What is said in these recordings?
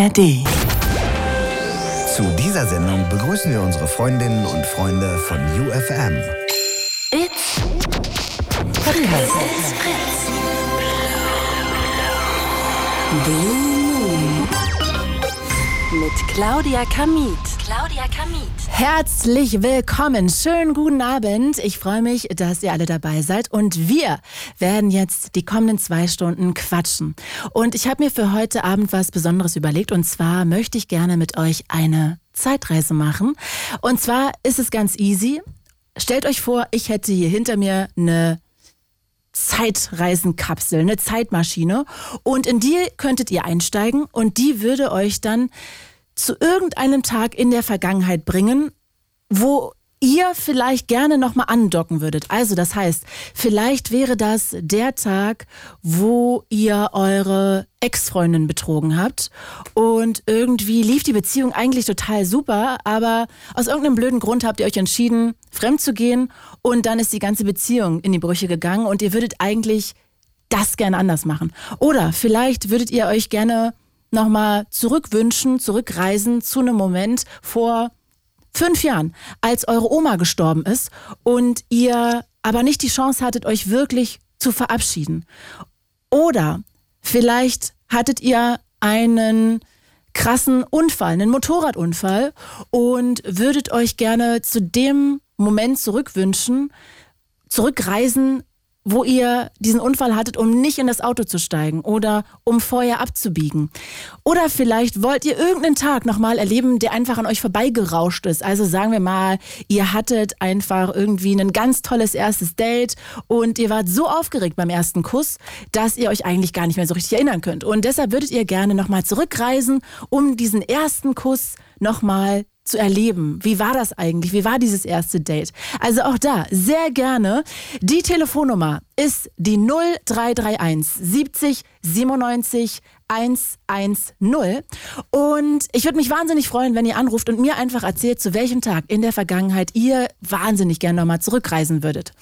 ARD. Zu dieser Sendung begrüßen wir unsere Freundinnen und Freunde von UFM. It's Fritz. Mit Claudia Kamit. Claudia Kamit. Herzlich willkommen, schönen guten Abend. Ich freue mich, dass ihr alle dabei seid und wir werden jetzt die kommenden zwei Stunden quatschen. Und ich habe mir für heute Abend was Besonderes überlegt und zwar möchte ich gerne mit euch eine Zeitreise machen. Und zwar ist es ganz easy. Stellt euch vor, ich hätte hier hinter mir eine Zeitreisenkapsel, eine Zeitmaschine und in die könntet ihr einsteigen und die würde euch dann zu irgendeinem Tag in der Vergangenheit bringen, wo ihr vielleicht gerne nochmal andocken würdet. Also das heißt, vielleicht wäre das der Tag, wo ihr eure Ex-Freundin betrogen habt und irgendwie lief die Beziehung eigentlich total super, aber aus irgendeinem blöden Grund habt ihr euch entschieden, fremd zu gehen und dann ist die ganze Beziehung in die Brüche gegangen und ihr würdet eigentlich das gerne anders machen. Oder vielleicht würdet ihr euch gerne nochmal zurückwünschen, zurückreisen zu einem Moment vor fünf Jahren, als eure Oma gestorben ist und ihr aber nicht die Chance hattet, euch wirklich zu verabschieden. Oder vielleicht hattet ihr einen krassen Unfall, einen Motorradunfall und würdet euch gerne zu dem Moment zurückwünschen, zurückreisen, wo ihr diesen Unfall hattet, um nicht in das Auto zu steigen oder um vorher abzubiegen. Oder vielleicht wollt ihr irgendeinen Tag nochmal erleben, der einfach an euch vorbeigerauscht ist. Also sagen wir mal, ihr hattet einfach irgendwie ein ganz tolles erstes Date und ihr wart so aufgeregt beim ersten Kuss, dass ihr euch eigentlich gar nicht mehr so richtig erinnern könnt. Und deshalb würdet ihr gerne nochmal zurückreisen, um diesen ersten Kuss nochmal zu erleben. Wie war das eigentlich? Wie war dieses erste Date? Also auch da sehr gerne. Die Telefonnummer ist die 0331 70 97 110. Und ich würde mich wahnsinnig freuen, wenn ihr anruft und mir einfach erzählt, zu welchem Tag in der Vergangenheit ihr wahnsinnig gerne nochmal zurückreisen würdet.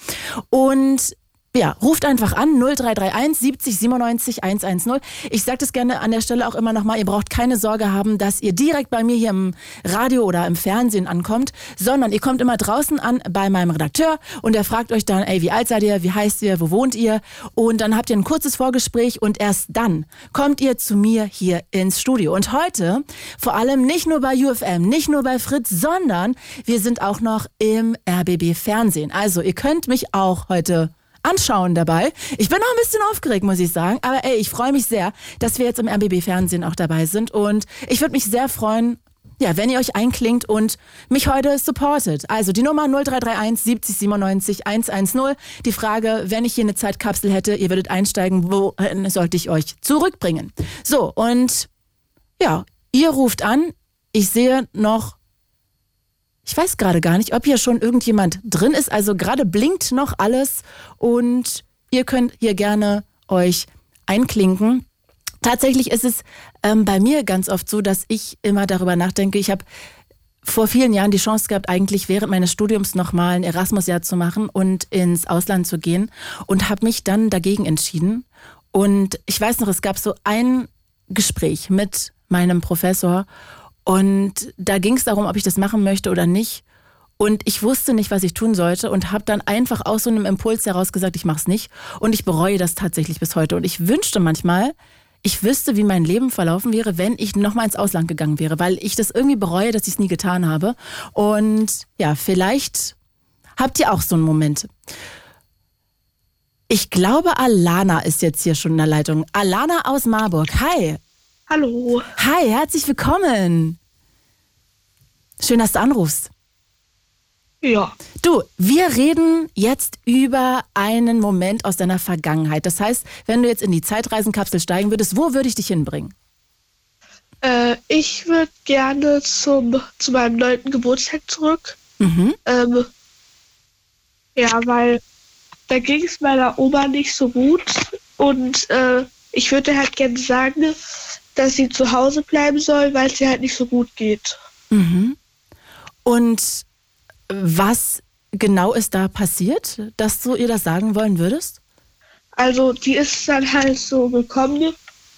Und ja, ruft einfach an 0331 70 97 110. Ich sage das gerne an der Stelle auch immer nochmal, ihr braucht keine Sorge haben, dass ihr direkt bei mir hier im Radio oder im Fernsehen ankommt, sondern ihr kommt immer draußen an bei meinem Redakteur und der fragt euch dann, ey, wie alt seid ihr, wie heißt ihr, wo wohnt ihr? Und dann habt ihr ein kurzes Vorgespräch und erst dann kommt ihr zu mir hier ins Studio. Und heute vor allem nicht nur bei UFM, nicht nur bei Fritz, sondern wir sind auch noch im RBB Fernsehen. Also ihr könnt mich auch heute anschauen dabei. Ich bin noch ein bisschen aufgeregt, muss ich sagen. Aber ey, ich freue mich sehr, dass wir jetzt im RBB-Fernsehen auch dabei sind. Und ich würde mich sehr freuen, ja, wenn ihr euch einklingt und mich heute supportet. Also die Nummer 0331 70 97 110. Die Frage, wenn ich hier eine Zeitkapsel hätte, ihr würdet einsteigen, wohin sollte ich euch zurückbringen? So, und ja, ihr ruft an. Ich sehe noch ich weiß gerade gar nicht, ob hier schon irgendjemand drin ist. Also gerade blinkt noch alles und ihr könnt hier gerne euch einklinken. Tatsächlich ist es ähm, bei mir ganz oft so, dass ich immer darüber nachdenke. Ich habe vor vielen Jahren die Chance gehabt, eigentlich während meines Studiums nochmal ein Erasmus-Jahr zu machen und ins Ausland zu gehen und habe mich dann dagegen entschieden. Und ich weiß noch, es gab so ein Gespräch mit meinem Professor und da ging es darum, ob ich das machen möchte oder nicht. Und ich wusste nicht, was ich tun sollte und habe dann einfach aus so einem Impuls heraus gesagt, ich mache es nicht. Und ich bereue das tatsächlich bis heute. Und ich wünschte manchmal, ich wüsste, wie mein Leben verlaufen wäre, wenn ich nochmal ins Ausland gegangen wäre, weil ich das irgendwie bereue, dass ich es nie getan habe. Und ja, vielleicht habt ihr auch so einen Moment. Ich glaube, Alana ist jetzt hier schon in der Leitung. Alana aus Marburg. Hi. Hallo. Hi, herzlich willkommen. Schön, dass du anrufst. Ja. Du, wir reden jetzt über einen Moment aus deiner Vergangenheit. Das heißt, wenn du jetzt in die Zeitreisenkapsel steigen würdest, wo würde ich dich hinbringen? Äh, ich würde gerne zum, zu meinem neunten Geburtstag zurück. Mhm. Ähm, ja, weil da ging es meiner Oma nicht so gut und äh, ich würde halt gerne sagen, dass sie zu Hause bleiben soll, weil es ihr halt nicht so gut geht. Mhm. Und was genau ist da passiert, dass du ihr das sagen wollen würdest? Also die ist dann halt so gekommen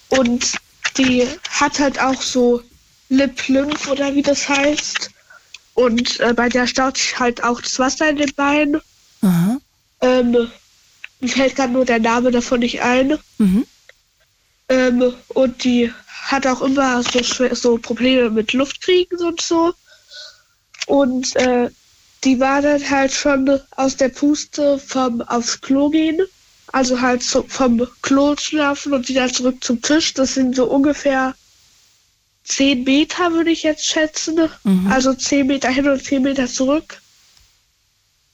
und die hat halt auch so Lip Lymph oder wie das heißt. Und äh, bei der staut sich halt auch das Wasser in den Beinen. Aha. Ähm, mir fällt gerade nur der Name davon nicht ein. Mhm. Ähm, und die hat auch immer so, schwer- so Probleme mit Luftkriegen und so. Und äh, die war dann halt schon aus der Puste vom aufs Klo gehen. Also halt so vom Klo schlafen und wieder zurück zum Tisch. Das sind so ungefähr 10 Meter, würde ich jetzt schätzen. Also 10 Meter hin und 10 Meter zurück.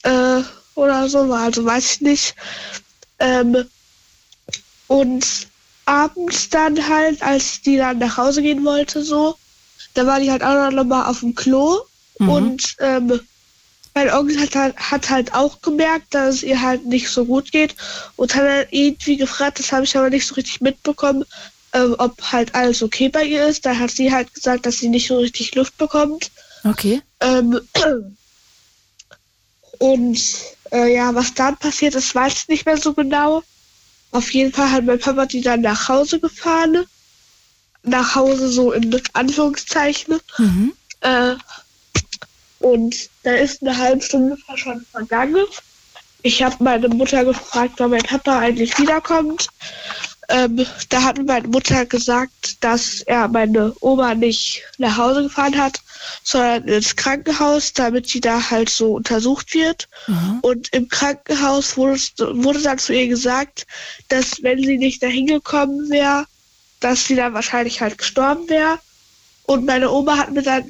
Äh, oder so, also weiß ich nicht. Ähm, und abends dann halt, als die dann nach Hause gehen wollte, so, da war die halt auch noch mal auf dem Klo. Und ähm, mein Onkel hat halt, hat halt auch gemerkt, dass es ihr halt nicht so gut geht und hat dann irgendwie gefragt, das habe ich aber nicht so richtig mitbekommen, ähm, ob halt alles okay bei ihr ist. Da hat sie halt gesagt, dass sie nicht so richtig Luft bekommt. Okay. Ähm, und äh, ja, was dann passiert ist, weiß ich nicht mehr so genau. Auf jeden Fall hat mein Papa die dann nach Hause gefahren. Nach Hause so in Anführungszeichen. Mhm. Äh, und da ist eine halbe Stunde schon vergangen. Ich habe meine Mutter gefragt, wann mein Papa eigentlich wiederkommt. Ähm, da hat meine Mutter gesagt, dass er meine Oma nicht nach Hause gefahren hat, sondern ins Krankenhaus, damit sie da halt so untersucht wird. Und im Krankenhaus wurde, wurde dann zu ihr gesagt, dass wenn sie nicht dahin gekommen wäre, dass sie dann wahrscheinlich halt gestorben wäre. Und meine Oma hat mir dann,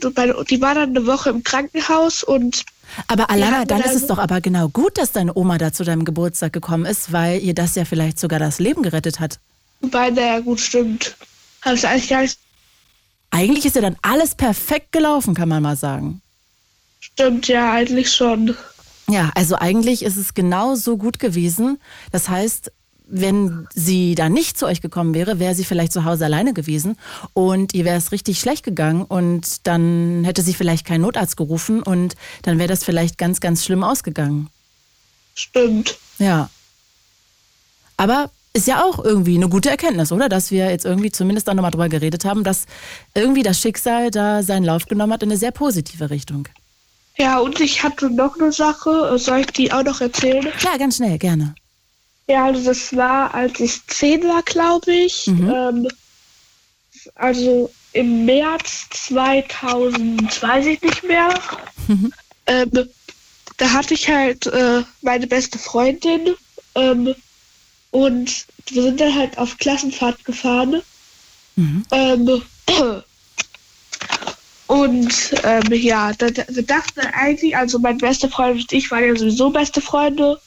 die war dann eine Woche im Krankenhaus und Aber Alana, dann ist es doch aber genau gut, dass deine Oma da zu deinem Geburtstag gekommen ist, weil ihr das ja vielleicht sogar das Leben gerettet hat. beinahe ja gut stimmt. Habe ich eigentlich gar nicht Eigentlich ist ja dann alles perfekt gelaufen, kann man mal sagen. stimmt, ja, eigentlich schon. Ja, also eigentlich ist es genau so gut gewesen. Das heißt, wenn sie da nicht zu euch gekommen wäre, wäre sie vielleicht zu Hause alleine gewesen und ihr wäre es richtig schlecht gegangen und dann hätte sie vielleicht keinen Notarzt gerufen und dann wäre das vielleicht ganz, ganz schlimm ausgegangen. Stimmt. Ja. Aber ist ja auch irgendwie eine gute Erkenntnis, oder? Dass wir jetzt irgendwie zumindest auch nochmal drüber geredet haben, dass irgendwie das Schicksal da seinen Lauf genommen hat in eine sehr positive Richtung. Ja, und ich hatte noch eine Sache. Soll ich die auch noch erzählen? Klar, ganz schnell, gerne. Ja, also das war, als ich zehn war, glaube ich. Ähm, also im März 2000, weiß ich nicht mehr. Ähm, da hatte ich halt äh, meine beste Freundin. Ähm, und wir sind dann halt auf Klassenfahrt gefahren. Ähm, und ähm, ja, da, wir dachten eigentlich, also mein beste Freund und ich waren ja sowieso beste Freunde.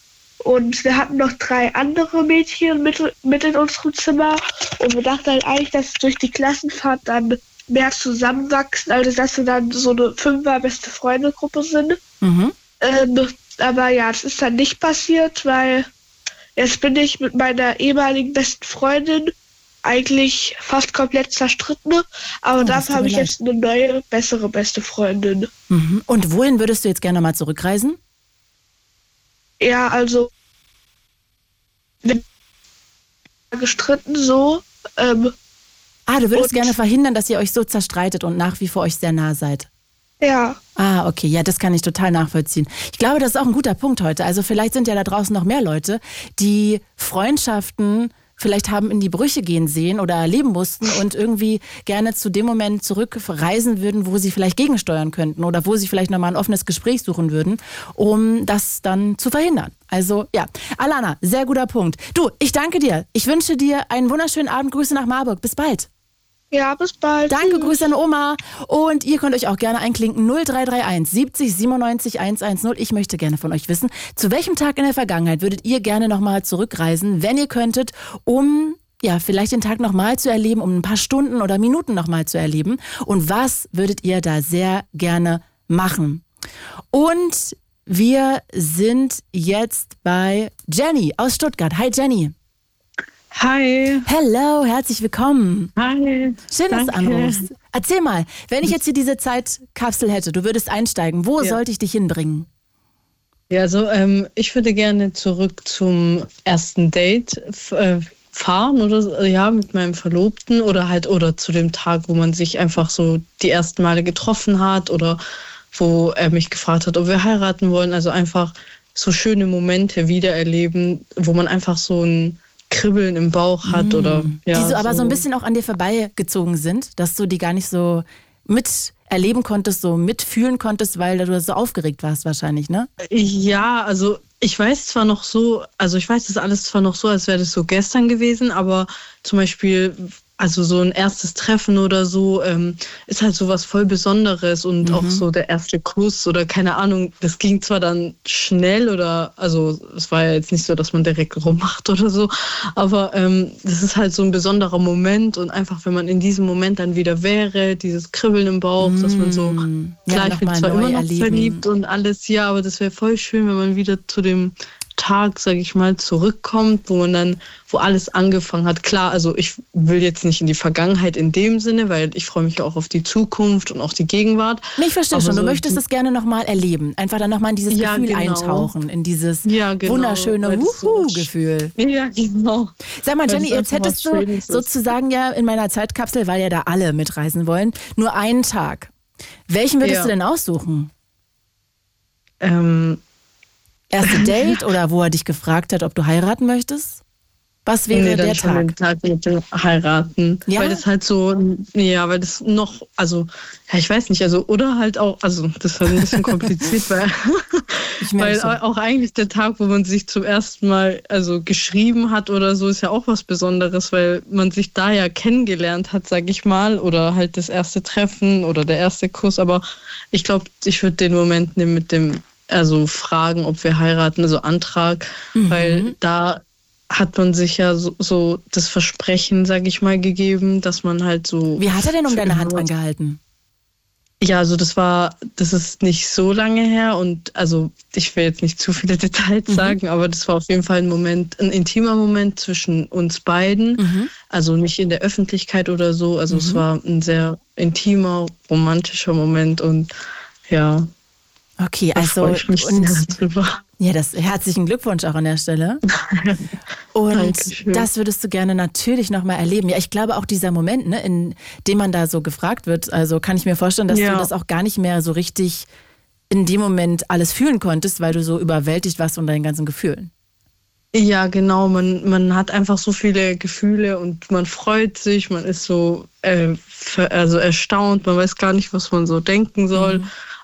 Und wir hatten noch drei andere Mädchen mit, mit in unserem Zimmer. Und wir dachten halt eigentlich, dass durch die Klassenfahrt dann mehr zusammenwachsen, also dass wir dann so eine fünfer beste Freunde-Gruppe sind. Mhm. Ähm, aber ja, es ist dann nicht passiert, weil jetzt bin ich mit meiner ehemaligen besten Freundin eigentlich fast komplett zerstritten. Aber Oh, dafür habe ich leid. jetzt eine neue, bessere beste Freundin. Mhm. Und wohin würdest du jetzt gerne mal zurückreisen? Ja, also gestritten so. Ähm, Ah, du würdest gerne verhindern, dass ihr euch so zerstreitet und nach wie vor euch sehr nah seid. ja, Ah, okay, ja, das kann ich total nachvollziehen. Ich glaube, das ist auch ein guter Punkt heute. Also vielleicht sind ja da draußen noch mehr Leute, die Freundschaften vielleicht haben in die Brüche gehen sehen oder erleben mussten und irgendwie gerne zu dem Moment zurückreisen würden, wo sie vielleicht gegensteuern könnten oder wo sie vielleicht nochmal ein offenes Gespräch suchen würden, um das dann zu verhindern. Also ja, Alana, sehr guter Punkt. Du, ich danke dir. Ich wünsche dir einen wunderschönen Abend. Grüße nach Marburg. Bis bald. Ja, bis bald. Danke. Grüße an Oma. Und ihr könnt euch auch gerne einklinken 0331 70 97 110. Ich möchte gerne von euch wissen, zu welchem Tag in der Vergangenheit würdet ihr gerne nochmal zurückreisen, wenn ihr könntet, um ja, vielleicht den Tag nochmal zu erleben, um ein paar Stunden oder Minuten nochmal zu erleben. Und was würdet ihr da sehr gerne machen? Und wir sind jetzt bei Jenny aus Stuttgart. Hi Jenny. Hi. Hello, herzlich willkommen. Hi. Schön, dass du anrufst. Erzähl mal, wenn ich jetzt hier diese Zeitkapsel hätte, du würdest einsteigen, wo Ja. sollte ich dich hinbringen? Ja, also ähm, ich würde gerne zurück zum ersten Date. Äh, fahren oder so, ja, mit meinem Verlobten oder halt oder zu dem Tag, wo man sich einfach so die ersten Male getroffen hat oder wo er mich gefragt hat, ob wir heiraten wollen. Also einfach so schöne Momente wiedererleben, wo man einfach so ein Kribbeln im Bauch hat Mm. oder ja. die so aber so ein bisschen auch an dir vorbeigezogen sind, dass du die gar nicht so miterleben konntest, so mitfühlen konntest, weil du so aufgeregt warst wahrscheinlich, ne? Ja, also ich weiß zwar noch so, also ich weiß das alles zwar noch so, als wäre das so gestern gewesen, aber zum Beispiel, also so ein erstes Treffen oder so, ähm, ist halt so was voll Besonderes und auch so der erste Kuss oder keine Ahnung, das ging zwar dann schnell oder, also es war ja jetzt nicht so, dass man direkt rummacht oder so, aber ähm, das ist halt so ein besonderer Moment und einfach, wenn man in diesem Moment dann wieder wäre, dieses Kribbeln im Bauch, dass man so, Mm. Ja, klar, ich bin zwar immer noch erleben. verliebt und alles, ja, aber das wäre voll schön, wenn man wieder zu dem Tag, sag ich mal, zurückkommt, wo man dann, wo alles angefangen hat. Klar, also ich will jetzt nicht in die Vergangenheit in dem Sinne, weil ich freue mich auch auf die Zukunft und auch die Gegenwart. Nee, ich verstehe Aber schon, du so- möchtest es gerne nochmal erleben. Einfach dann nochmal in dieses Ja, Gefühl genau. eintauchen, in dieses Ja, genau, wunderschöne Wuhu-Gefühl. Ja, genau. Sag mal, Jenny, jetzt hättest du Schönes ist. sozusagen ja in meiner Zeitkapsel, weil ja da alle mitreisen wollen, nur einen Tag. Welchen würdest Ja. du denn aussuchen? Ähm, Erste Date oder wo er dich gefragt hat, ob du heiraten möchtest? Was wäre nee, der Tag? den Tag mit dem Heiraten. Ja? Weil das halt so, ja, weil das noch, also, ja, ich weiß nicht, also, oder halt auch, also, das war ein bisschen kompliziert, weil, weil schon. auch eigentlich der Tag, wo man sich zum ersten Mal, also, geschrieben hat oder so, ist ja auch was Besonderes, weil man sich da ja kennengelernt hat, sag ich mal, oder halt das erste Treffen oder der erste Kuss, aber ich glaube, ich würde den Moment nehmen mit dem, also, fragen, ob wir heiraten, also Antrag, Mhm. weil da hat man sich ja so, so das Versprechen, sag ich mal, gegeben, dass man halt so. Wie hat er denn um deine Hand angehalten? Ja, also das war, das ist nicht so lange her und also ich will jetzt nicht zu viele Details Mhm. sagen, aber das war auf jeden Fall ein Moment, ein intimer Moment zwischen uns beiden. Mhm. Also nicht in der Öffentlichkeit oder so. Also es war ein sehr intimer, romantischer Moment und ja, Okay, da also freue ich mich und sehr drüber. ja, das herzlichen Glückwunsch auch an der Stelle. Und das würdest du gerne natürlich nochmal erleben. Ja, ich glaube auch dieser Moment, ne, in dem man da so gefragt wird, also kann ich mir vorstellen, dass Ja. du das auch gar nicht mehr so richtig in dem Moment alles fühlen konntest, weil du so überwältigt warst von deinen ganzen Gefühlen. Ja, genau. Man, man hat einfach so viele Gefühle und man freut sich, man ist so äh, also erstaunt, man weiß gar nicht, was man so denken soll.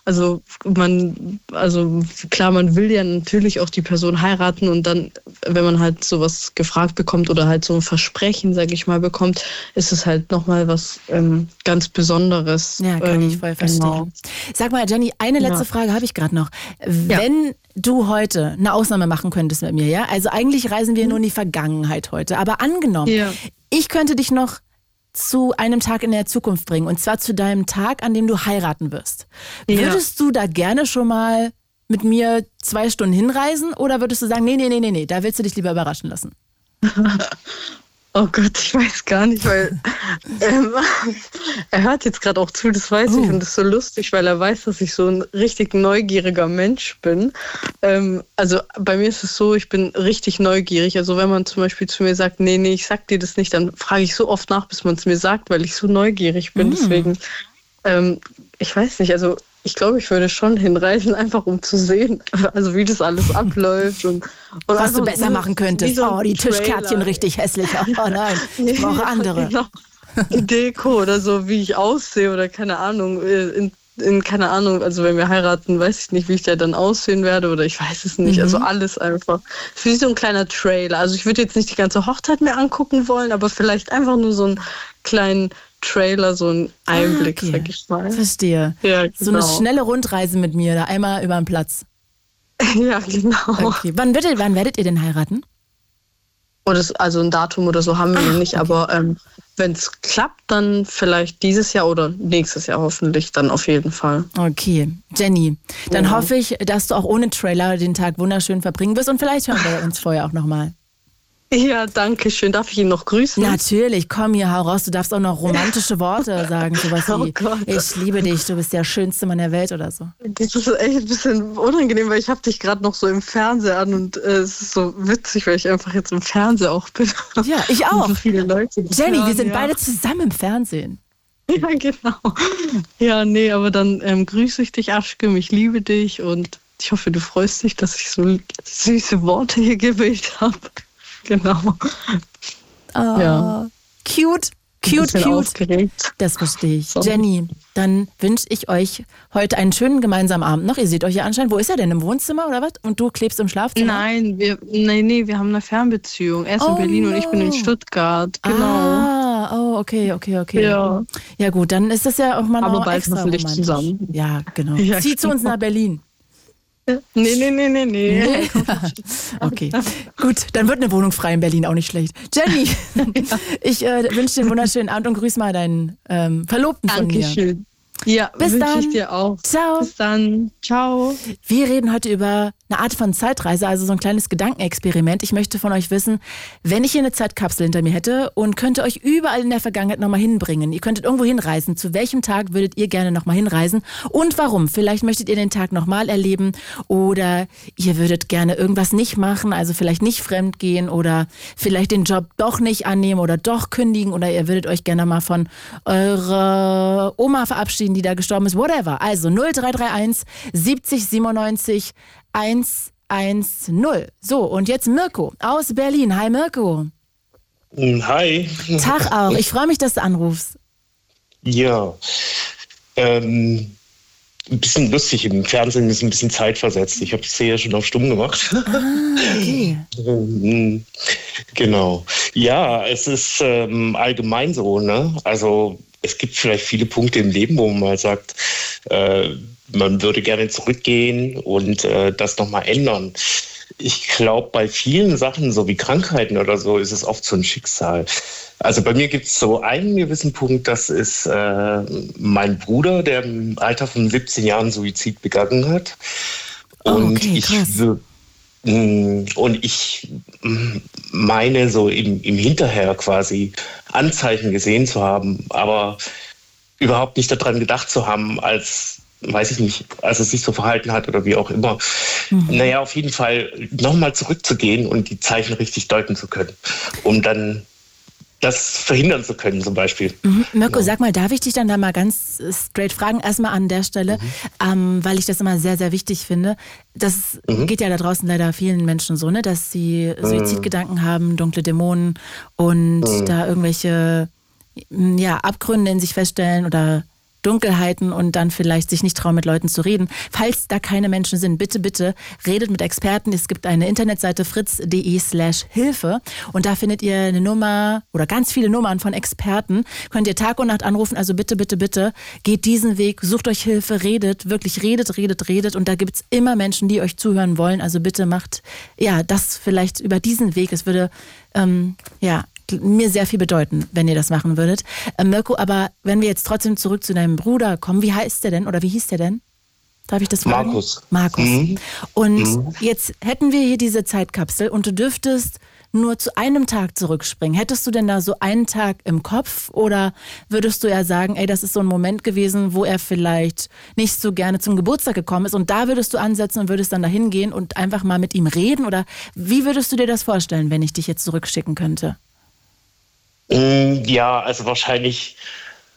Also man, also klar, man will ja natürlich auch die Person heiraten und dann, wenn man halt sowas gefragt bekommt oder halt so ein Versprechen, sag ich mal, bekommt, ist es halt nochmal was ähm, ganz Besonderes. Ja, kann ähm, ich voll verstehen. Genau. Sag mal, Jenny, eine letzte Ja. Frage habe ich gerade noch. Wenn du heute eine Ausnahme machen könntest mit mir, ja? Also eigentlich reisen wir nur in die Vergangenheit heute, aber angenommen, Mhm. Ja. ich könnte dich noch zu einem Tag in der Zukunft bringen und zwar zu deinem Tag, an dem du heiraten wirst. Ja. Würdest du da gerne schon mal mit mir zwei Stunden hinreisen oder würdest du sagen, nee, nee, nee, nee, nee, da willst du dich lieber überraschen lassen? Oh Gott, ich weiß gar nicht, weil ähm, er hört jetzt gerade auch zu, das weiß Oh. ich und das ist so lustig, weil er weiß, dass ich so ein richtig neugieriger Mensch bin. Ähm, also bei mir ist es so, ich bin richtig neugierig. Also wenn man zum Beispiel zu mir sagt, nee, nee, ich sag dir das nicht, dann frage ich so oft nach, bis man es mir sagt, weil ich so neugierig Mm. bin. Deswegen, ähm, ich weiß nicht, also ich glaube, ich würde schon hinreisen, einfach um zu sehen, also wie das alles abläuft und, und Was du besser so- machen könntest. so Oh, die Tischkärtchen richtig hässlich. Oh nein, ich brauche andere. Genau. Deko oder so, wie ich aussehe oder keine Ahnung. äh, In, in keine Ahnung, also wenn wir heiraten, weiß ich nicht, wie ich da dann aussehen werde oder ich weiß es nicht. Mhm. Also alles einfach. Wie so ein kleiner Trailer. Also ich würde jetzt nicht die ganze Hochzeit mehr angucken wollen, aber vielleicht einfach nur so einen kleinen Trailer, so einen Einblick, Ah, okay. sag ich mal. Verstehe. Ja, So eine genau. schnelle Rundreise mit mir, da einmal über den Platz. Ja, genau. Okay. Wann, werdet, wann werdet ihr denn heiraten? Oder also ein Datum oder so haben wir noch nicht, aber ähm, wenn es klappt, dann vielleicht dieses Jahr oder nächstes Jahr hoffentlich, dann auf jeden Fall. Okay, Jenny, dann Ja. hoffe ich, dass du auch ohne Trailer den Tag wunderschön verbringen wirst und vielleicht hören wir uns vorher auch nochmal. Ja, danke schön. Darf ich ihn noch grüßen? Natürlich, komm hier, hau raus. Du darfst auch noch romantische Worte sagen. Sowas Oh wie, Gott. ich liebe dich, du bist der schönste Mann der Welt oder so. Das ist echt ein bisschen unangenehm, weil ich habe dich gerade noch so im Fernseher an und äh, es ist so witzig, weil ich einfach jetzt im Fernseher auch bin. Ja, ich auch. So viele Leute. Jenny, wir hören, sind ja. beide zusammen im Fernsehen. Ja, genau. Ja, nee, aber dann ähm, grüße ich dich, Aschkim. Ich liebe dich und ich hoffe, du freust dich, dass ich so süße Worte hier gewählt habe. Genau. Oh, Ja. Cute, cute, cute. aufgeregt. Das verstehe ich. So. Jenny, dann wünsche ich euch heute einen schönen gemeinsamen Abend noch. Ihr seht euch ja anscheinend. Wo ist er denn? Im Wohnzimmer oder was? Und du klebst im Schlafzimmer? Nein, wir, nee, nee, wir haben eine Fernbeziehung. Er ist Oh, in Berlin und ich bin in no. Stuttgart. Genau. Ah, oh, okay, okay, okay. Ja. Ja gut, dann ist das ja auch mal Aber noch bald extra hoffentlich zusammen. Ja, genau. Ja, Zieh zu uns genau. nach Berlin. Nee, nee, nee, nee, nee. Okay, gut, dann wird eine Wohnung frei in Berlin, auch nicht schlecht. Jenny, ich äh, wünsche dir einen wunderschönen Abend und grüß mal deinen ähm, Verlobten von mir. Dankeschön. Ja, Bis wünsche dann. ich dir auch. Ciao. Bis dann. Ciao. Wir reden heute über eine Art von Zeitreise, also so ein kleines Gedankenexperiment. Ich möchte von euch wissen, wenn ich hier eine Zeitkapsel hinter mir hätte und könnte euch überall in der Vergangenheit nochmal hinbringen. Ihr könntet irgendwo hinreisen. Zu welchem Tag würdet ihr gerne nochmal hinreisen? Und warum? Vielleicht möchtet ihr den Tag nochmal erleben oder ihr würdet gerne irgendwas nicht machen, also vielleicht nicht fremd gehen oder vielleicht den Job doch nicht annehmen oder doch kündigen oder ihr würdet euch gerne mal von eurer Oma verabschieden, die da gestorben ist, whatever. Also 0331 70 97 110. So, und jetzt Mirko aus Berlin. Hi Mirko. Hi. Tag auch. Ich freue mich, dass du anrufst. Ja. Ähm, ein bisschen lustig. Im Fernsehen ist ein bisschen zeitversetzt. Ich habe es ja schon auf stumm gemacht. Okay. Ähm, genau. Ja, es ist ähm, allgemein so. Ne? Also es gibt vielleicht viele Punkte im Leben, wo man mal sagt, äh, man würde gerne zurückgehen und äh, das nochmal ändern. Ich glaube, bei vielen Sachen, so wie Krankheiten oder so, ist es oft so ein Schicksal. Also bei mir gibt es so einen gewissen Punkt, das ist äh, mein Bruder, der im Alter von 17 Jahren Suizid begangen hat. Oh, Und okay, ich Mm, Und ich mm, meine, so im, im Hinterher quasi Anzeichen gesehen zu haben, aber überhaupt nicht daran gedacht zu haben, als, weiß ich nicht, als es sich so verhalten hat oder wie auch immer. Naja, auf jeden Fall nochmal zurückzugehen und die Zeichen richtig deuten zu können, um dann das verhindern zu können, zum Beispiel. Mhm. Mirko, sag mal, darf ich dich dann da mal ganz straight fragen? Erstmal an der Stelle, ähm, weil ich das immer sehr, sehr wichtig finde. Das geht ja da draußen leider vielen Menschen so, ne, dass sie Suizidgedanken haben, dunkle Dämonen und da irgendwelche ja, Abgründe in sich feststellen oder Dunkelheiten und dann vielleicht sich nicht trauen, mit Leuten zu reden. Falls da keine Menschen sind, bitte, bitte redet mit Experten. Es gibt eine Internetseite fritz.de slash Hilfe und da findet ihr eine Nummer oder ganz viele Nummern von Experten. Könnt ihr Tag und Nacht anrufen. Also bitte, bitte, bitte geht diesen Weg, sucht euch Hilfe, redet, wirklich redet, redet, redet und da gibt's immer Menschen, die euch zuhören wollen. Also bitte macht ja das vielleicht über diesen Weg. Es würde ähm, ja mir sehr viel bedeuten, wenn ihr das machen würdet. Äh, Mirko, aber wenn wir jetzt trotzdem zurück zu deinem Bruder kommen, wie heißt der denn oder wie hieß der denn? Darf ich das fragen? Markus. Markus. Mhm. Und jetzt hätten wir hier diese Zeitkapsel und du dürftest nur zu einem Tag zurückspringen. Hättest du denn da so einen Tag im Kopf oder würdest du ja sagen, ey, das ist so ein Moment gewesen, wo er vielleicht nicht so gerne zum Geburtstag gekommen ist und da würdest du ansetzen und würdest dann dahin gehen und einfach mal mit ihm reden oder wie würdest du dir das vorstellen, wenn ich dich jetzt zurückschicken könnte? Mm, Ja, also wahrscheinlich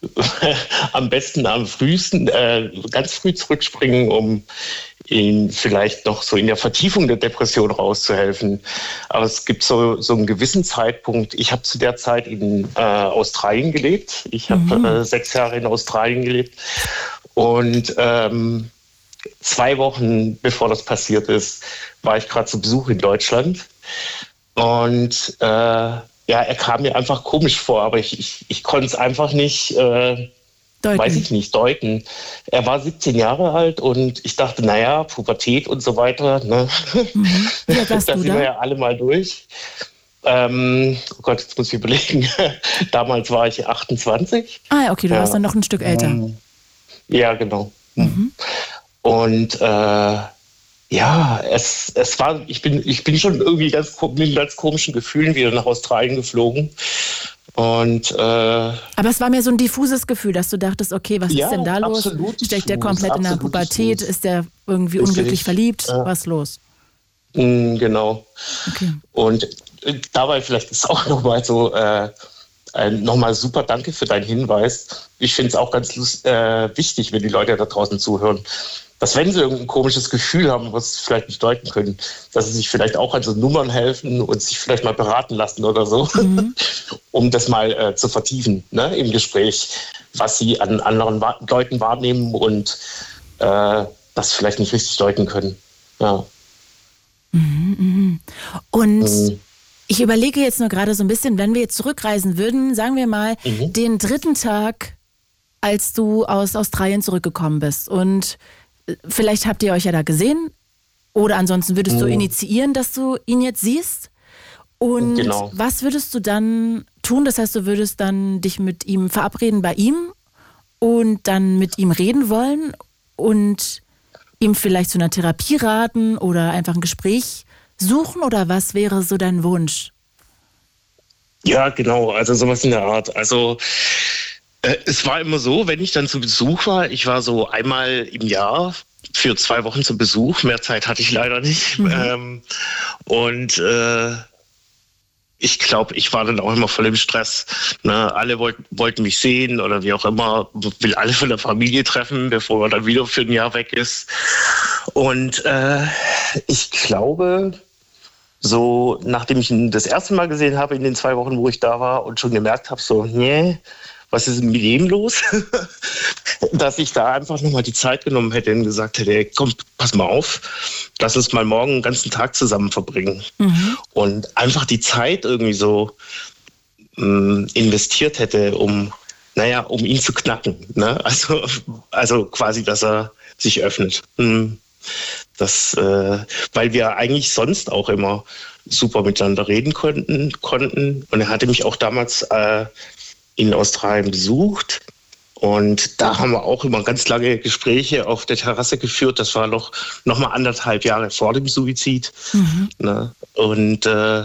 am besten am frühesten, äh, ganz früh zurückspringen, um ihn vielleicht noch so in der Vertiefung der Depression rauszuhelfen. Aber es gibt so, so einen gewissen Zeitpunkt. Ich habe zu der Zeit in äh, Australien gelebt. Ich habe äh, sechs Jahre in Australien gelebt. Und ähm, zwei Wochen bevor das passiert ist, war ich gerade zu Besuch in Deutschland. Und äh, ja, er kam mir einfach komisch vor, aber ich, ich, ich konnte es einfach nicht, äh, Deuten. weiß ich nicht, deuten. Er war 17 Jahre alt und ich dachte, naja, Pubertät und so weiter, ne? Wie alt warst da du sind wir ja alle mal durch. Ähm, oh Gott, jetzt muss ich überlegen. Damals war ich 28. Ah, ja, okay, du Ja. warst dann noch ein Stück älter. Ähm, Ja, genau. Und äh, ja, es, es war, ich bin, ich bin schon irgendwie ganz, mit ganz komischen Gefühlen wieder nach Australien geflogen. Und, äh, Aber es war mir so ein diffuses Gefühl, dass du dachtest, okay, was Ja, ist denn da los? Steckt der komplett in der Pubertät? diffus. Ist der irgendwie Richtig. unglücklich verliebt? Ja. Was los? mh, genau. Okay. Und äh, dabei vielleicht ist auch nochmal so, äh, ein- nochmal super danke für deinen Hinweis. Ich finde es auch ganz äh, wichtig, wenn die Leute da draußen zuhören, dass wenn sie irgendein komisches Gefühl haben, was sie vielleicht nicht deuten können, dass sie sich vielleicht auch an so Nummern helfen und sich vielleicht mal beraten lassen oder so, um das mal äh, zu vertiefen ne, im Gespräch, was sie an anderen Wa Leuten wahrnehmen und äh, das vielleicht nicht richtig deuten können. Ja. Und Mhm. ich überlege jetzt nur gerade so ein bisschen, wenn wir jetzt zurückreisen würden, sagen wir mal, Mhm. den dritten Tag, als du aus Australien zurückgekommen bist. Und vielleicht habt ihr euch ja da gesehen. Oder ansonsten würdest du Mhm. initiieren, dass du ihn jetzt siehst. Und Genau. was würdest du dann tun? Das heißt, du würdest dann dich mit ihm verabreden bei ihm und dann mit ihm reden wollen und ihm vielleicht zu einer Therapie raten oder einfach ein Gespräch suchen oder was wäre so dein Wunsch? Ja, genau, also sowas in der Art. Also es war immer so, wenn ich dann zu Besuch war, ich war so einmal im Jahr für zwei Wochen zu Besuch, mehr Zeit hatte ich leider nicht. Ähm, und äh, ich glaube, ich war dann auch immer voll im Stress. Ne? Alle wollten, wollten mich sehen oder wie auch immer, will alle von der Familie treffen, bevor man dann wieder für ein Jahr weg ist. Und äh, ich glaube, so nachdem ich ihn das erste Mal gesehen habe in den zwei Wochen, wo ich da war und schon gemerkt habe, so, nee, was ist mit dem los? Dass ich da einfach nochmal die Zeit genommen hätte und gesagt hätte, ey, komm, pass mal auf, lass uns mal morgen einen ganzen Tag zusammen verbringen. Und einfach die Zeit irgendwie so mh, investiert hätte, um, naja, um ihn zu knacken. Ne? Also, also quasi, dass er sich öffnet. Hm. Das, äh, weil wir eigentlich sonst auch immer super miteinander reden konnten, konnten. Und er hatte mich auch damals äh, in Australien besucht. Und da haben wir auch immer ganz lange Gespräche auf der Terrasse geführt. Das war noch, noch mal anderthalb Jahre vor dem Suizid. Ne? Und äh,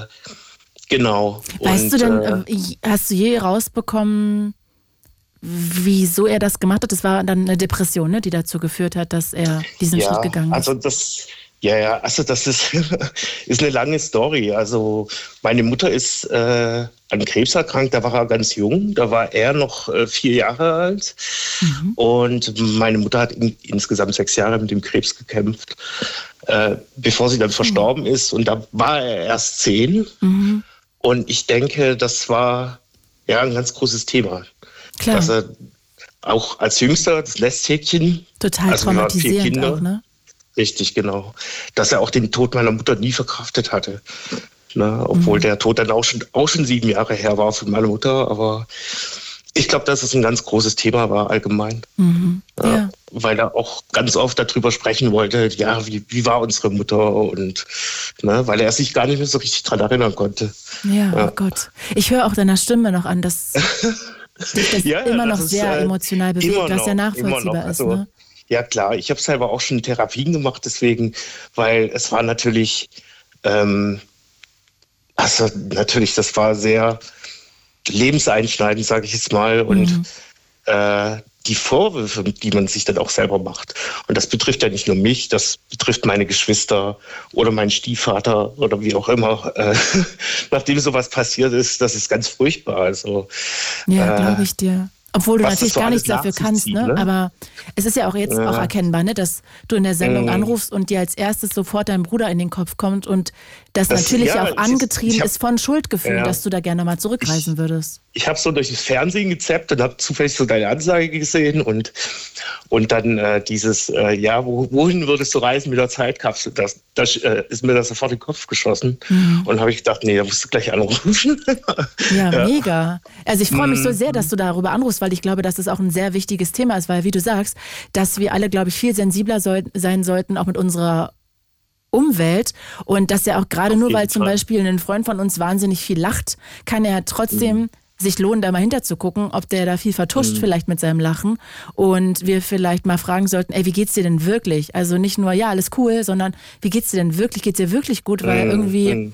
genau. Weißt Und, du denn, äh, äh, hast du je rausbekommen, wieso er das gemacht hat? Das war dann eine Depression, ne, die dazu geführt hat, dass er diesen Schritt gegangen ist. Also das, ja, ja, also das ist, ist eine lange Story. Also meine Mutter ist äh, an Krebs erkrankt, da war er ganz jung, da war er noch äh, vier Jahre alt. Mhm. Und meine Mutter hat in, insgesamt sechs Jahre mit dem Krebs gekämpft, äh, bevor sie dann verstorben ist. Und da war er erst zehn. Mhm. Und ich denke, das war ja ein ganz großes Thema. Klar, Dass er auch als Jüngster, das Nesthäkchen, total also waren vier traumatisierend Kinder. auch, ne? Richtig, genau. Dass er auch den Tod meiner Mutter nie verkraftet hatte. Ne? Obwohl der Tod dann auch schon, auch schon sieben Jahre her war von meiner Mutter. Aber ich glaube, dass es ein ganz großes Thema war allgemein. Ja, Ja. Weil er auch ganz oft darüber sprechen wollte, ja, wie, wie war unsere Mutter? Und ne, weil er sich gar nicht mehr so richtig dran erinnern konnte. Ja, Ja. oh Gott. Ich höre auch deiner Stimme noch an, dass dich das immer noch sehr äh, emotional bewegt, was ja nachvollziehbar ist. Also, Ne? Ja, klar. Ich habe selber auch schon Therapien gemacht, deswegen, weil es war natürlich, ähm, also natürlich, das war sehr lebenseinschneidend, sage ich jetzt mal. Und Mhm. äh, die Vorwürfe, die man sich dann auch selber macht. Und das betrifft ja nicht nur mich, das betrifft meine Geschwister oder meinen Stiefvater oder wie auch immer. Äh, nachdem sowas passiert ist, das ist ganz furchtbar. Also Ja, äh, glaube ich dir. Obwohl du was natürlich gar nichts dafür kannst, ne? Aber es ist ja auch jetzt Ja. auch erkennbar, ne? dass du in der Sendung Mhm. anrufst und dir als erstes sofort dein Bruder in den Kopf kommt und das, Das- natürlich ja, auch angetrieben ich hab- ist von Schuldgefühl, Ja. dass du da gerne mal zurückreisen würdest. ich habe so durch das Fernsehen gezappt und habe zufällig so deine Ansage gesehen und, und dann äh, dieses, äh, ja, wo, wohin würdest du reisen mit der Zeitkapsel? Das, das äh, ist mir da sofort in den Kopf geschossen. Und habe ich gedacht, nee, da musst du gleich anrufen. Ja, Ja. mega. Also ich freue mich so Mhm. sehr, dass du darüber anrufst, weil ich glaube, dass es auch ein sehr wichtiges Thema ist, weil wie du sagst, dass wir alle, glaube ich, viel sensibler soll sein sollten, auch mit unserer Umwelt und dass ja auch gerade nur weil zum Fall. Beispiel ein Freund von uns wahnsinnig viel lacht, kann er trotzdem sich lohnen, da mal hinter zu gucken, ob der da viel vertuscht mhm. vielleicht mit seinem Lachen und wir vielleicht mal fragen sollten, ey, wie geht's dir denn wirklich? Also nicht nur, ja, alles cool, sondern wie geht's dir denn wirklich? Geht's dir wirklich gut? Weil mhm. irgendwie mhm.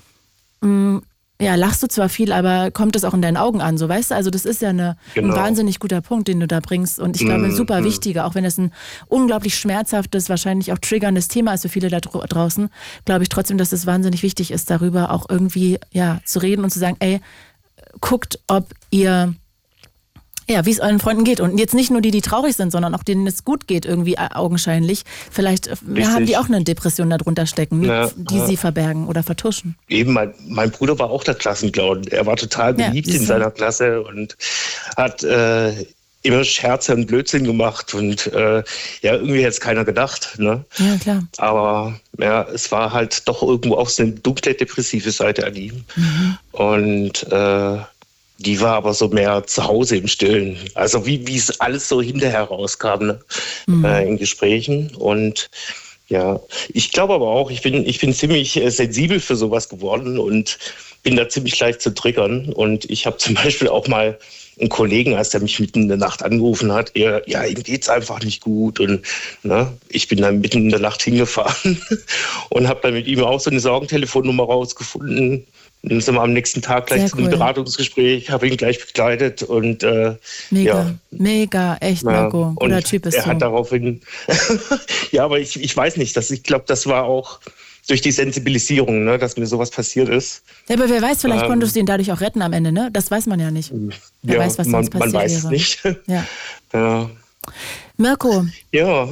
mh, mm, ja, lachst du zwar viel, aber kommt das auch in deinen Augen an, so weißt du? Also das ist ja eine, genau. ein wahnsinnig guter Punkt, den du da bringst und ich glaube, ein super mm, wichtiger, auch wenn es ein unglaublich schmerzhaftes, wahrscheinlich auch triggerndes Thema ist für viele da draußen, glaube ich trotzdem, dass es wahnsinnig wichtig ist, darüber auch irgendwie ja zu reden und zu sagen, ey, guckt, ob ihr ja, wie es euren Freunden geht. Und jetzt nicht nur die, die traurig sind, sondern auch denen es gut geht, irgendwie äh, augenscheinlich. Vielleicht ja, haben die auch eine Depression darunter stecken, ja, die ja. sie verbergen oder vertuschen. Eben, mein, mein, Bruder war auch der Klassenclown. Er war total beliebt in seiner Klasse und hat äh, immer Scherze und Blödsinn gemacht. Und äh, ja, irgendwie hätte es keiner gedacht. Ne? Ja, klar. Aber ja, es war halt doch irgendwo auch so eine dunkle, depressive Seite an ihm. Mhm. Und äh, die war aber so mehr zu Hause im Stillen. Also wie, wie es alles so hinterher rauskam ne? mhm. äh, in Gesprächen. Und ja, ich glaube aber auch, ich bin, ich bin ziemlich äh, sensibel für sowas geworden und bin da ziemlich leicht zu triggern. Und ich habe zum Beispiel auch mal einen Kollegen, als der mich mitten in der Nacht angerufen hat, er, ja, ihm geht's einfach nicht gut. Und ne, ich bin dann mitten in der Nacht hingefahren und habe dann mit ihm auch so eine Sorgentelefonnummer rausgefunden dann sind wir am nächsten Tag gleich Sehr zu einem cool. Beratungsgespräch, habe ihn gleich begleitet und äh, mega, ja. mega, echt, Marco. Guter Typ ist Er hat daraufhin, ja, aber ich, ich weiß nicht, dass ich glaube, das war auch durch die Sensibilisierung, ne, dass mir sowas passiert ist. Ja, aber wer weiß, vielleicht ähm, konntest du ihn dadurch auch retten am Ende, ne? Das weiß man ja nicht. Wer ja, weiß, was man, sonst passiert man weiß wäre. es nicht. Ja. ja. Mirko. Ja.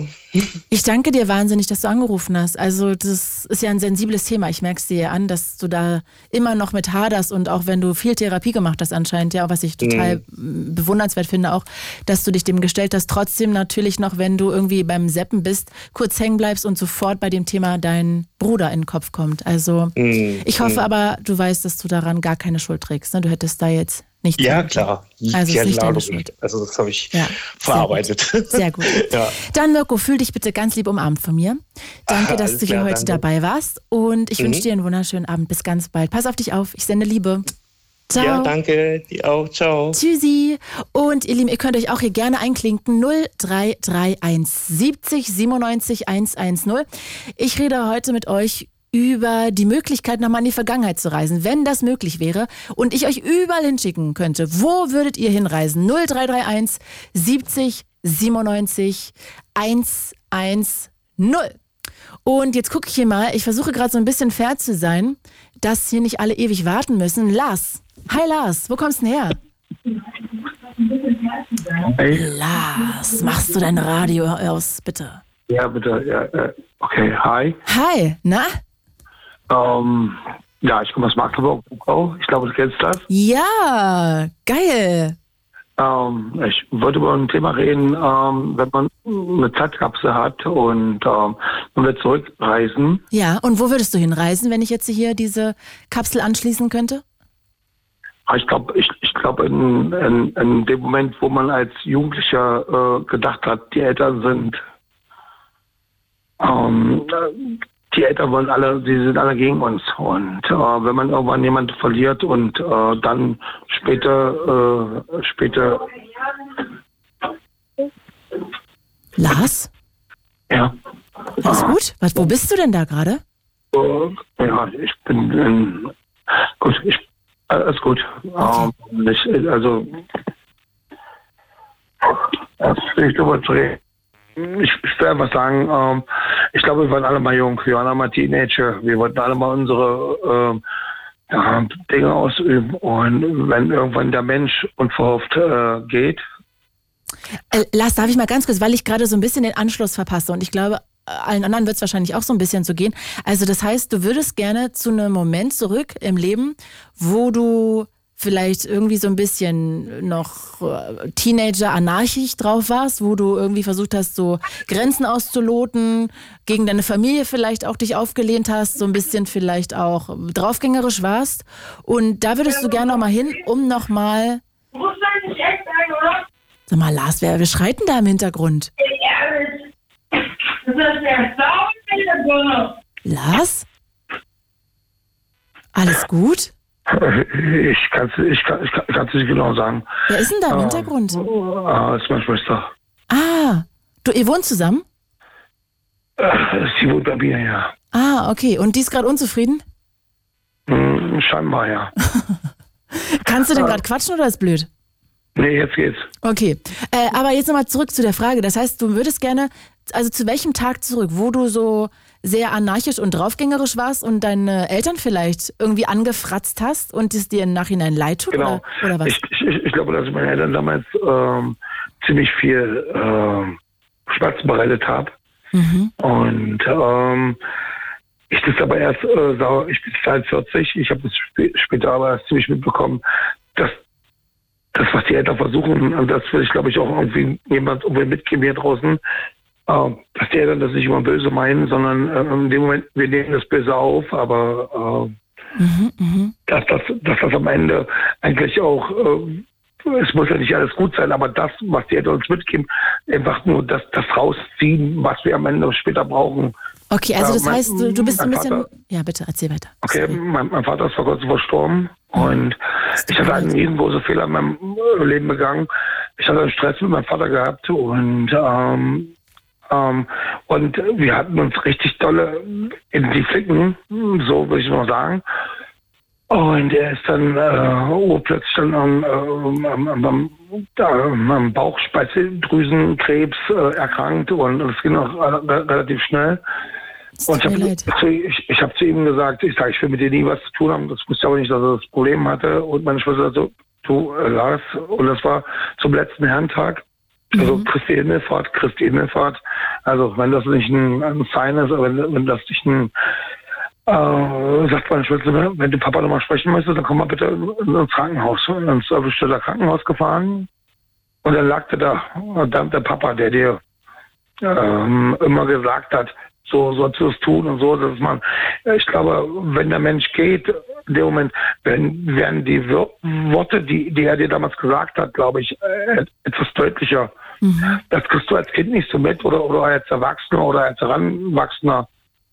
Ich danke dir wahnsinnig, dass du angerufen hast. Also das ist ja ein sensibles Thema. Ich merke es dir an, dass du da immer noch mit haderst und auch wenn du viel Therapie gemacht hast anscheinend, ja, was ich total mhm. bewundernswert finde auch, dass du dich dem gestellt hast. Trotzdem natürlich noch, wenn du irgendwie beim Seppen bist, kurz hängen bleibst und sofort bei dem Thema dein Bruder in den Kopf kommt. Also mhm. ich hoffe mhm. aber, du weißt, dass du daran gar keine Schuld trägst. Ne? Du hättest da jetzt nicht ja, klar. Also, ja, klar, also das habe ich ja, verarbeitet. Sehr gut. Sehr gut. ja. Dann, Mirko, fühl dich bitte ganz lieb umarmt von mir. Danke, dass du hier heute danke. dabei warst. Und ich mhm. wünsche dir einen wunderschönen Abend. Bis ganz bald. Pass auf dich auf. Ich sende Liebe. Ciao. Ja, danke. Die auch. Ciao. Tschüssi. Und ihr Lieben, ihr könnt euch auch hier gerne einklinken. 0331 70 97 110. Ich rede heute mit euch über die Möglichkeit, nochmal in die Vergangenheit zu reisen, wenn das möglich wäre und ich euch überall hinschicken könnte. Wo würdet ihr hinreisen? 0331 70 97 110. Und jetzt gucke ich hier mal, ich versuche gerade so ein bisschen fair zu sein, dass hier nicht alle ewig warten müssen. Lars. Hi Lars, wo kommst du denn her? Hey. Lars, machst du dein Radio aus, bitte? Ja, bitte. Ja, äh, okay, hi. Hi, na? Ähm, ja, ich komme aus Magdeburg. Ich glaube, du kennst das. Ja, geil. Ähm, ich wollte über ein Thema reden, ähm, wenn man eine Zeitkapsel hat und ähm, man will zurückreisen. Ja, und wo würdest du hinreisen, wenn ich jetzt hier diese Kapsel anschließen könnte? Ah, ich glaube, ich, ich glaube in, in, in, dem Moment, wo man als Jugendlicher äh, gedacht hat, die Eltern sind ähm, die Eltern wollen alle, sie sind alle gegen uns. Und äh, wenn man irgendwann jemanden verliert und äh, dann später, äh, später. Lars? Ja. Alles gut? Was, wo bist du denn da gerade? Ja, ich bin in, gut, ich, alles gut. Okay. Ähm, ich, also, das will ich drüber zu reden ich, ich will einfach sagen, ähm, ich glaube, wir waren alle mal jung, wir waren alle mal Teenager, wir wollten alle mal unsere ähm, ja, Dinge ausüben. Und wenn irgendwann der Mensch unverhofft äh, geht. Äh, Lars, darf ich mal ganz kurz, weil ich gerade so ein bisschen den Anschluss verpasse und ich glaube, allen anderen wird es wahrscheinlich auch so ein bisschen so gehen. Also das heißt, du würdest gerne zu einem Moment zurück im Leben, wo du vielleicht irgendwie so ein bisschen noch äh, Teenager anarchisch drauf warst, wo du irgendwie versucht hast, so Grenzen auszuloten, gegen deine Familie vielleicht auch dich aufgelehnt hast, so ein bisschen vielleicht auch draufgängerisch warst. Und da würdest du gerne noch mal hin, um noch mal. Sag mal, Lars, wer, wer schreit denn da im Hintergrund? Lars? Alles gut? Ich kann es ich kann, ich kann, nicht genau sagen. Wer ist denn da im Ah, Hintergrund? Ah, ist meine Schwester. Ah, du, ihr wohnt zusammen? Äh, Sie wohnt bei mir, ja. Ah, okay. Und die ist gerade unzufrieden? Hm, scheinbar, ja. Kannst du denn gerade quatschen oder ist blöd? Nee, jetzt geht's. Okay, äh, aber jetzt nochmal zurück zu der Frage. Das heißt, du würdest gerne, also zu welchem Tag zurück, wo du so sehr anarchisch und draufgängerisch warst und deine Eltern vielleicht irgendwie angefratzt hast und es dir im Nachhinein leid tut? Genau. Oder, oder was? Ich, ich, ich glaube, dass ich meine Eltern damals ähm, ziemlich viel ähm, Schmerz bereitet habe. Mhm. Und ähm, ich das aber erst, äh, ich bin 42, ich habe das spä- später aber erst ziemlich mitbekommen, dass das, was die Eltern versuchen, und das will ich glaube ich auch irgendwie jemand irgendwie mitgeben hier draußen, dass die Eltern das nicht immer böse meinen, sondern äh, in dem Moment, wir nehmen das böse auf, aber äh, Mhm, mhm. dass das, dass das am Ende eigentlich auch, äh, es muss ja nicht alles gut sein, aber das, was die Eltern uns mitgeben, einfach nur das, das rausziehen, was wir am Ende später brauchen. Okay, also Ja, das mein- heißt, du, du bist ein bisschen. Vater- Ja, bitte, erzähl weiter. Okay, mein, mein Vater ist vor kurzem verstorben und tut ich hatte einen riesengroßen Fehler in meinem äh, Leben begangen. Ich hatte einen Stress mit meinem Vater gehabt und ähm, ähm, und wir hatten uns richtig dolle in die Flicken, so würde ich mal sagen. Und er ist dann äh, urplötzlich dann am, äh, am, am, am, am Bauchspeicheldrüsenkrebs äh, erkrankt und es ging auch re- relativ schnell. Und ich habe ich, ich hab zu ihm gesagt, ich sage, ich will mit dir nie was zu tun haben. Das wusste aber nicht, dass er das Problem hatte. Und meine Schwester so, du äh, Lars, und das war zum letzten Herrentag. Also Mhm. Christi Himmelfahrt, Christi Himmelfahrt. Also wenn das nicht ein, ein Sign ist, aber wenn, wenn das nicht ein äh, sagt meine Schwester, wenn du Papa nochmal sprechen möchtest, dann komm mal bitte ins Krankenhaus. Ins Krankenhaus gefahren. Und dann lag der da, dann der Papa, der dir ähm, immer gesagt hat, so sollst du es tun und so, dass man, ich glaube, wenn der Mensch geht, in dem Moment werden, werden die Worte, die, die er dir damals gesagt hat, glaube ich, äh, etwas deutlicher. Mhm. Das kriegst du als Kind nicht so mit oder, oder als Erwachsener oder als Heranwachsender.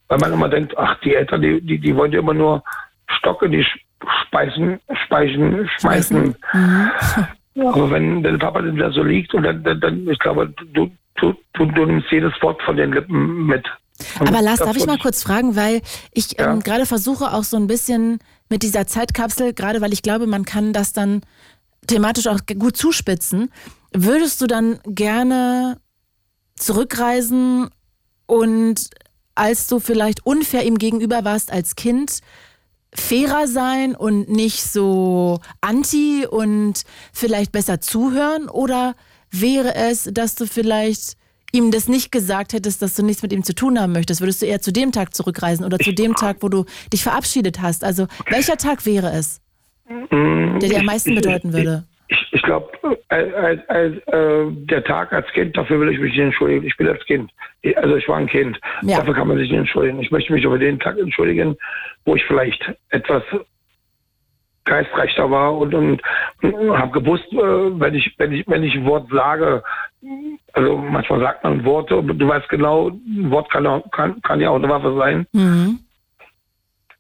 Weil man immer denkt, ach, die Eltern, die, die, die wollen dir immer nur Stock in die Speisen, Speichen schmeißen. Mhm. Aber wenn der Papa dann da so liegt und dann, dann, dann ich glaube, du, du, du, du nimmst jedes Wort von den Lippen mit. Und Aber Lars, darf ich mal kurz fragen, weil ich Ja. ähm, gerade versuche auch so ein bisschen mit dieser Zeitkapsel, gerade weil ich glaube, man kann das dann thematisch auch gut zuspitzen. Würdest du dann gerne zurückreisen und als du vielleicht unfair ihm gegenüber warst als Kind, fairer sein und nicht so anti und vielleicht besser zuhören? Oder wäre es, dass du vielleicht ihm das nicht gesagt hättest, dass du nichts mit ihm zu tun haben möchtest? Würdest du eher zu dem Tag zurückreisen oder zu dem Tag, wo du dich verabschiedet hast? Also welcher Tag wäre es, Mm, der dir am meisten ich- bedeuten würde? Ich, glaube, äh, äh, äh, der Tag als Kind, dafür will ich mich nicht entschuldigen. Ich bin als Kind. Also ich war ein Kind. Ja. Dafür kann man sich nicht entschuldigen. Ich möchte mich über den Tag entschuldigen, wo ich vielleicht etwas geistreicher war und, und, und habe gewusst, äh, wenn ich, wenn ich, wenn ich ein Wort sage, also manchmal sagt man Worte, du weißt genau, ein Wort kann, auch, kann, kann ja auch eine Waffe sein. Mhm.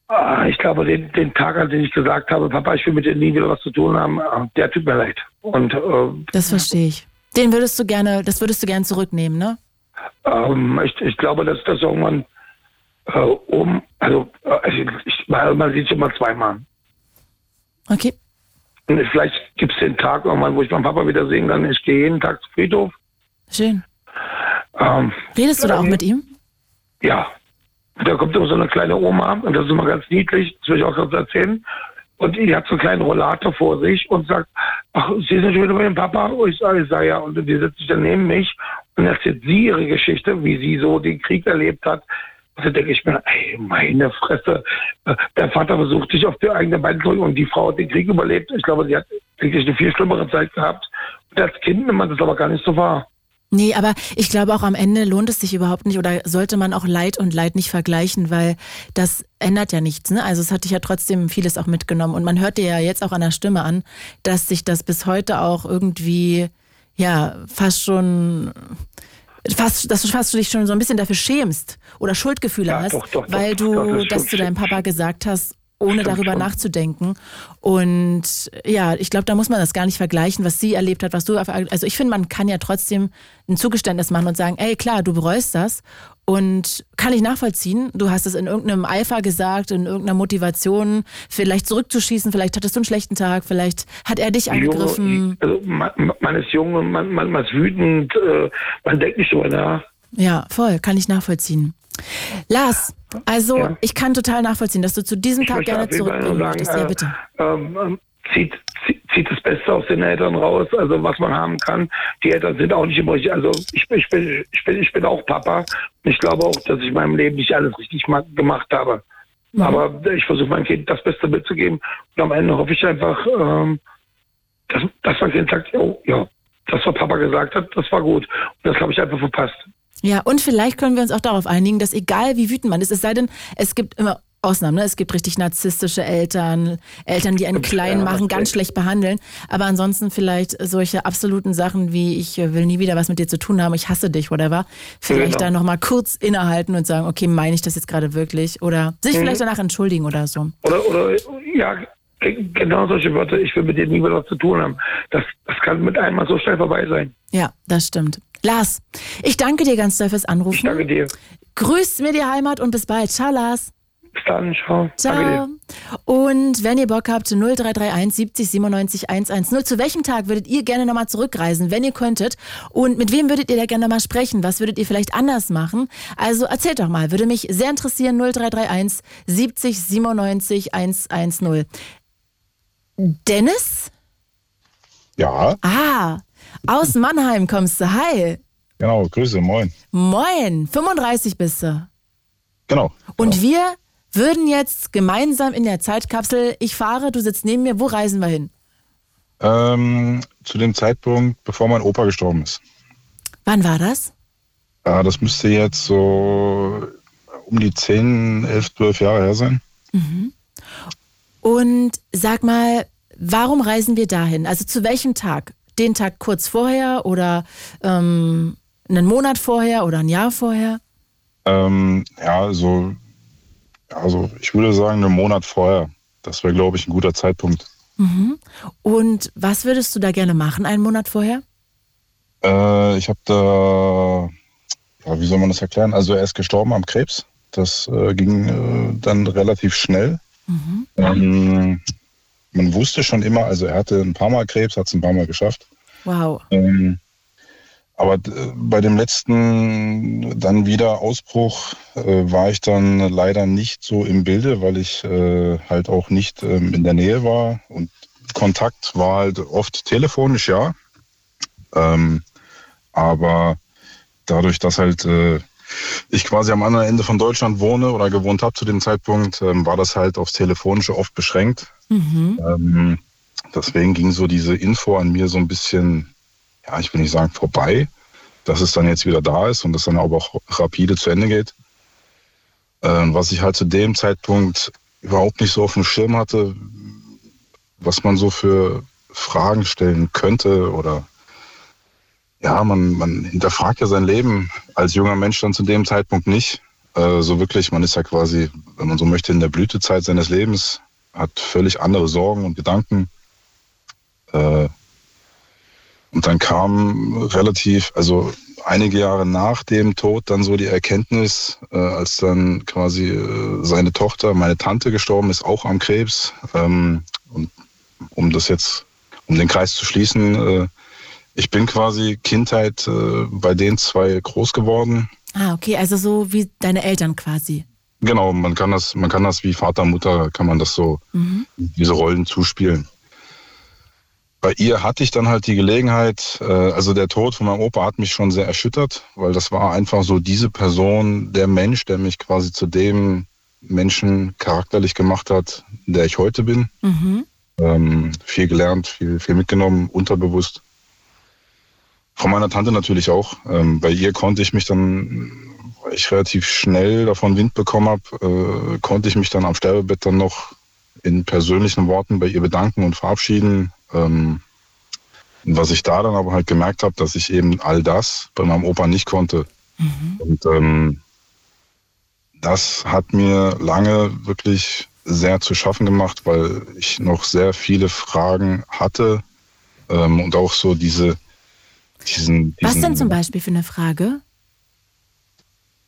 Ah, Ich glaube, den, den Tag, an dem ich gesagt habe, Papa, ich will mit dir nie wieder was zu tun haben, ah, der tut mir leid. Und äh, Das verstehe ich. Den würdest du gerne, das würdest du gerne zurücknehmen, ne? ähm, ich, ich glaube, dass das irgendwann äh, um, also, äh, ich, weil man sieht sich immer zweimal. Okay. Und vielleicht gibt es den Tag irgendwann, wo ich meinen Papa wieder sehen kann. Ich gehe jeden Tag zum Friedhof. Schön. Ähm, Redest du da auch mit ihm? ja, da kommt immer so eine kleine Oma und das ist immer ganz niedlich, das will ich auch kurz erzählen. Und die hat so einen kleinen Rollator vor sich und sagt, ach, Sie sind schon wieder bei dem Papa? Und ich sage, ich sage ja. Und die setzt sich dann neben mich und erzählt sie ihre Geschichte, wie sie so den Krieg erlebt hat. Und dann denke ich mir, ey, meine Fresse, äh, der Vater versucht sich auf die eigene Beine zu und die Frau hat den Krieg überlebt. Ich glaube, sie hat wirklich eine viel schlimmere Zeit gehabt. Und als Kind nimmt man das aber gar nicht so wahr. Nee, aber ich glaube auch am Ende lohnt es sich überhaupt nicht oder sollte man auch Leid und Leid nicht vergleichen, weil das ändert ja nichts. Ne? Also es hat dich ja trotzdem vieles auch mitgenommen und man hört dir ja jetzt auch an der Stimme an, dass sich das bis heute auch irgendwie, ja, fast schon, fast, dass du fast dich schon so ein bisschen dafür schämst oder Schuldgefühle Ja, hast, doch, doch, weil doch, du das zu deinem. Papa gesagt hast ohne Stimmt darüber schon. nachzudenken. Und ja, ich glaube, da muss man das gar nicht vergleichen, was sie erlebt hat, was du. Also ich finde, man kann ja trotzdem ein Zugeständnis machen und sagen, ey klar, du bereust das. Und kann ich nachvollziehen. Du hast es in irgendeinem Eifer gesagt, in irgendeiner Motivation, vielleicht zurückzuschießen, vielleicht hattest du einen schlechten Tag, vielleicht hat er dich angegriffen. Also man, man ist jung und man, man, man ist wütend, äh, man denkt nicht drüber nach. Ja, voll, kann ich nachvollziehen. Lars, also Ja. ich kann total nachvollziehen, dass du zu diesem Ich Tag gerne zurückgehen möchtest. Ja, sagen, bitte. äh, ähm, ähm, zieht, zieht, zieht das Beste aus den Eltern raus, also was man haben kann. Die Eltern sind auch nicht immer richtig. Also ich bin, ich bin, ich bin, ich bin auch Papa. Und ich glaube auch, dass ich in meinem Leben nicht alles richtig ma- gemacht habe. Mhm. Aber ich versuche meinem Kind das Beste mitzugeben. Und am Ende hoffe ich einfach, ähm, dass, dass mein Kind sagt, oh, ja, das, was Papa gesagt hat, das war gut. Und das habe ich einfach verpasst. Ja, und vielleicht können wir uns auch darauf einigen, dass egal wie wütend man ist, es sei denn, es gibt immer Ausnahmen, ne? es gibt richtig narzisstische Eltern, Eltern, die einen klein machen, ganz schlecht behandeln, aber ansonsten vielleicht solche absoluten Sachen wie ich äh, will nie wieder was mit dir zu tun haben, ich hasse dich, whatever, vielleicht Genau. da nochmal kurz innehalten und sagen, okay, meine ich das jetzt gerade wirklich oder sich Mhm. vielleicht danach entschuldigen oder so. Oder, oder ja, ge- genau solche Wörter, ich will mit dir nie wieder was zu tun haben. Das, das kann mit einmal so schnell vorbei sein. Ja, das stimmt. Lars, ich danke dir ganz doll fürs Ich Anrufen. danke dir. Grüßt mir die Heimat und bis bald. Ciao, Lars. Bis dann, ciao. Danke. Ciao. Und wenn ihr Bock habt, 0331 70 97 110. Zu welchem Tag würdet ihr gerne nochmal zurückreisen, wenn ihr könntet? Und mit wem würdet ihr da gerne nochmal sprechen? Was würdet ihr vielleicht anders machen? Also erzählt doch mal. Würde mich sehr interessieren. 0331 70 97 110. Dennis? Ja, Ah, aus Mannheim kommst du. Hi. genau, Grüße, moin. Moin. 35 bist du. Genau. Und wir würden jetzt gemeinsam in der Zeitkapsel, ich fahre, du sitzt neben mir, wo reisen wir hin? Ähm, zu dem Zeitpunkt, bevor mein Opa gestorben ist. Wann war das? Ja, das müsste jetzt so um die 10, 11, 12 Jahre her sein. Und sag mal, warum reisen wir dahin? Also zu welchem Tag? Den Tag kurz vorher oder ähm, einen Monat vorher oder ein Jahr vorher? Ähm, ja, so, also ich würde sagen, einen Monat vorher. Das wäre, glaube ich, ein guter Zeitpunkt. Und was würdest du da gerne machen, einen Monat vorher? Äh, ich habe da, ja, wie soll man das erklären? Also er ist gestorben am Krebs. Das äh, ging äh, dann relativ schnell. Ähm, man wusste schon immer, also er hatte ein paar Mal Krebs, hat es ein paar Mal geschafft. Wow. Ähm, aber äh, bei dem letzten dann wieder Ausbruch äh, war ich dann leider nicht so im Bilde, weil ich äh, halt auch nicht ähm, in der Nähe war. Und Kontakt war halt oft telefonisch, ja. Ähm, aber dadurch, dass halt äh, ich quasi am anderen Ende von Deutschland wohne oder gewohnt habe zu dem Zeitpunkt, ähm, war das halt aufs Telefonische oft beschränkt. Ähm, deswegen ging so diese Info an mir so ein bisschen, ja, ich will nicht sagen vorbei, dass es dann jetzt wieder da ist und das dann aber auch rapide zu Ende geht. Ähm, was ich halt zu dem Zeitpunkt überhaupt nicht so auf dem Schirm hatte, was man so für Fragen stellen könnte oder ja, man, man hinterfragt ja sein Leben als junger Mensch dann zu dem Zeitpunkt nicht. Äh, so wirklich, man ist ja quasi, wenn man so möchte, in der Blütezeit seines Lebens, hat völlig andere Sorgen und Gedanken. Äh, und dann kam relativ, also einige Jahre nach dem Tod dann so die Erkenntnis, äh, als dann quasi äh, seine Tochter, meine Tante gestorben ist, auch am Krebs. Ähm, und um das jetzt, um den Kreis zu schließen, äh, ich bin quasi Kindheit äh, bei den zwei groß geworden. Ah, okay, also so wie deine Eltern quasi. Genau, man kann das, man kann das wie Vater, Mutter, kann man das so, diese Rollen zuspielen. Bei ihr hatte ich dann halt die Gelegenheit, äh, also der Tod von meinem Opa hat mich schon sehr erschüttert, weil das war einfach so diese Person, der Mensch, der mich quasi zu dem Menschen charakterlich gemacht hat, der ich heute bin. Ähm, viel gelernt, viel, viel mitgenommen, unterbewusst. Von meiner Tante natürlich auch. Ähm, bei ihr konnte ich mich dann, weil ich relativ schnell davon Wind bekommen habe, äh, konnte ich mich dann am Sterbebett dann noch in persönlichen Worten bei ihr bedanken und verabschieden. Ähm, was ich da dann aber halt gemerkt habe, dass ich eben all das bei meinem Opa nicht konnte. Und ähm, das hat mir lange wirklich sehr zu schaffen gemacht, weil ich noch sehr viele Fragen hatte ähm, und auch so diese, diesen, diesen. Was denn zum Beispiel für eine Frage?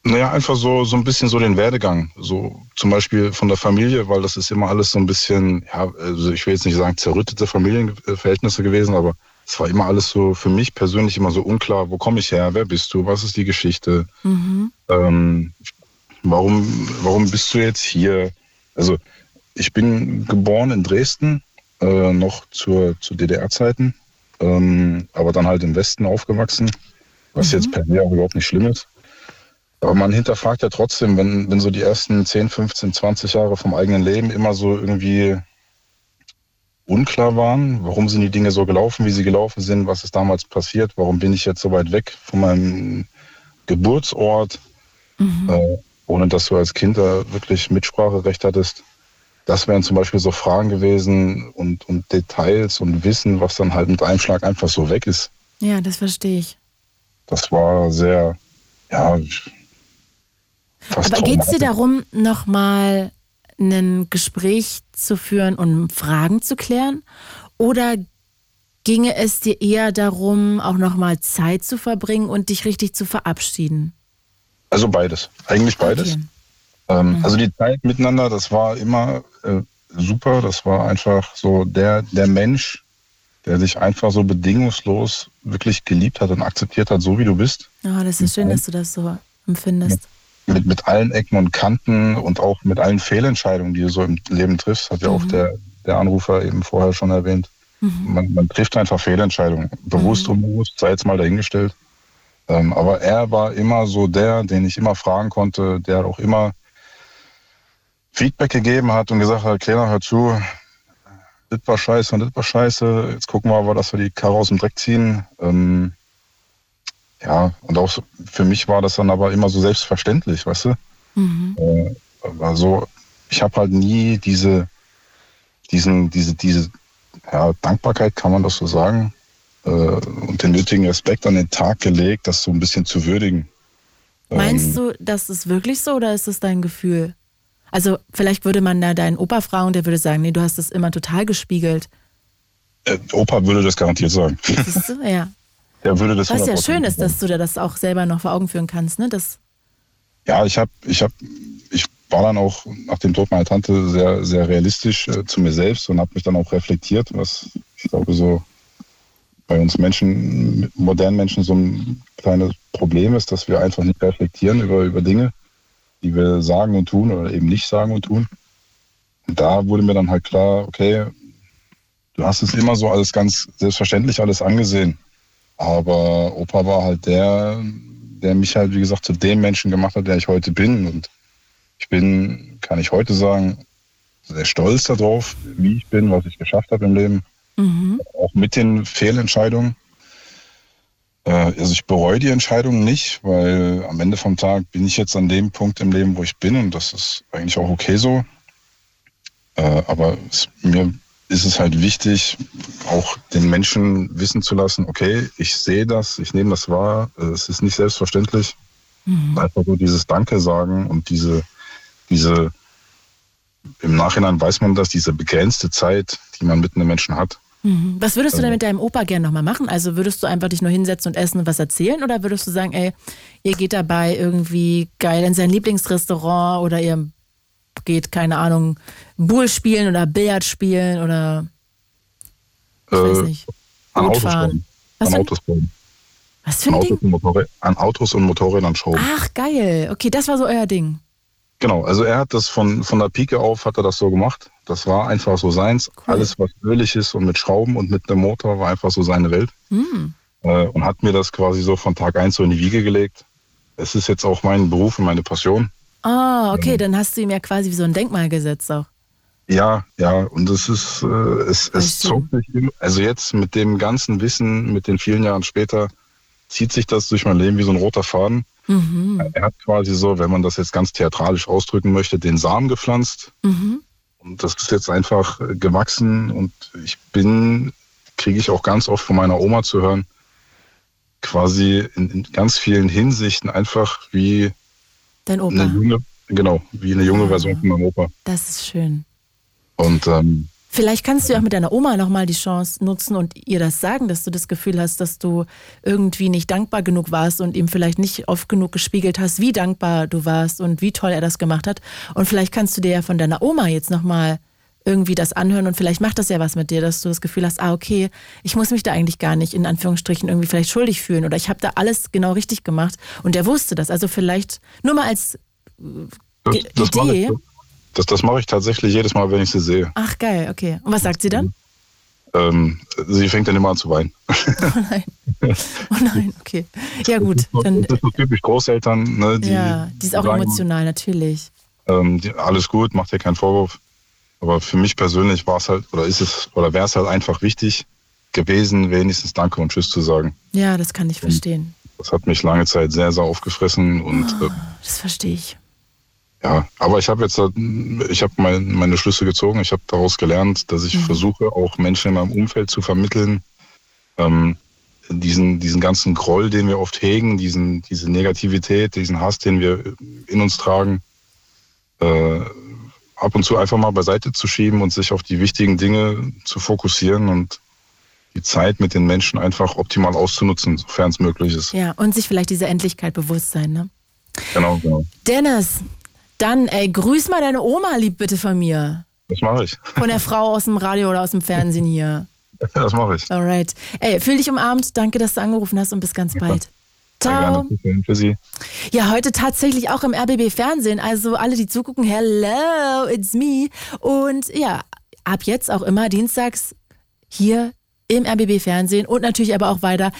Naja, einfach so, so ein bisschen so den Werdegang. So zum Beispiel von der Familie, weil das ist immer alles so ein bisschen, ja, also ich will jetzt nicht sagen zerrüttete Familienverhältnisse gewesen, aber es war immer alles so für mich persönlich immer so unklar, wo komme ich her, wer bist du, was ist die Geschichte, Mhm. ähm, warum, warum bist du jetzt hier? Also ich bin geboren in Dresden, äh, noch zur, zu DDR-Zeiten, ähm, aber dann halt im Westen aufgewachsen, was jetzt per se auch überhaupt nicht schlimm ist. Aber man hinterfragt ja trotzdem, wenn, wenn so die ersten 10, 15, 20 Jahre vom eigenen Leben immer so irgendwie unklar waren, warum sind die Dinge so gelaufen, wie sie gelaufen sind, was ist damals passiert, warum bin ich jetzt so weit weg von meinem Geburtsort, äh, ohne dass du als Kind da wirklich Mitspracherecht hattest. Das wären zum Beispiel so Fragen gewesen und, und Details und Wissen, was dann halt mit einem Schlag einfach so weg ist. Ja, das verstehe ich. Das war sehr, ja, fast Aber geht es dir traumatisch. darum, nochmal ein Gespräch zu führen und Fragen zu klären? Oder ginge es dir eher darum, auch nochmal Zeit zu verbringen und dich richtig zu verabschieden? Also beides, eigentlich beides. Okay. Ähm, Also die Zeit miteinander, das war immer äh, super. Das war einfach so der, der Mensch, der dich einfach so bedingungslos wirklich geliebt hat und akzeptiert hat, so wie du bist. Oh, das ist schön, dass du das so empfindest. Mit, mit allen Ecken und Kanten und auch mit allen Fehlentscheidungen, die du so im Leben triffst, hat ja auch der, der Anrufer eben vorher schon erwähnt. Man, man trifft einfach Fehlentscheidungen, bewusst, unbewusst, sei jetzt mal dahingestellt. Ähm, aber er war immer so der, den ich immer fragen konnte, der auch immer Feedback gegeben hat und gesagt hat, Kleiner, hör zu, das war scheiße und das war scheiße, jetzt gucken wir aber, dass wir die Karre aus dem Dreck ziehen. Ähm, ja, und auch für mich war das dann aber immer so selbstverständlich, weißt du? Äh, also ich habe halt nie diese, diesen, diese, diese ja, Dankbarkeit, kann man das so sagen, äh, und den nötigen Respekt an den Tag gelegt, das so ein bisschen zu würdigen. Meinst du, das ist wirklich so oder ist das dein Gefühl? Also vielleicht würde man da deinen Opa fragen, der würde sagen, nee, du hast das immer total gespiegelt. Äh, Opa würde das garantiert sagen. Siehst du? Ja. Der würde das Was ja 100% schön ist, dass du dir das auch selber noch vor Augen führen kannst, ne? Das, Ja, ich habe, ich habe, ich war dann auch nach dem Tod meiner Tante sehr, sehr realistisch äh, zu mir selbst und habe mich dann auch reflektiert, was ich glaube so bei uns Menschen, modernen Menschen so ein kleines Problem ist, dass wir einfach nicht reflektieren über, über Dinge, die wir sagen und tun oder eben nicht sagen und tun. Und da wurde mir dann halt klar, okay, du hast es immer so alles ganz selbstverständlich alles angesehen. Aber Opa war halt der, der mich halt, wie gesagt, zu dem Menschen gemacht hat, der ich heute bin. Und ich bin, kann ich heute sagen, sehr stolz darauf, wie ich bin, was ich geschafft habe im Leben. Auch mit den Fehlentscheidungen. Äh, Also ich bereue die Entscheidung nicht, weil am Ende vom Tag bin ich jetzt an dem Punkt im Leben, wo ich bin und das ist eigentlich auch okay so. Äh, Aber es, mir ist es halt wichtig, auch den Menschen wissen zu lassen, okay, ich sehe das, ich nehme das wahr, es ist nicht selbstverständlich. Einfach so dieses Danke sagen und diese, diese, im Nachhinein weiß man das, diese begrenzte Zeit, die man mit einem Menschen hat. Mhm. Was würdest Also du denn mit deinem Opa gerne nochmal machen? Also würdest du einfach dich nur hinsetzen und essen und was erzählen? Oder würdest du sagen, ey, ihr geht dabei irgendwie geil in sein Lieblingsrestaurant oder ihr geht, keine Ahnung, Bull spielen oder Billard spielen oder ich weiß Äh, nicht, an Autos fahren? Was An für, ein- Autos schrauben. was für An ein Autos, Ding? und Motorrä- an Autos und Motorrädern schrauben. Ach, geil. Okay, das war so euer Ding. Genau, also er hat das von, von der Pike auf, hat er das so gemacht. Das war einfach so seins. Cool. Alles, was ölig ist und mit Schrauben und mit einem Motor, war einfach so seine Welt. Hm. Äh, und hat mir das quasi so von Tag eins so in die Wiege gelegt. Es ist jetzt auch mein Beruf und meine Passion. Ah, okay, dann hast du ihm ja quasi wie so ein Denkmal gesetzt auch. Ja, ja, und es ist, äh, es, es zog sich, im- also jetzt mit dem ganzen Wissen, mit den vielen Jahren später, zieht sich das durch mein Leben wie so ein roter Faden. Mhm. Er hat quasi so, wenn man das jetzt ganz theatralisch ausdrücken möchte, den Samen gepflanzt. Mhm. Und das ist jetzt einfach äh, gewachsen und ich bin, kriege ich auch ganz oft von meiner Oma zu hören, quasi in, in ganz vielen Hinsichten einfach wie Dein eine Opa. junge, genau, wie eine junge Ah. Version von meinem Opa. Das ist schön. Und ähm, Vielleicht kannst du ja auch mit deiner Oma nochmal die Chance nutzen und ihr das sagen, dass du das Gefühl hast, dass du irgendwie nicht dankbar genug warst und ihm vielleicht nicht oft genug gespiegelt hast, wie dankbar du warst und wie toll er das gemacht hat. Und vielleicht kannst du dir ja von deiner Oma jetzt nochmal irgendwie das anhören und vielleicht macht das ja was mit dir, dass du das Gefühl hast, ah, okay, ich muss mich da eigentlich gar nicht in Anführungsstrichen irgendwie vielleicht schuldig fühlen oder ich habe da alles genau richtig gemacht und der wusste das. Also vielleicht nur mal als äh, das, das mache Idee? ich, das, das mache ich tatsächlich jedes Mal, wenn ich sie sehe. Ach geil, okay. Und was sagt sie dann? Ähm, sie fängt dann immer an zu weinen. Oh nein. Oh nein, okay. Ja gut, dann das ist so typisch Großeltern, ne, die, ja, die ist auch sagen, emotional, natürlich. Ähm, die, alles gut, macht dir keinen Vorwurf. Aber für mich persönlich war es halt, oder ist es, oder wäre es halt einfach wichtig gewesen, wenigstens Danke und Tschüss zu sagen. Ja, das kann ich verstehen. Das hat mich lange Zeit sehr, sehr aufgefressen und äh, Das verstehe ich. ja, aber ich habe jetzt, halt, ich habe mein, meine Schlüsse gezogen. Ich habe daraus gelernt, dass ich versuche, auch Menschen in meinem Umfeld zu vermitteln, ähm, diesen, diesen ganzen Groll, den wir oft hegen, diesen, diese Negativität, diesen Hass, den wir in uns tragen, äh, ab und zu einfach mal beiseite zu schieben und sich auf die wichtigen Dinge zu fokussieren und die Zeit mit den Menschen einfach optimal auszunutzen, sofern es möglich ist. Ja, und sich vielleicht dieser Endlichkeit bewusst sein, ne? Genau, genau. Dennis, dann, ey, grüß mal deine Oma lieb bitte von mir. Das mache ich. Von der Frau aus dem Radio oder aus dem Fernsehen hier. Das mache ich. Alright. Ey, fühl dich umarmt. Danke, dass du angerufen hast und bis ganz bald. Ciao. Für Sie. Ja, heute tatsächlich auch im RBB Fernsehen. Also alle, die zugucken, hello, it's me. Und ja, ab jetzt auch immer dienstags hier im RBB Fernsehen und natürlich aber auch weiter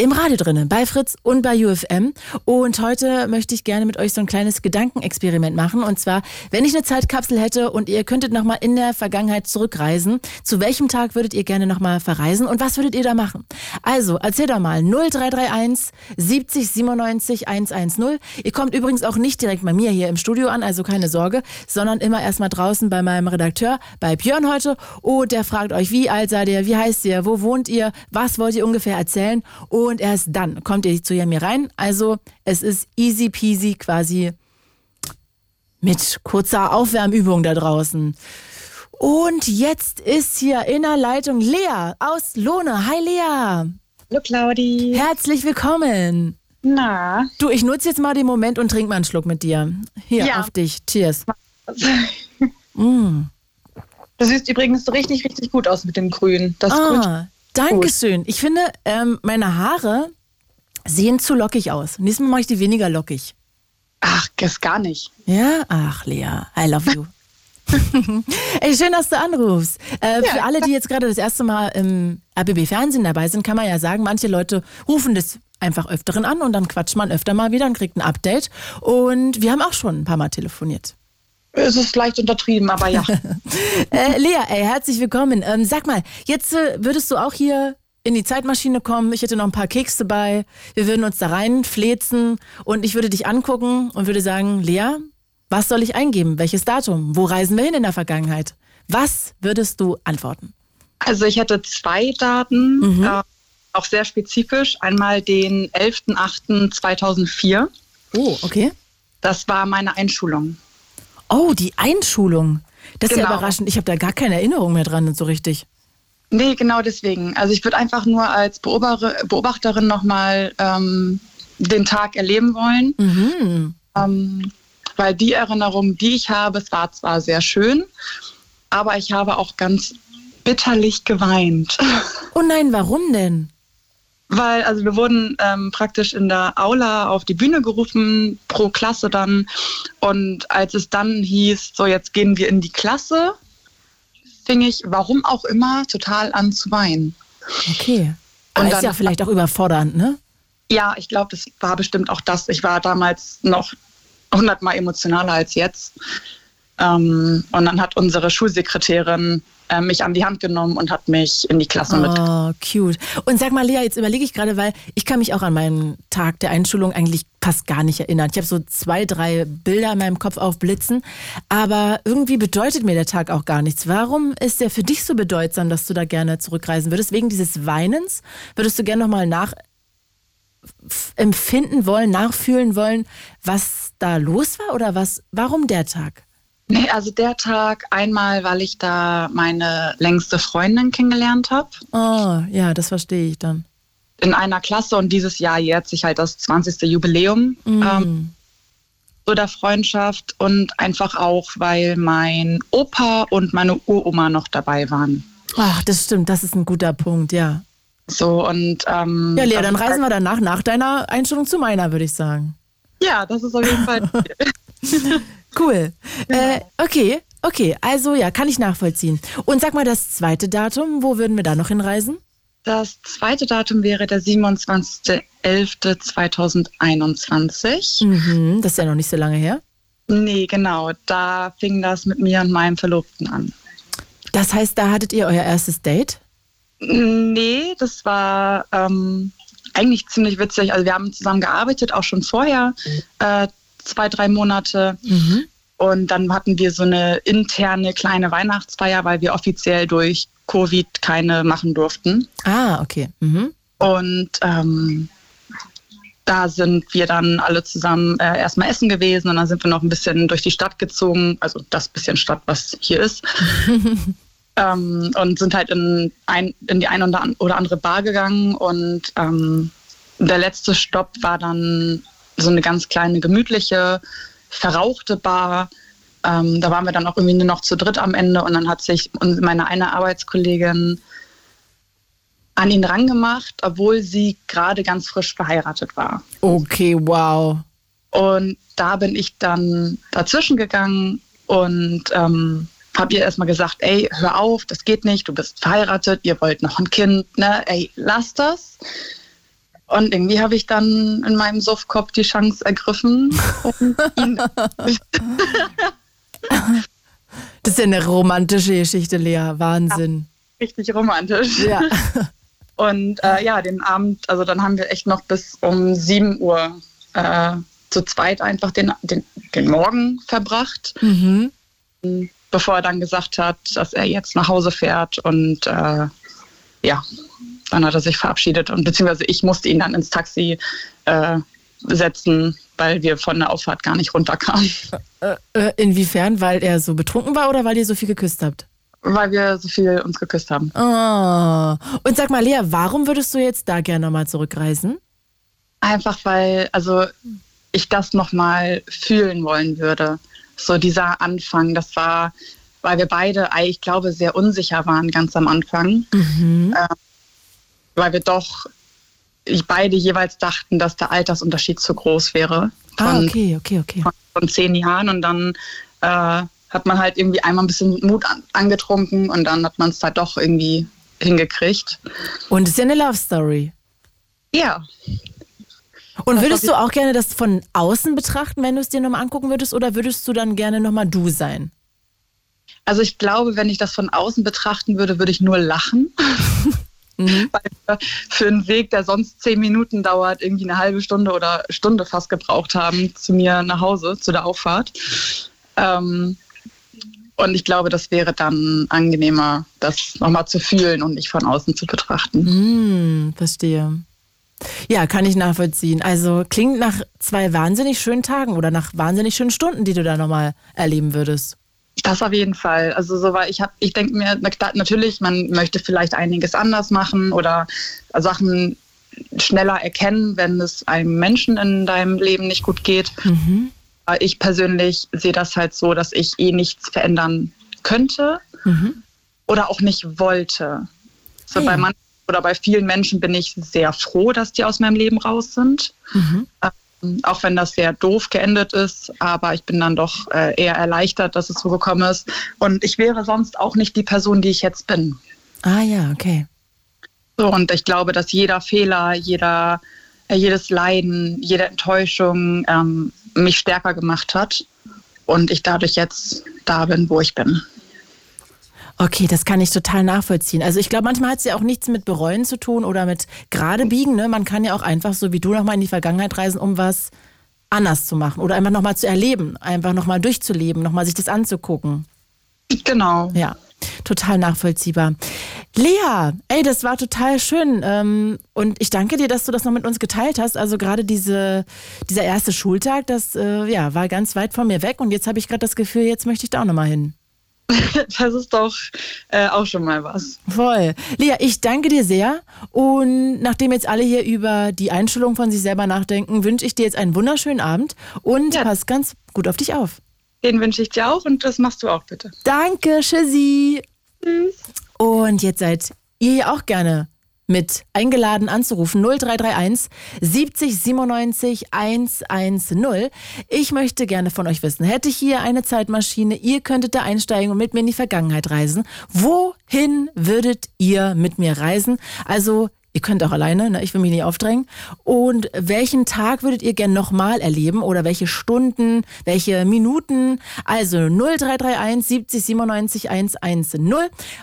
im Radio drinnen, bei Fritz und bei UFM. Und heute möchte ich gerne mit euch so ein kleines Gedankenexperiment machen. Und zwar, wenn ich eine Zeitkapsel hätte und ihr könntet nochmal in der Vergangenheit zurückreisen, zu welchem Tag würdet ihr gerne nochmal verreisen und was würdet ihr da machen? Also, erzähl doch mal 0331 70 97 110. Ihr kommt übrigens auch nicht direkt bei mir hier im Studio an, also keine Sorge, sondern immer erstmal draußen bei meinem Redakteur, bei Björn heute. Und der fragt euch, wie alt seid ihr, wie heißt ihr, wo wohnt ihr, was wollt ihr ungefähr erzählen? Und erst dann kommt ihr zu mir rein. Also es ist easy peasy quasi mit kurzer Aufwärmübung da draußen. Und jetzt ist hier in der Leitung Lea aus Lohne. Hi Lea. Hallo Claudi. Herzlich willkommen. Na, Du, ich nutze jetzt mal den Moment und trink mal einen Schluck mit dir. Hier, Ja. auf dich. Cheers. Mm. du siehst übrigens so richtig, richtig gut aus mit dem Grün. Das Grün. Ah, Dankeschön. Ich finde, ähm, meine Haare sehen zu lockig aus. Nächstes Mal mache ich die weniger lockig. Ach, das gar nicht. Ja? Ach, Lea, I love you. Ey, schön, dass du anrufst. Äh, Für alle, die jetzt gerade das erste Mal im RBB-Fernsehen dabei sind, kann man ja sagen, manche Leute rufen das einfach öfteren an und dann quatscht man öfter mal wieder und kriegt ein Update. Und wir haben auch schon ein paar Mal telefoniert. Es ist leicht untertrieben, aber ja. Äh, Lea, ey, herzlich willkommen. Ähm, sag mal, jetzt äh, würdest du auch hier in die Zeitmaschine kommen. Ich hätte noch ein paar Kekse dabei. Wir würden uns da reinflezen und ich würde dich angucken und würde sagen, Lea, was soll ich eingeben? Welches Datum? Wo reisen wir hin in der Vergangenheit? Was würdest du antworten? Also ich hätte zwei Daten, äh, auch sehr spezifisch. Einmal den 11.08.2004. Oh, okay. Das war meine Einschulung. Oh, die Einschulung. Das ist ja Genau. überraschend. Ich habe da gar keine Erinnerung mehr dran, so richtig. Nee, genau deswegen. Also ich würde einfach nur als Beobachter, Beobachterin nochmal ähm, den Tag erleben wollen. Mhm. Ähm, weil die Erinnerung, die ich habe, es war zwar sehr schön, aber ich habe auch ganz bitterlich geweint. Oh nein, warum denn? Weil, also wir wurden ähm, praktisch in der Aula auf die Bühne gerufen, pro Klasse dann. Und als es dann hieß, so jetzt gehen wir in die Klasse, fing ich, warum auch immer, total an zu weinen. Okay. Aber Und ist dann- ja vielleicht auch überfordernd, ne? Ja, ich glaube, das war bestimmt auch das. Ich war damals noch hundertmal emotionaler als jetzt. Ähm, und dann hat unsere Schulsekretärin äh, mich an die Hand genommen und hat mich in die Klasse mit. Oh, cute. Und sag mal, Lea, jetzt überlege ich gerade, weil ich kann mich auch an meinen Tag der Einschulung eigentlich fast gar nicht erinnern. Ich habe so zwei, drei Bilder in meinem Kopf aufblitzen, aber irgendwie bedeutet mir der Tag auch gar nichts. Warum ist der für dich so bedeutsam, dass du da gerne zurückreisen würdest? Wegen dieses Weinens? Würdest du gerne nochmal nach empfinden wollen, nachfühlen wollen, was da los war oder was? Warum der Tag? Nee, also der Tag einmal, weil ich da meine längste Freundin kennengelernt habe. Oh, ja, das verstehe ich dann. In einer Klasse und dieses Jahr jährt sich halt das 20. Jubiläum Mm. ähm, so der Freundschaft und einfach auch, weil mein Opa und meine Uroma noch dabei waren. Ach, das stimmt, das ist ein guter Punkt, ja. So und ähm, Ja, Lea, dann reisen halt, wir danach nach deiner Einstellung zu meiner, würde ich sagen. Ja, das ist auf jeden Fall. Cool. Genau. Äh, okay, okay. Also ja, kann ich nachvollziehen. Und sag mal das zweite Datum, wo würden wir da noch hinreisen? Das zweite Datum wäre der 27.11.2021. Mhm, das ist ja noch nicht so lange her. Nee, genau. Da fing das mit mir und meinem Verlobten an. Das heißt, da hattet ihr euer erstes Date? Nee, das war ähm, eigentlich ziemlich witzig. Also wir haben zusammen gearbeitet, auch schon vorher, äh, zwei, drei Monate. Mhm. Und dann hatten wir so eine interne kleine Weihnachtsfeier, weil wir offiziell durch Covid keine machen durften. Ah, okay. Mhm. Und ähm, da sind wir dann alle zusammen äh, erstmal essen gewesen und dann sind wir noch ein bisschen durch die Stadt gezogen, also das bisschen Stadt, was hier ist. ähm, und sind halt in, ein, in die eine oder an- oder andere Bar gegangen und ähm, der letzte Stopp war dann so eine ganz kleine, gemütliche, verrauchte Bar. Ähm, da waren wir dann auch irgendwie nur noch zu dritt am Ende und dann hat sich meine eine Arbeitskollegin an ihn rangemacht, obwohl sie gerade ganz frisch verheiratet war. Okay, wow. Und da bin ich dann dazwischen gegangen und ähm, habe ihr erstmal gesagt, ey, hör auf, das geht nicht, du bist verheiratet, ihr wollt noch ein Kind, ne? Ey, lass das. Und irgendwie habe ich dann in meinem Suffkopf die Chance ergriffen Das ist ja eine romantische Geschichte, Lea. Wahnsinn. richtig romantisch. Ja. Und äh, ja, den Abend, also dann haben wir echt noch bis um 7 Uhr äh, zu zweit einfach den, den, den Morgen verbracht, Mhm. bevor er dann gesagt hat, dass er jetzt nach Hause fährt. Und äh, ja, dann hat er sich verabschiedet und beziehungsweise ich musste ihn dann ins Taxi äh, setzen, weil wir von der Auffahrt gar nicht runterkamen, Äh, äh, inwiefern? Weil er so betrunken war oder weil ihr so viel geküsst habt? weil wir so viel uns geküsst haben. Oh. Und sag mal, Lea, warum würdest du jetzt da gerne nochmal zurückreisen? Einfach weil, also ich das nochmal fühlen wollen würde. So dieser Anfang, das war, weil wir beide, ich glaube, sehr unsicher waren ganz am Anfang. Mhm. Äh, weil wir doch ich beide jeweils dachten, dass der Altersunterschied zu groß wäre. Von, Ah, okay, okay, okay. von, von zehn Jahren. Und dann äh, hat man halt irgendwie einmal ein bisschen Mut an, angetrunken und dann hat man es halt doch irgendwie hingekriegt. Und es ist ja eine Love Story. Ja, Und würdest du auch gerne das von außen betrachten, wenn du es dir nochmal angucken würdest, oder würdest du dann gerne nochmal du sein? Also ich glaube, wenn ich das von außen betrachten würde, würde ich nur lachen. Weil wir für einen Weg, der sonst zehn Minuten dauert, irgendwie eine halbe Stunde oder Stunde fast gebraucht haben zu mir nach Hause, zu der Auffahrt. Ähm, und ich glaube, das wäre dann angenehmer, das nochmal zu fühlen und nicht von außen zu betrachten. Hm, verstehe. Ja, kann ich nachvollziehen. Also klingt nach zwei wahnsinnig schönen Tagen oder nach wahnsinnig schönen Stunden, die du da nochmal erleben würdest. Das auf jeden Fall. Also so weil ich habe, ich denke mir natürlich, man möchte vielleicht einiges anders machen oder Sachen schneller erkennen, wenn es einem Menschen in deinem Leben nicht gut geht. Mhm. Aber ich persönlich sehe das halt so, dass ich eh nichts verändern könnte Mhm. oder auch nicht wollte. So ja. bei manchen oder bei vielen Menschen bin ich sehr froh, dass die aus meinem Leben raus sind. Mhm. Auch wenn das sehr doof geendet ist, aber ich bin dann doch äh, eher erleichtert, dass es so gekommen ist. Und ich wäre sonst auch nicht die Person, die ich jetzt bin. Ah ja, okay. So, und ich glaube, dass jeder Fehler, jeder, äh, jedes Leiden, jede Enttäuschung ähm, mich stärker gemacht hat und ich dadurch jetzt da bin, wo ich bin. Okay, das kann ich total nachvollziehen. Also ich glaube, manchmal hat es ja auch nichts mit Bereuen zu tun oder mit gerade biegen. Ne? Man kann ja auch einfach so wie du nochmal in die Vergangenheit reisen, um was anders zu machen oder einfach nochmal zu erleben, einfach nochmal durchzuleben, nochmal sich das anzugucken. Genau. Ja. Total nachvollziehbar. Lea, ey, das war total schön. Ähm, und ich danke dir, dass du das noch mit uns geteilt hast. Also gerade diese, dieser erste Schultag, das äh, ja, war ganz weit von mir weg. Und jetzt habe ich gerade das Gefühl, jetzt möchte ich da auch nochmal hin. Das ist doch äh, auch schon mal was. Voll. Lea, ich danke dir sehr. Und nachdem jetzt alle hier über die Einstellung von sich selber nachdenken, wünsche ich dir jetzt einen wunderschönen Abend und Ja. pass ganz gut auf dich auf. Den wünsche ich dir auch und das machst du auch bitte. Danke, Tschüssi. Und jetzt seid ihr hier auch gerne mit eingeladen anzurufen 0331 70 97 110. Ich möchte gerne von euch wissen, hätte ich hier eine Zeitmaschine, ihr könntet da einsteigen und mit mir in die Vergangenheit reisen. Wohin würdet ihr mit mir reisen? Also Ihr könnt auch alleine, ne? ich will mich nicht aufdrängen. Und welchen Tag würdet ihr gern nochmal erleben oder welche Stunden, welche Minuten? Also 0331 70 97 110.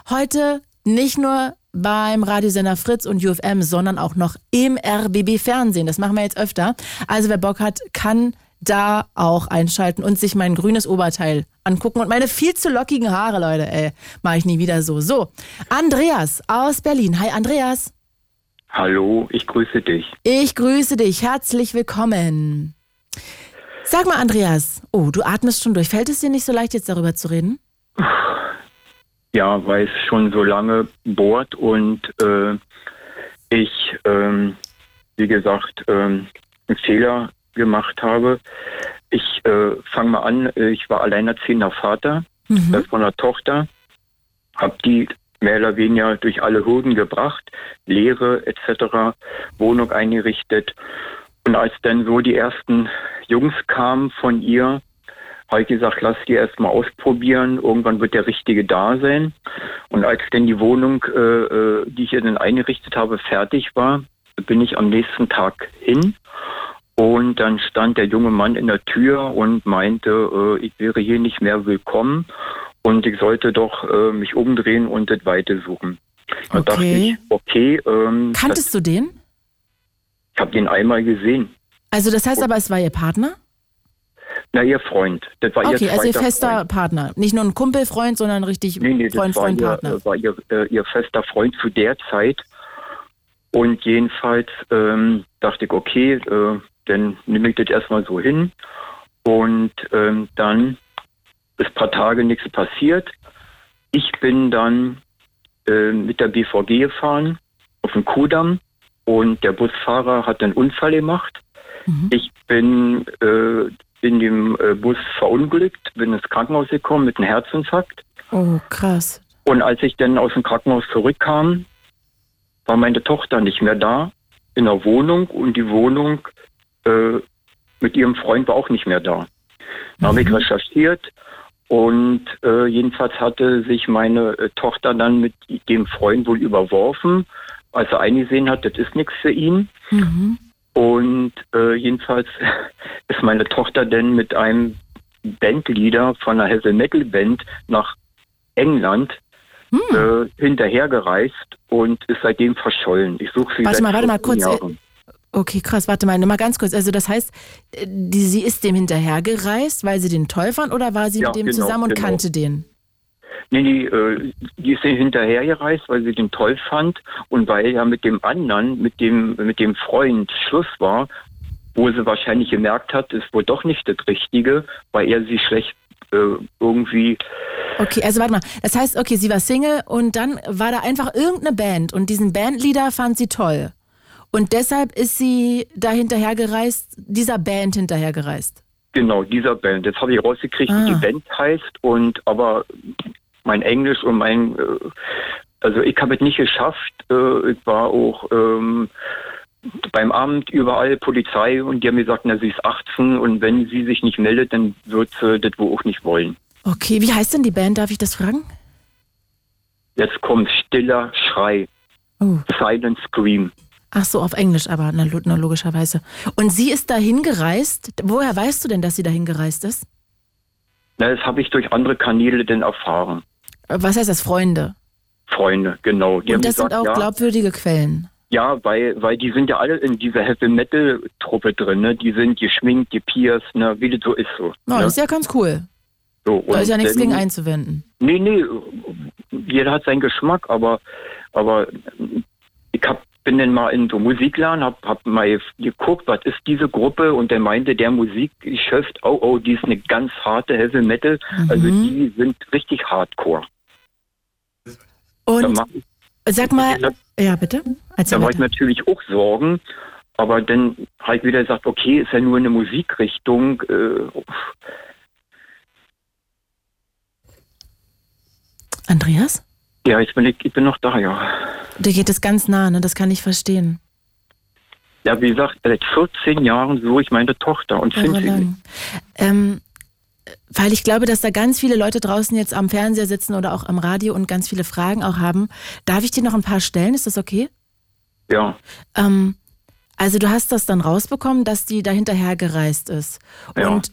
Heute nicht nur beim Radiosender Fritz und UFM, sondern auch noch im RBB Fernsehen. Das machen wir jetzt öfter. Also wer Bock hat, kann da auch einschalten und sich mein grünes Oberteil angucken und meine viel zu lockigen Haare, Leute, ey, mache ich nie wieder so. So, Andreas aus Berlin. Hi Andreas. Hallo, ich grüße dich. Ich grüße dich. Herzlich willkommen. Sag mal, Andreas. Oh, du atmest schon durch. Fällt es dir nicht so leicht, jetzt darüber zu reden? Ja, weil es schon so lange bohrt und äh, ich, ähm, wie gesagt, ähm, einen Fehler gemacht habe. Ich äh, fange mal an, ich war alleinerziehender Vater Mhm. äh, von einer Tochter, habe die mehr oder weniger durch alle Hürden gebracht, Lehre etc., Wohnung eingerichtet. Und als dann so die ersten Jungs kamen von ihr, habe ich gesagt, lass die erst mal ausprobieren. Irgendwann wird der Richtige da sein. Und als dann die Wohnung, äh, äh, die ich ihr dann eingerichtet habe, fertig war, bin ich am nächsten Tag hin. Und dann stand der junge Mann in der Tür und meinte, äh, ich wäre hier nicht mehr willkommen und ich sollte doch äh, mich umdrehen und das Weite suchen. Da dachte Okay. ich, okay, ähm, das, Kanntest du den? ich habe den einmal gesehen. Also das heißt aber, es war ihr Partner? Na, ihr Freund. Das war Okay, ihr also ihr fester Freund. Partner. Nicht nur ein Kumpelfreund, sondern richtig Nee, nee, das Freund, war, Freund, ihr, Partner. äh, war ihr, äh, ihr fester Freund zu der Zeit. Und jedenfalls ähm, dachte ich, okay, äh, dann nehme ich das erstmal so hin. Und ähm, dann ist ein paar Tage nichts passiert. Ich bin dann äh, mit der BVG gefahren auf den Kudamm und der Busfahrer hat einen Unfall gemacht. Mhm. Ich bin äh, in dem äh, Bus verunglückt, bin ins Krankenhaus gekommen mit einem Herzinfarkt. Oh, krass. Und als ich dann aus dem Krankenhaus zurückkam, war meine Tochter nicht mehr da in der Wohnung und die Wohnung äh, mit ihrem Freund war auch nicht mehr da. Da habe ich recherchiert und äh, jedenfalls hatte sich meine äh, Tochter dann mit dem Freund wohl überworfen, als er eingesehen hat, das ist nichts für ihn. Mhm. Und äh, jedenfalls ist meine Tochter dann mit einem Bandleader von einer Heavy Metal Band nach England äh, hinterhergereist und ist seitdem verschollen. Ich suche sie Warte mal, warte mal 15 kurz, äh, Jahren. Okay, krass. Warte mal, mal ganz kurz. Also das heißt, äh, die, sie ist dem hinterhergereist, weil sie den toll fand oder war sie Ja, mit dem genau, zusammen und genau. kannte den? Nee, nee, äh, die ist hinterhergereist, weil sie den toll fand und weil ja mit dem anderen, mit dem, mit dem Freund Schluss war, wo sie wahrscheinlich gemerkt hat, ist wohl doch nicht das Richtige, weil er sie schlecht äh, irgendwie Okay, also warte mal. Das heißt, okay, sie war Single und dann war da einfach irgendeine Band und diesen Bandleader fand sie toll. Und deshalb ist sie da hinterhergereist, dieser Band hinterhergereist. Genau, dieser Band. Jetzt habe ich rausgekriegt, wie Ah. die Band heißt und aber mein Englisch und mein äh, also ich habe es nicht geschafft. Äh, ich war auch ähm, beim Amt überall Polizei und die haben gesagt, na sie ist 18 und wenn sie sich nicht meldet, dann wird sie das wohl auch nicht wollen. Okay, wie heißt denn die Band? Darf ich das fragen? Jetzt kommt stiller Schrei, Oh. Silent Scream. Ach so, auf Englisch, aber na, na, logischerweise. Und sie ist dahin gereist. Woher weißt du denn, dass sie dahin gereist ist? Na, das habe ich durch andere Kanäle denn erfahren. Was heißt das, Freunde? Freunde, genau. Die Und das sind gesagt, auch ja, glaubwürdige Quellen. Ja, weil, weil die sind ja alle in dieser Heavy Metal Truppe drin, ne? Die sind geschminkt, gepierst, ne? Wie das so ist so. Na, ne? das ist ja ganz cool. So, Da ist ja nichts dann- gegen einzuwenden. Nee, nee, jeder hat seinen Geschmack, aber, aber ich hab, bin dann mal in so Musikladen, hab, hab mal geguckt, was ist diese Gruppe und der meinte, der Musikgeschäft, oh, oh, die ist eine ganz harte Heavy Metal, also die sind richtig hardcore. Und sag mal, ja bitte, erzähl da war ich natürlich auch Sorgen, aber dann ich wieder gesagt, okay, ist ja nur eine Musikrichtung. Äh, Andreas? Ja, jetzt bin ich, ich bin noch da, ja. Dir geht es ganz nah, ne? Das kann ich verstehen. Ja, wie gesagt, seit 14 Jahren suche ich meine Tochter und finde sie nicht. Ähm, weil ich glaube, dass da ganz viele Leute draußen jetzt am Fernseher sitzen oder auch am Radio und ganz viele Fragen auch haben. Darf ich dir noch ein paar stellen? Ist das okay? Ja, Ähm, also du hast das dann rausbekommen, dass die da hinterher gereist ist. Ja. Und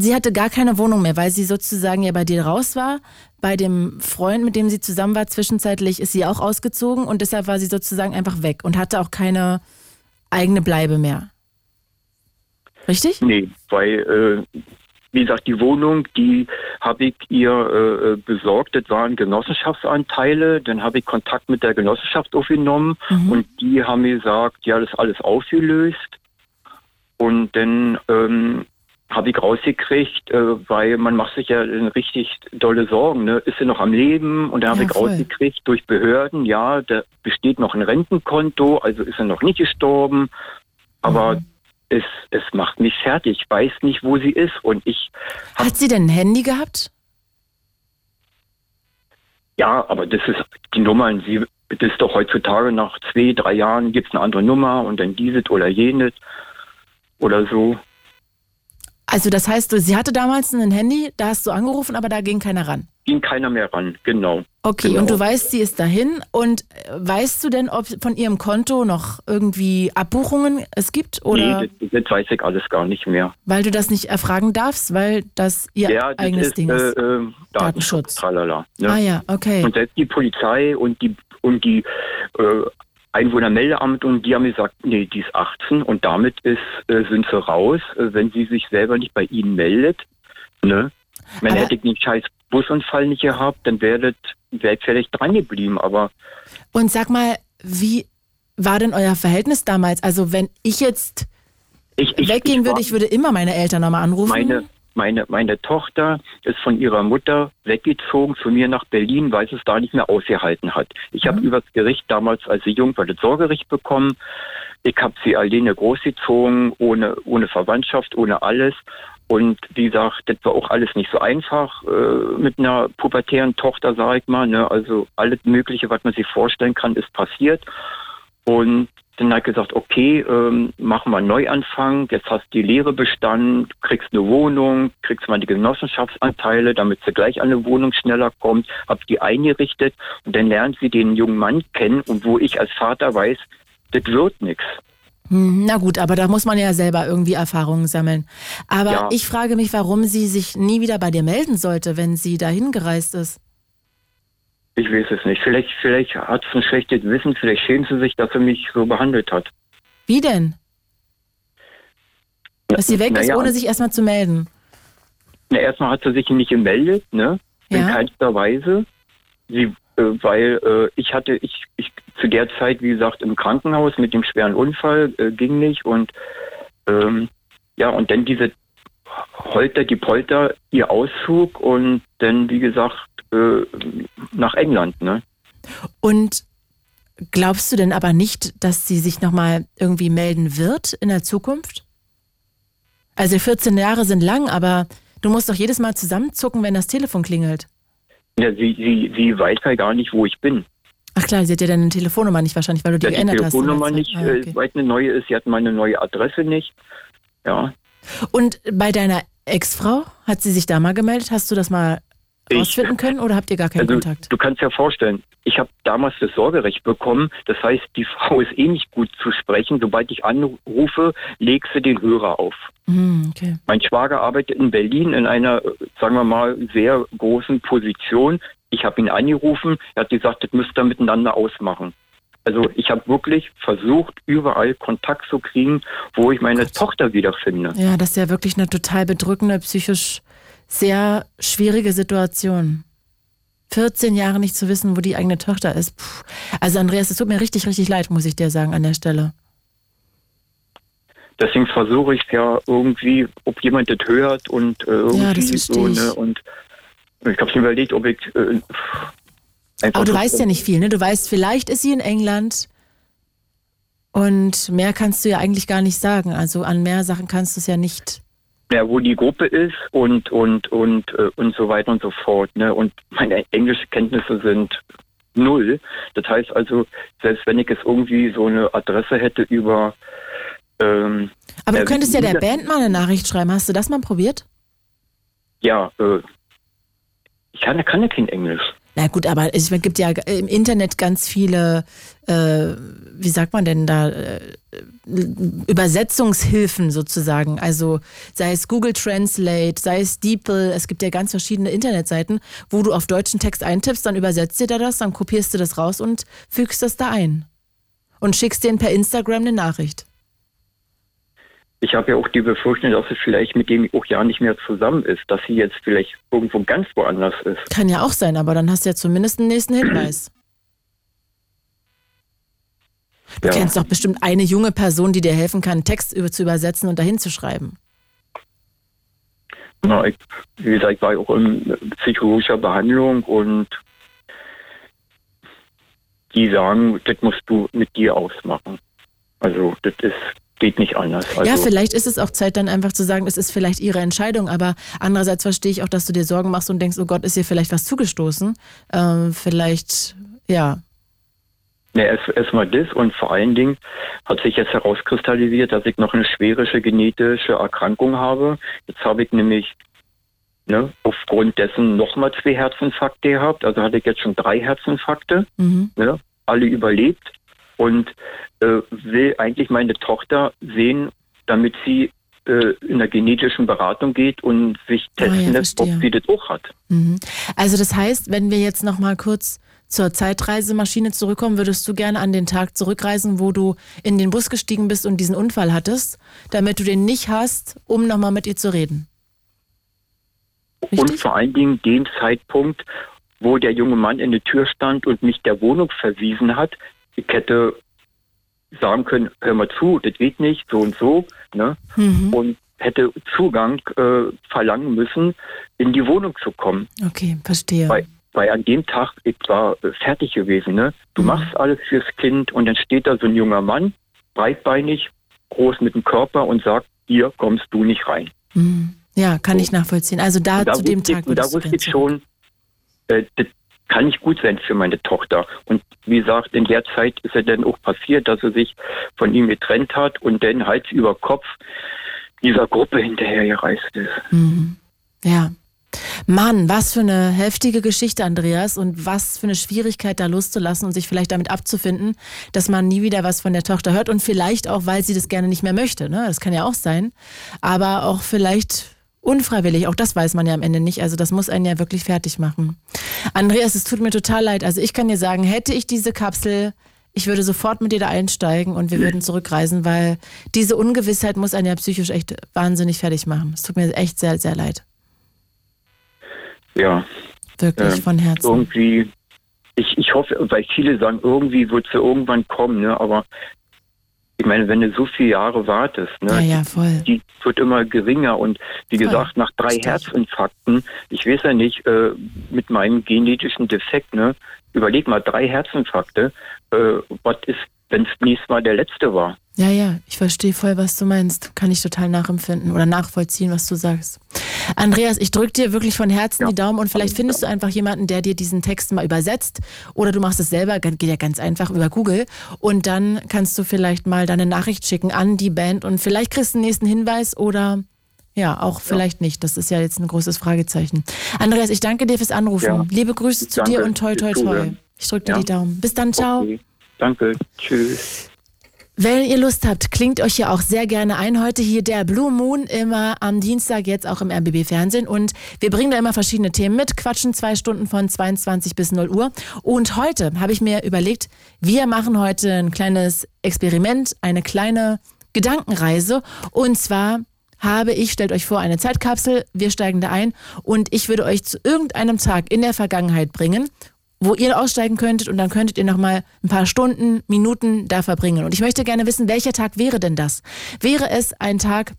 sie hatte gar keine Wohnung mehr, weil sie sozusagen ja bei dir raus war. Bei dem Freund, mit dem sie zusammen war, zwischenzeitlich ist sie auch ausgezogen und deshalb war sie sozusagen einfach weg und hatte auch keine eigene Bleibe mehr. Richtig? nee, weil, äh, wie gesagt, die Wohnung, die habe ich ihr äh, besorgt. Das waren Genossenschaftsanteile. Dann habe ich Kontakt mit der Genossenschaft aufgenommen und die haben mir gesagt, ja, das ist alles aufgelöst. Und dann ähm, habe ich rausgekriegt, äh, weil man macht sich ja richtig dolle Sorgen. Ne? Ist sie noch am Leben? Und dann habe Ja, ich voll. rausgekriegt durch Behörden, ja, da besteht noch ein Rentenkonto, also ist er noch nicht gestorben. Aber es, es macht mich fertig. Ich weiß nicht, wo sie ist. Und ich, Hat sie denn ein Handy gehabt? ja, aber das ist die Nummern. Sie, das ist doch heutzutage nach zwei, drei Jahren gibt es eine andere Nummer und dann dieses oder jenes oder so. Also das heißt, du- sie hatte damals ein Handy, da hast du angerufen, aber da ging keiner ran. Ging keiner mehr ran, genau. Okay, Genau. und du weißt, sie ist dahin. Und äh, weißt du denn, ob von ihrem Konto noch irgendwie Abbuchungen es gibt? Oder Nee, das, das weiß ich alles gar nicht mehr. weil du das nicht erfragen darfst, weil das ihr ja, das eigenes ist, Ding äh, ist? äh, Datenschutz. Datenschutz. Tralala, ne? Ah ja, okay. Und selbst die Polizei und die und die äh, Einwohnermeldeamt und die haben gesagt, nee, die ist 18 und damit ist, äh, sind sie raus, äh, wenn sie sich selber nicht bei ihnen meldet. Ne? Wenn Aber- hätte ich den scheiß Busunfall nicht gehabt, dann wäre wär ich vielleicht dran geblieben. Aber Und sag mal, wie war denn euer Verhältnis damals? Also wenn ich jetzt ich, ich weggehen ich würde, war- ich würde immer meine Eltern nochmal anrufen. Meine, meine, meine Tochter ist von ihrer Mutter weggezogen zu mir nach Berlin, weil sie es da nicht mehr ausgehalten hat. Ich habe übers Gericht damals, als sie jung war, das Sorgerecht bekommen. Ich habe sie alleine großgezogen, ohne, ohne Verwandtschaft, ohne alles. Und wie gesagt, das war auch alles nicht so einfach äh, mit einer pubertären Tochter, sag ich mal. Ne? Also alles Mögliche, was man sich vorstellen kann, ist passiert. Und dann hat gesagt, okay, ähm, machen wir einen Neuanfang, jetzt hast du die Lehre bestanden, kriegst eine Wohnung, kriegst mal die Genossenschaftsanteile, damit sie gleich an eine Wohnung schneller kommt, hab die eingerichtet und dann lernt sie den jungen Mann kennen und wo ich als Vater weiß, das wird nichts. Hm, Na gut, aber da muss man ja selber irgendwie Erfahrungen sammeln. Aber Ja. ich frage mich, warum sie sich nie wieder bei dir melden sollte, wenn sie dahin gereist ist. Ich weiß es nicht. Vielleicht, vielleicht hat sie ein schlechtes Wissen, vielleicht schämt sie sich, dass sie mich so behandelt hat. Wie denn? Dass sie weg ist, Naja, ohne sich erstmal zu melden. Na, erstmal hat sie sich nicht gemeldet, ne? In Ja. keinster Weise. Sie, äh, weil äh, ich hatte, ich, ich zu der Zeit, wie gesagt, im Krankenhaus mit dem schweren Unfall äh, ging nicht und ähm, ja, und dann diese Holter, die Polter, ihr Auszug und dann, wie gesagt, äh, nach England, ne? Und glaubst du denn aber nicht, dass sie sich nochmal irgendwie melden wird in der Zukunft? Also 14 Jahre sind lang, aber du musst doch jedes Mal zusammenzucken, wenn das Telefon klingelt. Ja, sie, sie, sie weiß ja gar nicht, wo ich bin. Ach klar, sie hat ja deine Telefonnummer nicht wahrscheinlich, weil du die Ja, die geändert hast. in der Telefonnummer nicht, Ah, äh, okay. weil es eine neue ist. Sie hat meine neue Adresse nicht. Ja. Und bei deiner Ex-Frau, hat sie sich da mal gemeldet? Hast du das mal rausfinden können oder habt ihr gar keinen Also, Kontakt? du kannst dir vorstellen, ich habe damals das Sorgerecht bekommen. Das heißt, die Frau ist eh nicht gut zu sprechen. Sobald ich anrufe, legst du den Hörer auf. Hm, okay. Mein Schwager arbeitet in Berlin in einer, sagen wir mal, sehr großen Position. Ich habe ihn angerufen. Er hat gesagt, das müsst ihr miteinander ausmachen. Also ich habe wirklich versucht, überall Kontakt zu kriegen, wo ich meine Tochter wiederfinde. Ja, das ist ja wirklich eine total bedrückende, psychisch sehr schwierige Situation. 14 Jahre nicht zu wissen, wo die eigene Tochter ist. Puh. Also Andreas, es tut mir richtig, richtig leid, muss ich dir sagen, an der Stelle. Deswegen versuche ich ja irgendwie, ob jemand das hört und äh, irgendwie Ja, so, verstehe ich. ne? Und ich habe mir überlegt, ob ich äh, Aber du weißt ja nicht viel, ne? Du weißt, vielleicht ist sie in England und mehr kannst du ja eigentlich gar nicht sagen. Also an mehr Sachen kannst du es ja nicht. Ja, wo die Gruppe ist und und und äh, und so weiter und so fort. Ne? Und meine englische Kenntnisse sind null. Das heißt also, selbst wenn ich jetzt irgendwie so eine Adresse hätte über ähm, Aber du äh, könntest ja der Band mal eine Nachricht schreiben. Hast du das mal probiert? Ja, äh, ich kann, kann ja kein Englisch. Na gut, aber es gibt ja im Internet ganz viele, äh, wie sagt man denn da, äh, Übersetzungshilfen sozusagen. Also sei es Google Translate, sei es DeepL, es gibt ja ganz verschiedene Internetseiten, wo du auf deutschen Text eintippst, dann übersetzt dir da das, dann kopierst du das raus und fügst das da ein. Und schickst denen per Instagram eine Nachricht. Ich habe ja auch die Befürchtung, dass sie vielleicht mit dem auch ja nicht mehr zusammen ist, dass sie jetzt vielleicht irgendwo ganz woanders ist. Kann ja auch sein, aber dann hast du ja zumindest einen nächsten Hinweis. Du Ja. kennst doch bestimmt eine junge Person, die dir helfen kann, einen Text über, zu übersetzen und dahin zu schreiben. Na, ich, wie gesagt, ich war auch in psychologischer Behandlung und die sagen, das musst du mit dir ausmachen. Also das ist, geht nicht anders. Also, ja, vielleicht ist es auch Zeit, dann einfach zu sagen, es ist vielleicht ihre Entscheidung, aber andererseits verstehe ich auch, dass du dir Sorgen machst und denkst, oh Gott, ist ihr vielleicht was zugestoßen? Ähm, vielleicht, ja. Ne, erst erstmal das und vor allen Dingen hat sich jetzt herauskristallisiert, dass ich noch eine schwerische genetische Erkrankung habe. Jetzt habe ich nämlich ne, aufgrund dessen nochmal zwei Herzinfarkte gehabt. Also hatte ich jetzt schon drei Herzinfarkte, Mhm. ne, alle überlebt und äh, will eigentlich meine Tochter sehen, damit sie äh, in der genetischen Beratung geht und sich Ah, ja, testen lässt, ob sie das auch hat. Mhm. Also das heißt, wenn wir jetzt noch mal kurz zur Zeitreisemaschine zurückkommen, würdest du gerne an den Tag zurückreisen, wo du in den Bus gestiegen bist und diesen Unfall hattest, damit du den nicht hast, um noch mal mit ihr zu reden. Und vor allen Dingen den Zeitpunkt, wo der junge Mann in der Tür stand und mich der Wohnung verwiesen hat. Ich hätte sagen können, hör mal zu, das geht nicht, so und so. Ne? Mhm. Und hätte Zugang äh, verlangen müssen, in die Wohnung zu kommen. Okay, verstehe. Weil, weil an dem Tag, ich war äh, fertig gewesen. Ne? Du Mhm. machst alles fürs Kind und dann steht da so ein junger Mann, breitbeinig, groß mit dem Körper und sagt, hier kommst du nicht rein. Mhm. Ja, kann ich nachvollziehen. Also da, da zu dem Tag ich, und da wusste ich schon, äh, das kann nicht gut sein für meine Tochter. Und wie gesagt, in der Zeit ist es dann auch passiert, dass sie sich von ihm getrennt hat und dann Hals über Kopf dieser Gruppe hinterhergereist ist. Mhm. Ja. Mann, was für eine heftige Geschichte, Andreas, und was für eine Schwierigkeit, da loszulassen und sich vielleicht damit abzufinden, dass man nie wieder was von der Tochter hört und vielleicht auch, weil sie das gerne nicht mehr möchte. Ne? Das kann ja auch sein. Aber auch vielleicht unfreiwillig. Auch das weiß man ja am Ende nicht. Also das muss einen ja wirklich fertig machen. Andreas, es tut mir total leid. Also ich kann dir sagen, hätte ich diese Kapsel, ich würde sofort mit dir da einsteigen und wir würden zurückreisen, weil diese Ungewissheit muss einen ja psychisch echt wahnsinnig fertig machen. Es tut mir echt sehr, sehr leid. Ja. Wirklich äh, von Herzen. Irgendwie, ich, ich hoffe, weil viele sagen, irgendwie wird sie irgendwann kommen, ne? aber ich meine, wenn du so viele Jahre wartest, ne, Ja, ja, voll. die wird immer geringer und wie gesagt, nach drei Herzinfarkten, ich weiß ja nicht, äh, mit meinem genetischen Defekt, ne, überleg mal, drei Herzinfarkte, äh, was ist, wenn es nächstes Mal der letzte war? Ja, ja, ich verstehe voll, was du meinst. Kann ich total nachempfinden oder nachvollziehen, was du sagst. Andreas, ich drücke dir wirklich von Herzen die Daumen und vielleicht findest du einfach jemanden, der dir diesen Text mal übersetzt oder du machst es selber, geht ja ganz einfach über Google und dann kannst du vielleicht mal deine Nachricht schicken an die Band und vielleicht kriegst du einen nächsten Hinweis oder ja, auch vielleicht nicht. Das ist ja jetzt ein großes Fragezeichen. Andreas, ich danke dir fürs Anrufen. Ja. Liebe Grüße zu Danke dir und toi, toi, toi. Ich drücke dir Ja. die Daumen. Bis dann, ciao. Okay. Danke, tschüss. Wenn ihr Lust habt, klingt euch ja auch sehr gerne ein. Heute hier der Blue Moon, immer am Dienstag, jetzt auch im RBB Fernsehen. Und wir bringen da immer verschiedene Themen mit, quatschen zwei Stunden von 22 bis 0 Uhr. Und heute habe ich mir überlegt, wir machen heute ein kleines Experiment, eine kleine Gedankenreise. Und zwar habe ich, stellt euch vor, eine Zeitkapsel, wir steigen da ein und ich würde euch zu irgendeinem Tag in der Vergangenheit bringen, wo ihr aussteigen könntet und dann könntet ihr nochmal ein paar Stunden, Minuten da verbringen. Und ich möchte gerne wissen, welcher Tag wäre denn das? Wäre es ein Tag,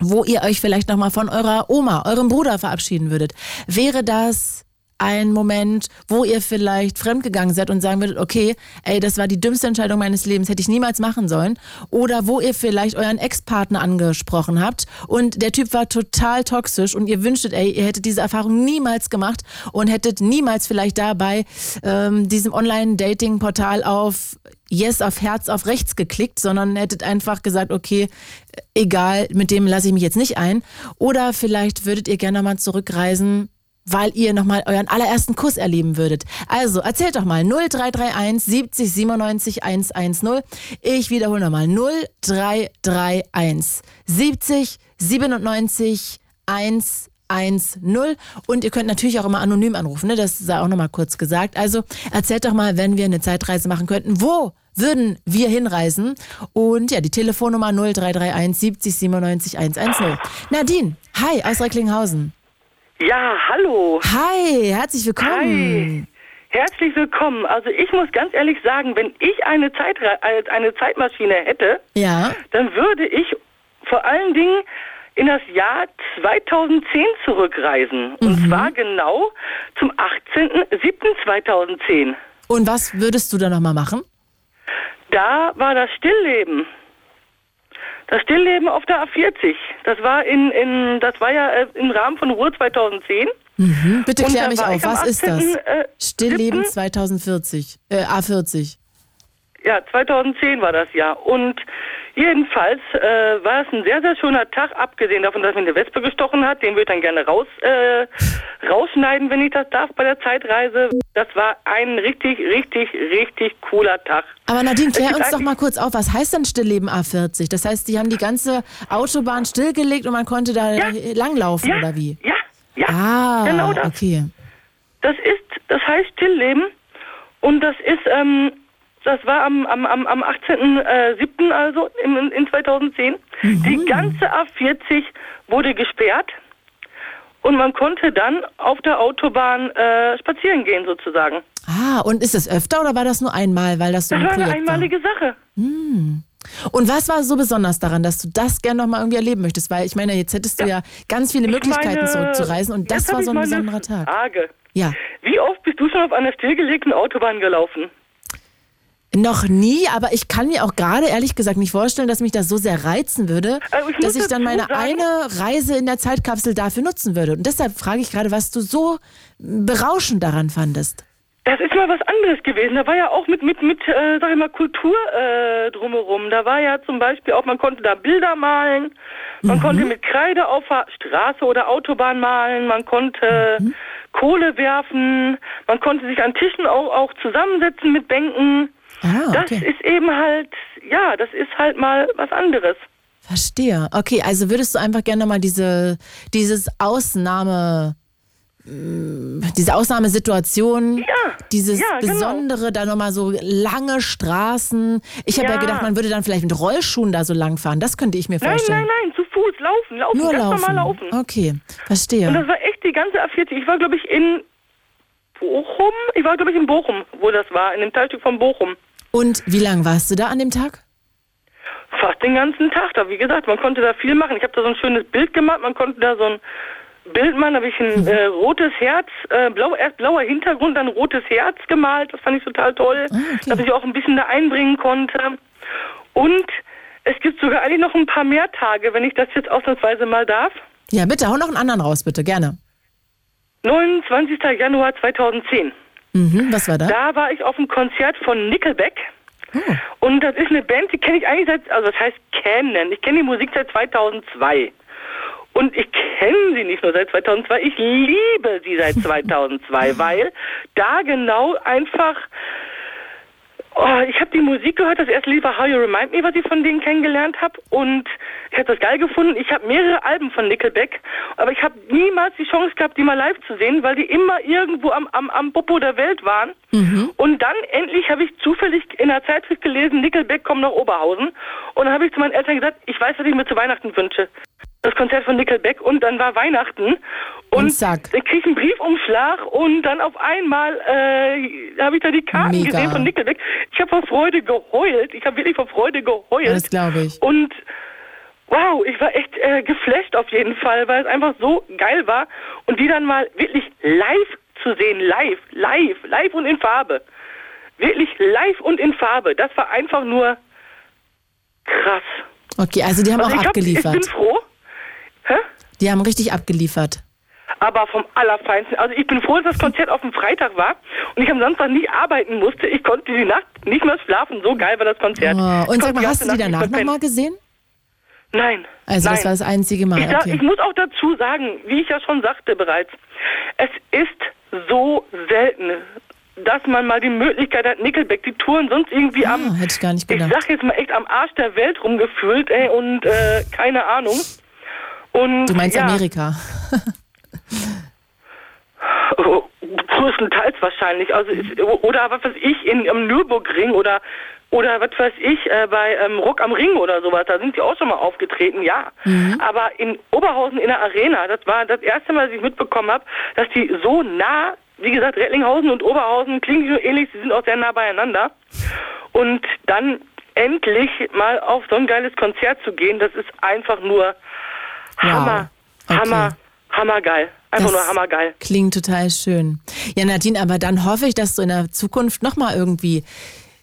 wo ihr euch vielleicht nochmal von eurer Oma, eurem Bruder verabschieden würdet? Wäre das ein Moment, wo ihr vielleicht fremdgegangen seid und sagen würdet, okay, ey, das war die dümmste Entscheidung meines Lebens, hätte ich niemals machen sollen. Oder wo ihr vielleicht euren Ex-Partner angesprochen habt und der Typ war total toxisch und ihr wünschtet, ey, ihr hättet diese Erfahrung niemals gemacht und hättet niemals vielleicht dabei ähm, diesem Online-Dating-Portal auf Yes, auf Herz, auf rechts geklickt, sondern hättet einfach gesagt, okay, egal, mit dem lasse ich mich jetzt nicht ein. Oder vielleicht würdet ihr gerne mal zurückreisen weil ihr nochmal euren allerersten Kuss erleben würdet. Also erzählt doch mal 0331 70 97 110. Ich wiederhole nochmal 0331 70 97 110. Und ihr könnt natürlich auch immer anonym anrufen, ne? das sei auch nochmal kurz gesagt. Also erzählt doch mal, wenn wir eine Zeitreise machen könnten, wo würden wir hinreisen? Und ja, die Telefonnummer 0331 70 97 110. Nadine, hi aus Recklinghausen. Ja, hallo. Hi, herzlich willkommen. Hi. Herzlich willkommen. Also ich muss ganz ehrlich sagen, wenn ich eine, Zeitre eine Zeitmaschine hätte, ja. dann würde ich vor allen Dingen in das Jahr 2010 zurückreisen. Mhm. Und zwar genau zum 18.07.2010. Und was würdest du da nochmal machen? Da war das Stillleben. Das Stillleben auf der A40. Das war in, in das war ja äh, im Rahmen von Ruhr 2010. Mhm. Bitte klär mich auf, was 18, ist das? Äh, Stillleben 2040, äh, A40. Ja, 2010 war das ja. Und jedenfalls äh, war es ein sehr, sehr schöner Tag, abgesehen davon, dass mir eine Wespe gestochen hat. Den würde ich dann gerne raus, äh, rausschneiden, wenn ich das darf, bei der Zeitreise. Das war ein richtig, richtig, richtig cooler Tag. Aber Nadine, klär uns doch mal kurz auf, was heißt denn Stillleben A40? Das heißt, die haben die ganze Autobahn stillgelegt und man konnte da ja. langlaufen, ja. oder wie? Ja, ja. Ah, genau das. okay. Das ist, das heißt Stillleben und das ist, ähm, das war am, am, am, am 18.07. also in, in 2010. Mhm. Die ganze A40 wurde gesperrt und man konnte dann auf der Autobahn äh, spazieren gehen sozusagen. Ah, und ist das öfter oder war das nur einmal, weil das so das ein war Projekt eine einmalige war? Sache. Hm. Und was war so besonders daran, dass du das gerne nochmal irgendwie erleben möchtest? Weil ich meine, jetzt hättest du ja, ja ganz viele Möglichkeiten meine, zurückzureisen und das war so ein besonderer Tag. Frage. Ja. Wie oft bist du schon auf einer stillgelegten Autobahn gelaufen? Noch nie, aber ich kann mir auch gerade ehrlich gesagt nicht vorstellen, dass mich das so sehr reizen würde, also ich dass ich dann meine sagen, eine Reise in der Zeitkapsel dafür nutzen würde. Und deshalb frage ich gerade, was du so berauschend daran fandest. Das ist mal was anderes gewesen. Da war ja auch mit, mit, mit äh, sag ich mal, Kultur äh, drumherum. Da war ja zum Beispiel auch, man konnte da Bilder malen, man mhm. konnte mit Kreide auf der Straße oder Autobahn malen, man konnte mhm. Kohle werfen, man konnte sich an Tischen auch, auch zusammensetzen mit Bänken. Ah, okay. Das ist eben halt, ja, das ist halt mal was anderes. Verstehe. Okay, also würdest du einfach gerne mal diese, dieses Ausnahme, diese Ausnahmesituation, ja, dieses ja, genau. Besondere, da nochmal so lange Straßen. Ich habe ja. ja. gedacht, man würde dann vielleicht mit Rollschuhen da so lang fahren. Das könnte ich mir vorstellen. Nein, nein, nein, zu Fuß laufen, laufen, Nur ganz laufen. normal laufen. Okay, verstehe. Und das war echt die ganze A40. Ich war, glaube ich, in Bochum. Ich war, glaube ich, in Bochum, wo das war, in dem Teilstück von Bochum. Und wie lange warst du da an dem Tag? Fast den ganzen Tag. Da, wie gesagt, man konnte da viel machen. Ich habe da so ein schönes Bild gemacht. Man konnte da so ein Bild machen. Da habe ich ein Mhm. äh, rotes Herz, äh, blau, erst blauer Hintergrund, dann rotes Herz gemalt. Das fand ich total toll. Ah, okay. Dass ich auch ein bisschen da einbringen konnte. Und es gibt sogar eigentlich noch ein paar mehr Tage, wenn ich das jetzt ausnahmsweise mal darf. Ja, bitte, hau noch einen anderen raus, bitte, gerne. 29. Januar 2010. Mhm, was war da? Da war ich auf einem Konzert von Nickelback. Oh. Und das ist eine Band, die kenne ich eigentlich seit, also das heißt kennen. Ich kenne die Musik seit 2002. Und ich kenne sie nicht nur seit 2002, ich liebe sie seit 2002, weil da genau einfach, oh, ich habe die Musik gehört, das erste Lied war How You Remind Me, was ich von denen kennengelernt habe. Und ich habe das geil gefunden. Ich habe mehrere Alben von Nickelback, aber ich habe niemals die Chance gehabt, die mal live zu sehen, weil die immer irgendwo am, am, am Popo der Welt waren. Mhm. Und dann endlich habe ich zufällig in der Zeitschrift gelesen, Nickelback kommt nach Oberhausen. Und dann habe ich zu meinen Eltern gesagt, ich weiß, was ich mir zu Weihnachten wünsche. das Konzert von Nickelback und dann war Weihnachten und, Und dann krieg ich einen Briefumschlag und dann auf einmal äh, habe ich da die Karten Mega. gesehen von Nickelback. Ich habe vor Freude geheult. Ich habe wirklich vor Freude geheult. Das glaube ich. Und wow, ich war echt äh, geflasht auf jeden Fall, weil es einfach so geil war. Und die dann mal wirklich live zu sehen, live, live, live und in Farbe. Wirklich live und in Farbe. Das war einfach nur krass. Okay, also die haben Also auch ich, hab, ich abgeliefert. bin froh. Hä? Die haben richtig abgeliefert. aber vom Allerfeinsten. Also ich bin froh, dass das Konzert auf dem Freitag war und ich am Samstag nicht arbeiten musste. Ich konnte die Nacht nicht mehr schlafen. So geil war das Konzert. Oh, und sag mal, hast du die danach nochmal gesehen? Nein. Also nein. das war das einzige Mal. Ich, Okay. ich muss auch dazu sagen, wie ich ja schon sagte bereits, es ist so selten, dass man mal die Möglichkeit hat, Nickelback, die Touren sonst irgendwie am, Ah, hätte ich gar nicht ich gedacht. sag jetzt mal echt am Arsch der Welt rumgefühlt, ey, und äh, keine Ahnung. Und Du meinst ja, Amerika. Oh, Größtenteils wahrscheinlich. Also ist, oder was weiß ich, in, am Nürburgring oder oder was weiß ich, äh, bei ähm, Rock am Ring oder sowas, da sind sie auch schon mal aufgetreten, ja. Aber in Oberhausen in der Arena, das war das erste Mal, dass ich mitbekommen habe, dass die so nah, wie gesagt, Rettlinghausen und Oberhausen klingen so ähnlich, sie sind auch sehr nah beieinander. Und dann endlich mal auf so ein geiles Konzert zu gehen, das ist einfach nur Hammer, Okay. Hammer, hammergeil. Einfach Das nur hammergeil. Klingt total schön. Ja, Nadine, aber dann hoffe ich, dass du in der Zukunft nochmal irgendwie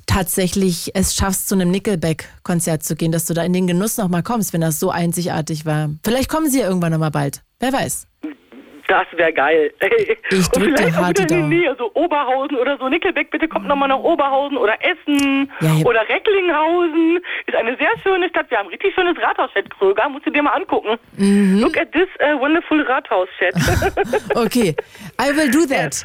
tatsächlich es schaffst, zu einem Nickelback-Konzert zu gehen, dass du da in den Genuss nochmal kommst, wenn das so einzigartig war. Vielleicht kommen sie ja irgendwann nochmal bald. Wer weiß. Das wäre geil. Ich Und drück dir vielleicht auch hart die wieder in die Nähe, so Oberhausen oder so. Nickelbeck, bitte kommt nochmal nach Oberhausen oder Essen Ja, ja. oder Recklinghausen. Ist eine sehr schöne Stadt. Wir haben ein richtig schönes Rathaus, Chat Kröger. Musst du dir mal angucken. Mhm. Look at this uh, wonderful Rathaus, Chat. Okay, I will do that.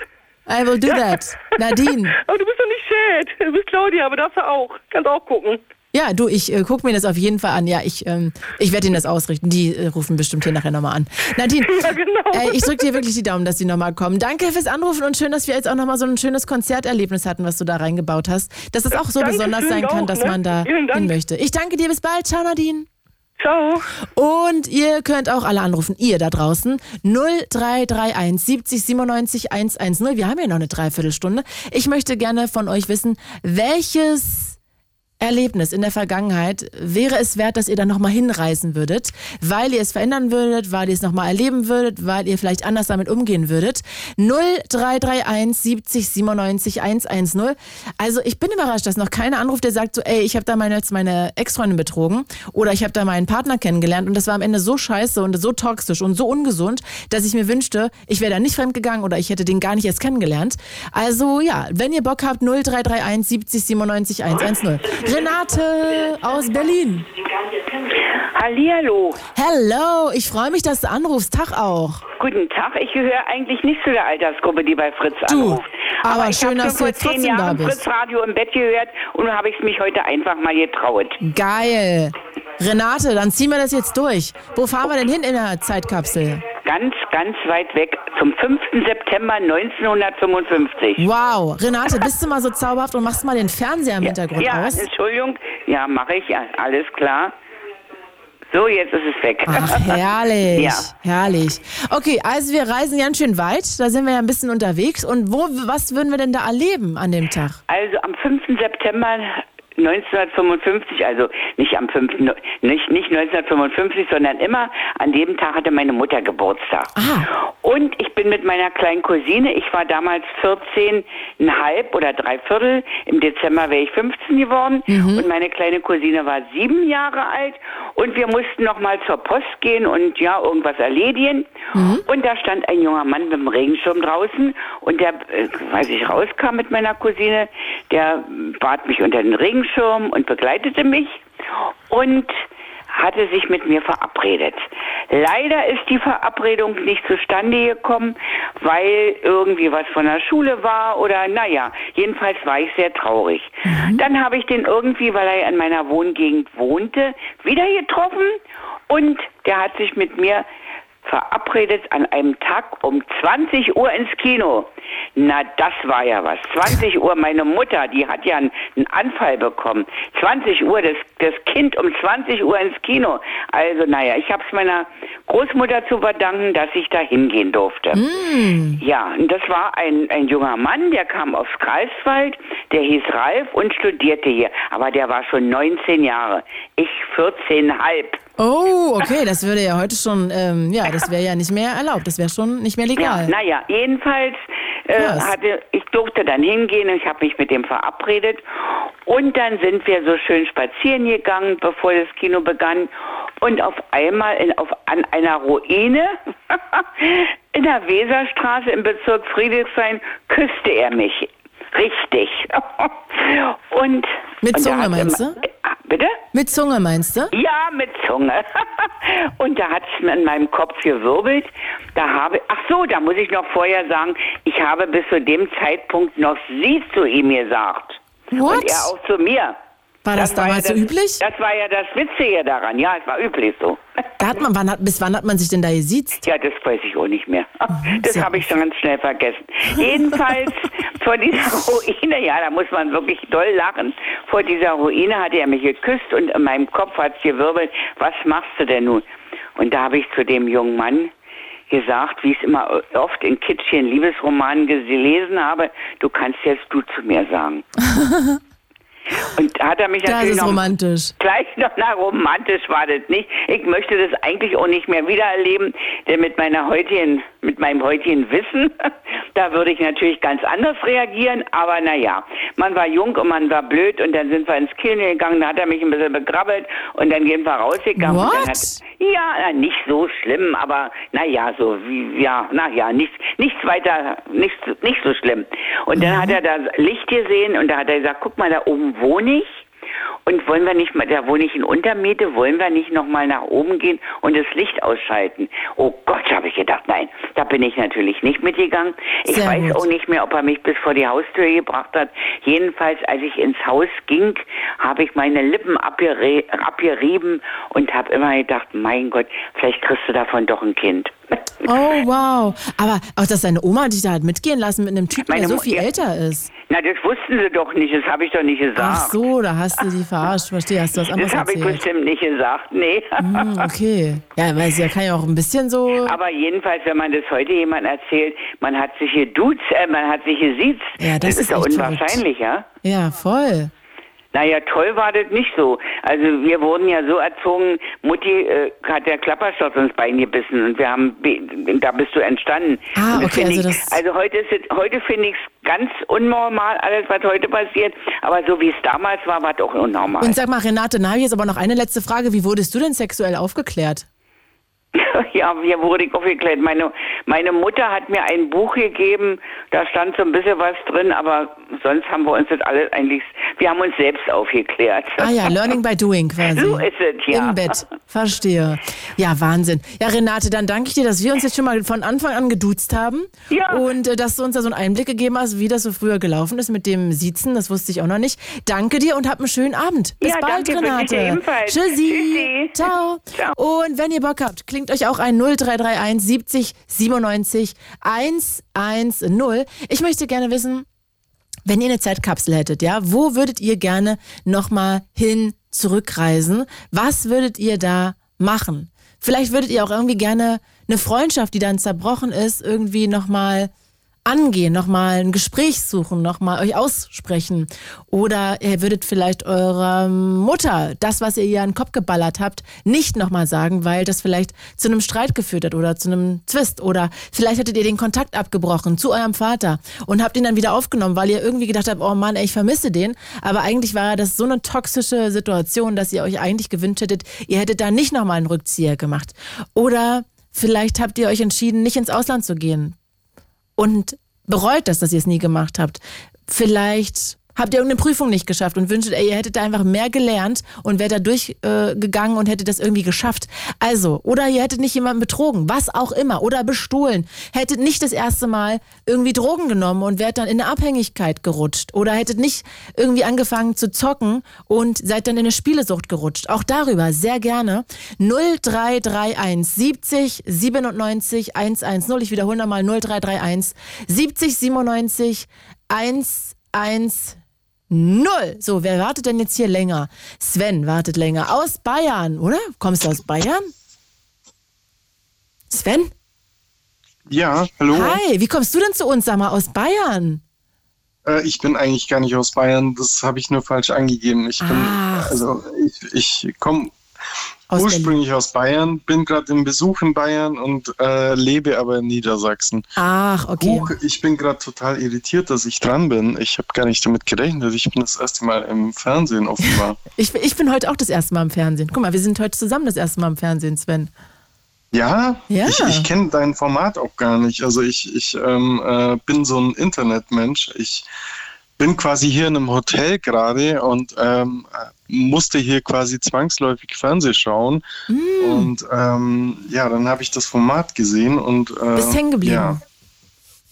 I will do that. Nadine. aber du bist doch nicht Chat. Du bist Claudia, aber darfst du auch. Kannst auch gucken. Ja, du, ich äh, gucke mir das auf jeden Fall an. Ja, ich, ähm, ich werde Ihnen das ausrichten. Die äh, rufen bestimmt hier nachher nochmal an. Nadine, Ja, genau. äh, ich drücke dir wirklich die Daumen, dass die nochmal kommen. Danke fürs Anrufen und schön, dass wir jetzt auch nochmal so ein schönes Konzerterlebnis hatten, was du da reingebaut hast. Dass es auch so Danke, besonders sein kann, Dank, dass ne? man da hin möchte. Ich danke dir, bis bald. Ciao, Nadine. Ciao. Und ihr könnt auch alle anrufen, ihr da draußen. 0331 70 97 110. Wir haben ja noch eine Dreiviertelstunde. Ich möchte gerne von euch wissen, welches Erlebnis in der Vergangenheit wäre es wert, dass ihr da nochmal hinreisen würdet, weil ihr es verändern würdet, weil ihr es nochmal erleben würdet, weil ihr vielleicht anders damit umgehen würdet. 0331 70 97 110. Also ich bin überrascht, dass noch keiner anruft, der sagt so, ey, ich habe da meine, meine Ex-Freundin betrogen oder ich habe da meinen Partner kennengelernt und das war am Ende so scheiße und so toxisch und so ungesund, dass ich mir wünschte, ich wäre da nicht fremdgegangen oder ich hätte den gar nicht erst kennengelernt. Also ja, wenn ihr Bock habt, 0331 70 97 110. Renate aus Berlin. Hallihallo. Hello, ich freue mich, dass du anrufst. Tag auch. Guten Tag. Ich gehöre eigentlich nicht zu der Altersgruppe, die bei Fritz Du, anruft. aber ich schön, habe dass du jetzt zehn trotzdem da Jahren bist. Fritz Radio im Bett gehört und habe ich es mich heute einfach mal getraut. Geil. Renate, dann ziehen wir das jetzt durch. Wo fahren wir denn hin in der Zeitkapsel? Ganz, ganz weit weg zum 5. September 1955. Wow, Renate, bist du mal so zauberhaft und machst mal den Fernseher im Hintergrund ja, aus? Entschuldigung. Ja, mache ich. Ja, alles klar. So, jetzt ist es weg. Ach, herrlich, Ja. herrlich. Okay, also wir reisen ganz schön weit, da sind wir ja ein bisschen unterwegs. Und wo, was würden wir denn da erleben an dem Tag? Also am 5. September 1955, also nicht am 5. No- nicht, nicht 1955, sondern immer an dem Tag hatte meine Mutter Geburtstag. Und ich bin mit meiner kleinen Cousine, ich war damals 14,5 oder drei Viertel, im Dezember wäre ich 15 geworden und meine kleine Cousine war sieben Jahre alt und wir mussten noch mal zur Post gehen und ja, irgendwas erledigen. Und da stand ein junger Mann mit dem Regenschirm draußen und der, äh, als ich rauskam mit meiner Cousine, der bat mich unter den Regenschirm und begleitete mich und hatte sich mit mir verabredet. Leider ist die Verabredung nicht zustande gekommen, weil irgendwie was von der Schule war oder naja, jedenfalls war ich sehr traurig. Dann habe ich den irgendwie, weil er in meiner Wohngegend wohnte, wieder getroffen und der hat sich mit mir verabredet an einem Tag um 20 Uhr ins Kino. Na, das war ja was. 20 Uhr, meine Mutter, die hat ja einen, einen Anfall bekommen. 20 Uhr, das, das Kind um 20 Uhr ins Kino. Also, naja, ich habe es meiner Großmutter zu verdanken, dass ich da hingehen durfte. Mm. Ja, und das war ein, ein junger Mann, der kam aus Greifswald, der hieß Ralf und studierte hier. Aber der war schon 19 Jahre. Ich 14,5. Oh, okay, das würde ja heute schon, ähm, ja, das wäre ja nicht mehr erlaubt, das wäre schon nicht mehr legal. Ja, naja, jedenfalls äh, hatte ich durfte dann hingehen und ich habe mich mit dem verabredet und dann sind wir so schön spazieren gegangen, bevor das Kino begann und auf einmal in, auf, an einer Ruine in der Weserstraße im Bezirk Friedrichshain küsste er mich. Richtig. und Mit und Zunge hat meinst du? Bitte? Mit Zunge meinst du? Ja, mit Zunge. Und da hat es in meinem Kopf gewirbelt. Da habe, ach so, da muss ich noch vorher sagen, ich habe bis zu dem Zeitpunkt noch sie zu ihm gesagt. What? Und er auch zu mir. War das, damals ja so das, üblich? Das war ja das Witzige daran. Ja, es war üblich so. Da hat man, wann hat, bis wann hat man sich denn da gesiezt? Ja, das weiß ich auch nicht mehr. Das sehr habe ich schon ganz schnell vergessen. Jedenfalls vor dieser Ruine, ja, da muss man wirklich doll lachen. Vor dieser Ruine hat er mich geküsst und in meinem Kopf hat es gewirbelt, was machst du denn nun? Und da habe ich zu dem jungen Mann gesagt, wie ich es immer oft in kitschigen Liebesromanen gelesen habe, du kannst jetzt du zu mir sagen. Und da hat er mich Das natürlich ist noch romantisch. gleich noch na romantisch war das nicht. Ich möchte das eigentlich auch nicht mehr wiedererleben, denn mit meiner heutigen, mit meinem heutigen Wissen, da würde ich natürlich ganz anders reagieren, aber naja, man war jung und man war blöd und dann sind wir ins Kino gegangen, da hat er mich ein bisschen begrabbelt und dann sind wir rausgegangen. Und dann What? hat, ja, nicht so schlimm, aber naja, so wie, ja, naja, nichts, nichts weiter, nichts, nicht so schlimm. Und dann hat er da Licht gesehen und da hat er gesagt, guck mal, da oben wohne ich. Und wollen wir nicht mal, da wohne ich in Untermiete, wollen wir nicht nochmal nach oben gehen und das Licht ausschalten? Oh Gott, habe ich gedacht, nein, da bin ich natürlich nicht mitgegangen. Ich Sehr weiß gut. auch nicht mehr, ob er mich bis vor die Haustür gebracht hat. Jedenfalls, als ich ins Haus ging, habe ich meine Lippen abgerieben und habe immer gedacht, mein Gott, vielleicht kriegst du davon doch ein Kind. Oh, wow. Aber auch, dass deine Oma dich da hat mitgehen lassen mit einem Typen, Meine der so viel ja. älter ist. Na, das wussten sie doch nicht, das habe ich doch nicht gesagt. Ach so, da hast du die verarscht. Verstehe, hast du was anderes das habe ich bestimmt nicht gesagt, nee. Hm, okay. Ja, weil es ja kann ja auch ein bisschen so. Aber jedenfalls, wenn man das heute jemand erzählt, man hat sich geduzt, äh, man hat sich gesiezt. Ja, das ist doch echt unwahrscheinlich, ja? Ja, voll. Naja, toll war das nicht so. Also wir wurden ja so erzogen, Mutti äh, hat der Klapperschutz ins Bein gebissen und wir haben, be- da bist du entstanden. Ah, okay, also ich, das- also heute ist es, heute finde ich es ganz unnormal, alles was heute passiert, aber so wie es damals war, war es auch unnormal. Und sag mal, Renate, na, jetzt aber noch eine letzte Frage. Wie wurdest du denn sexuell aufgeklärt? Ja, hier wurde ich aufgeklärt. Meine, meine Mutter hat mir ein Buch gegeben, da stand so ein bisschen was drin, aber sonst haben wir uns das alles eigentlich, wir haben uns selbst aufgeklärt. Ah ja, Learning by Doing quasi. So ist es, ja. Im Bett. Verstehe. Ja, Wahnsinn. Ja, Renate, dann danke ich dir, dass wir uns jetzt schon mal von Anfang an geduzt haben. Ja. Und äh, dass du uns da so einen Einblick gegeben hast, wie das so früher gelaufen ist mit dem Siezen. Das wusste ich auch noch nicht. Danke dir und hab einen schönen Abend. Bis Ja, bald, danke, Renate. Tschüssi. Tschüssi. Ciao. Ciao. Und wenn ihr Bock habt, klingt euch auch ein 0331 70 97 110. Ich möchte gerne wissen, wenn ihr eine Zeitkapsel hättet, ja, wo würdet ihr gerne nochmal hin zurückreisen? Was würdet ihr da machen? Vielleicht würdet ihr auch irgendwie gerne eine Freundschaft, die dann zerbrochen ist, irgendwie nochmal angehen, nochmal ein Gespräch suchen, nochmal euch aussprechen. Oder ihr würdet vielleicht eurer Mutter das, was ihr ihr an den Kopf geballert habt, nicht nochmal sagen, weil das vielleicht zu einem Streit geführt hat oder zu einem Zwist. Oder vielleicht hättet ihr den Kontakt abgebrochen zu eurem Vater und habt ihn dann wieder aufgenommen, weil ihr irgendwie gedacht habt, oh Mann, ey, ich vermisse den. Aber eigentlich war das so eine toxische Situation, dass ihr euch eigentlich gewünscht hättet, ihr hättet da nicht nochmal einen Rückzieher gemacht. Oder vielleicht habt ihr euch entschieden, nicht ins Ausland zu gehen und bereut das, dass ihr es nie gemacht habt. Vielleicht habt ihr irgendeine Prüfung nicht geschafft und wünschtet, ey, ihr hättet da einfach mehr gelernt und wärt da durchgegangen äh, und hättet das irgendwie geschafft. Also, oder ihr hättet nicht jemanden betrogen, was auch immer, oder bestohlen, hättet nicht das erste Mal irgendwie Drogen genommen und wärt dann in eine Abhängigkeit gerutscht oder hättet nicht irgendwie angefangen zu zocken und seid dann in eine Spielesucht gerutscht. Auch darüber sehr gerne 0331 70 97 110. Ich wiederhole nochmal 0331 70 97 110. Null. So, wer wartet denn jetzt hier länger? Sven wartet länger. Aus Bayern, oder? Kommst du aus Bayern? Sven? Ja, hallo. Hi, wie kommst du denn zu uns, sag mal, aus Bayern? Äh, ich bin eigentlich gar nicht aus Bayern, das habe ich nur falsch angegeben. Ich bin, Ach. also ich, ich komme Aus ursprünglich aus Bayern, bin gerade im Besuch in Bayern und äh, lebe aber in Niedersachsen. Ach, okay. Huch, ich bin gerade total irritiert, dass ich dran bin. Ich habe gar nicht damit gerechnet. Ich bin das erste Mal im Fernsehen offenbar. Ich, ich bin heute auch das erste Mal im Fernsehen. Guck mal, wir sind heute zusammen das erste Mal im Fernsehen, Sven. Ja, Ja. ich, ich kenne dein Format auch gar nicht. Also ich, ich ähm, äh, bin so ein Internetmensch. Ich bin quasi hier in einem Hotel gerade und ähm, musste hier quasi zwangsläufig Fernseh schauen. Mm. Und ähm, ja, dann habe ich das Format gesehen und äh, Bist hängen geblieben. Ja,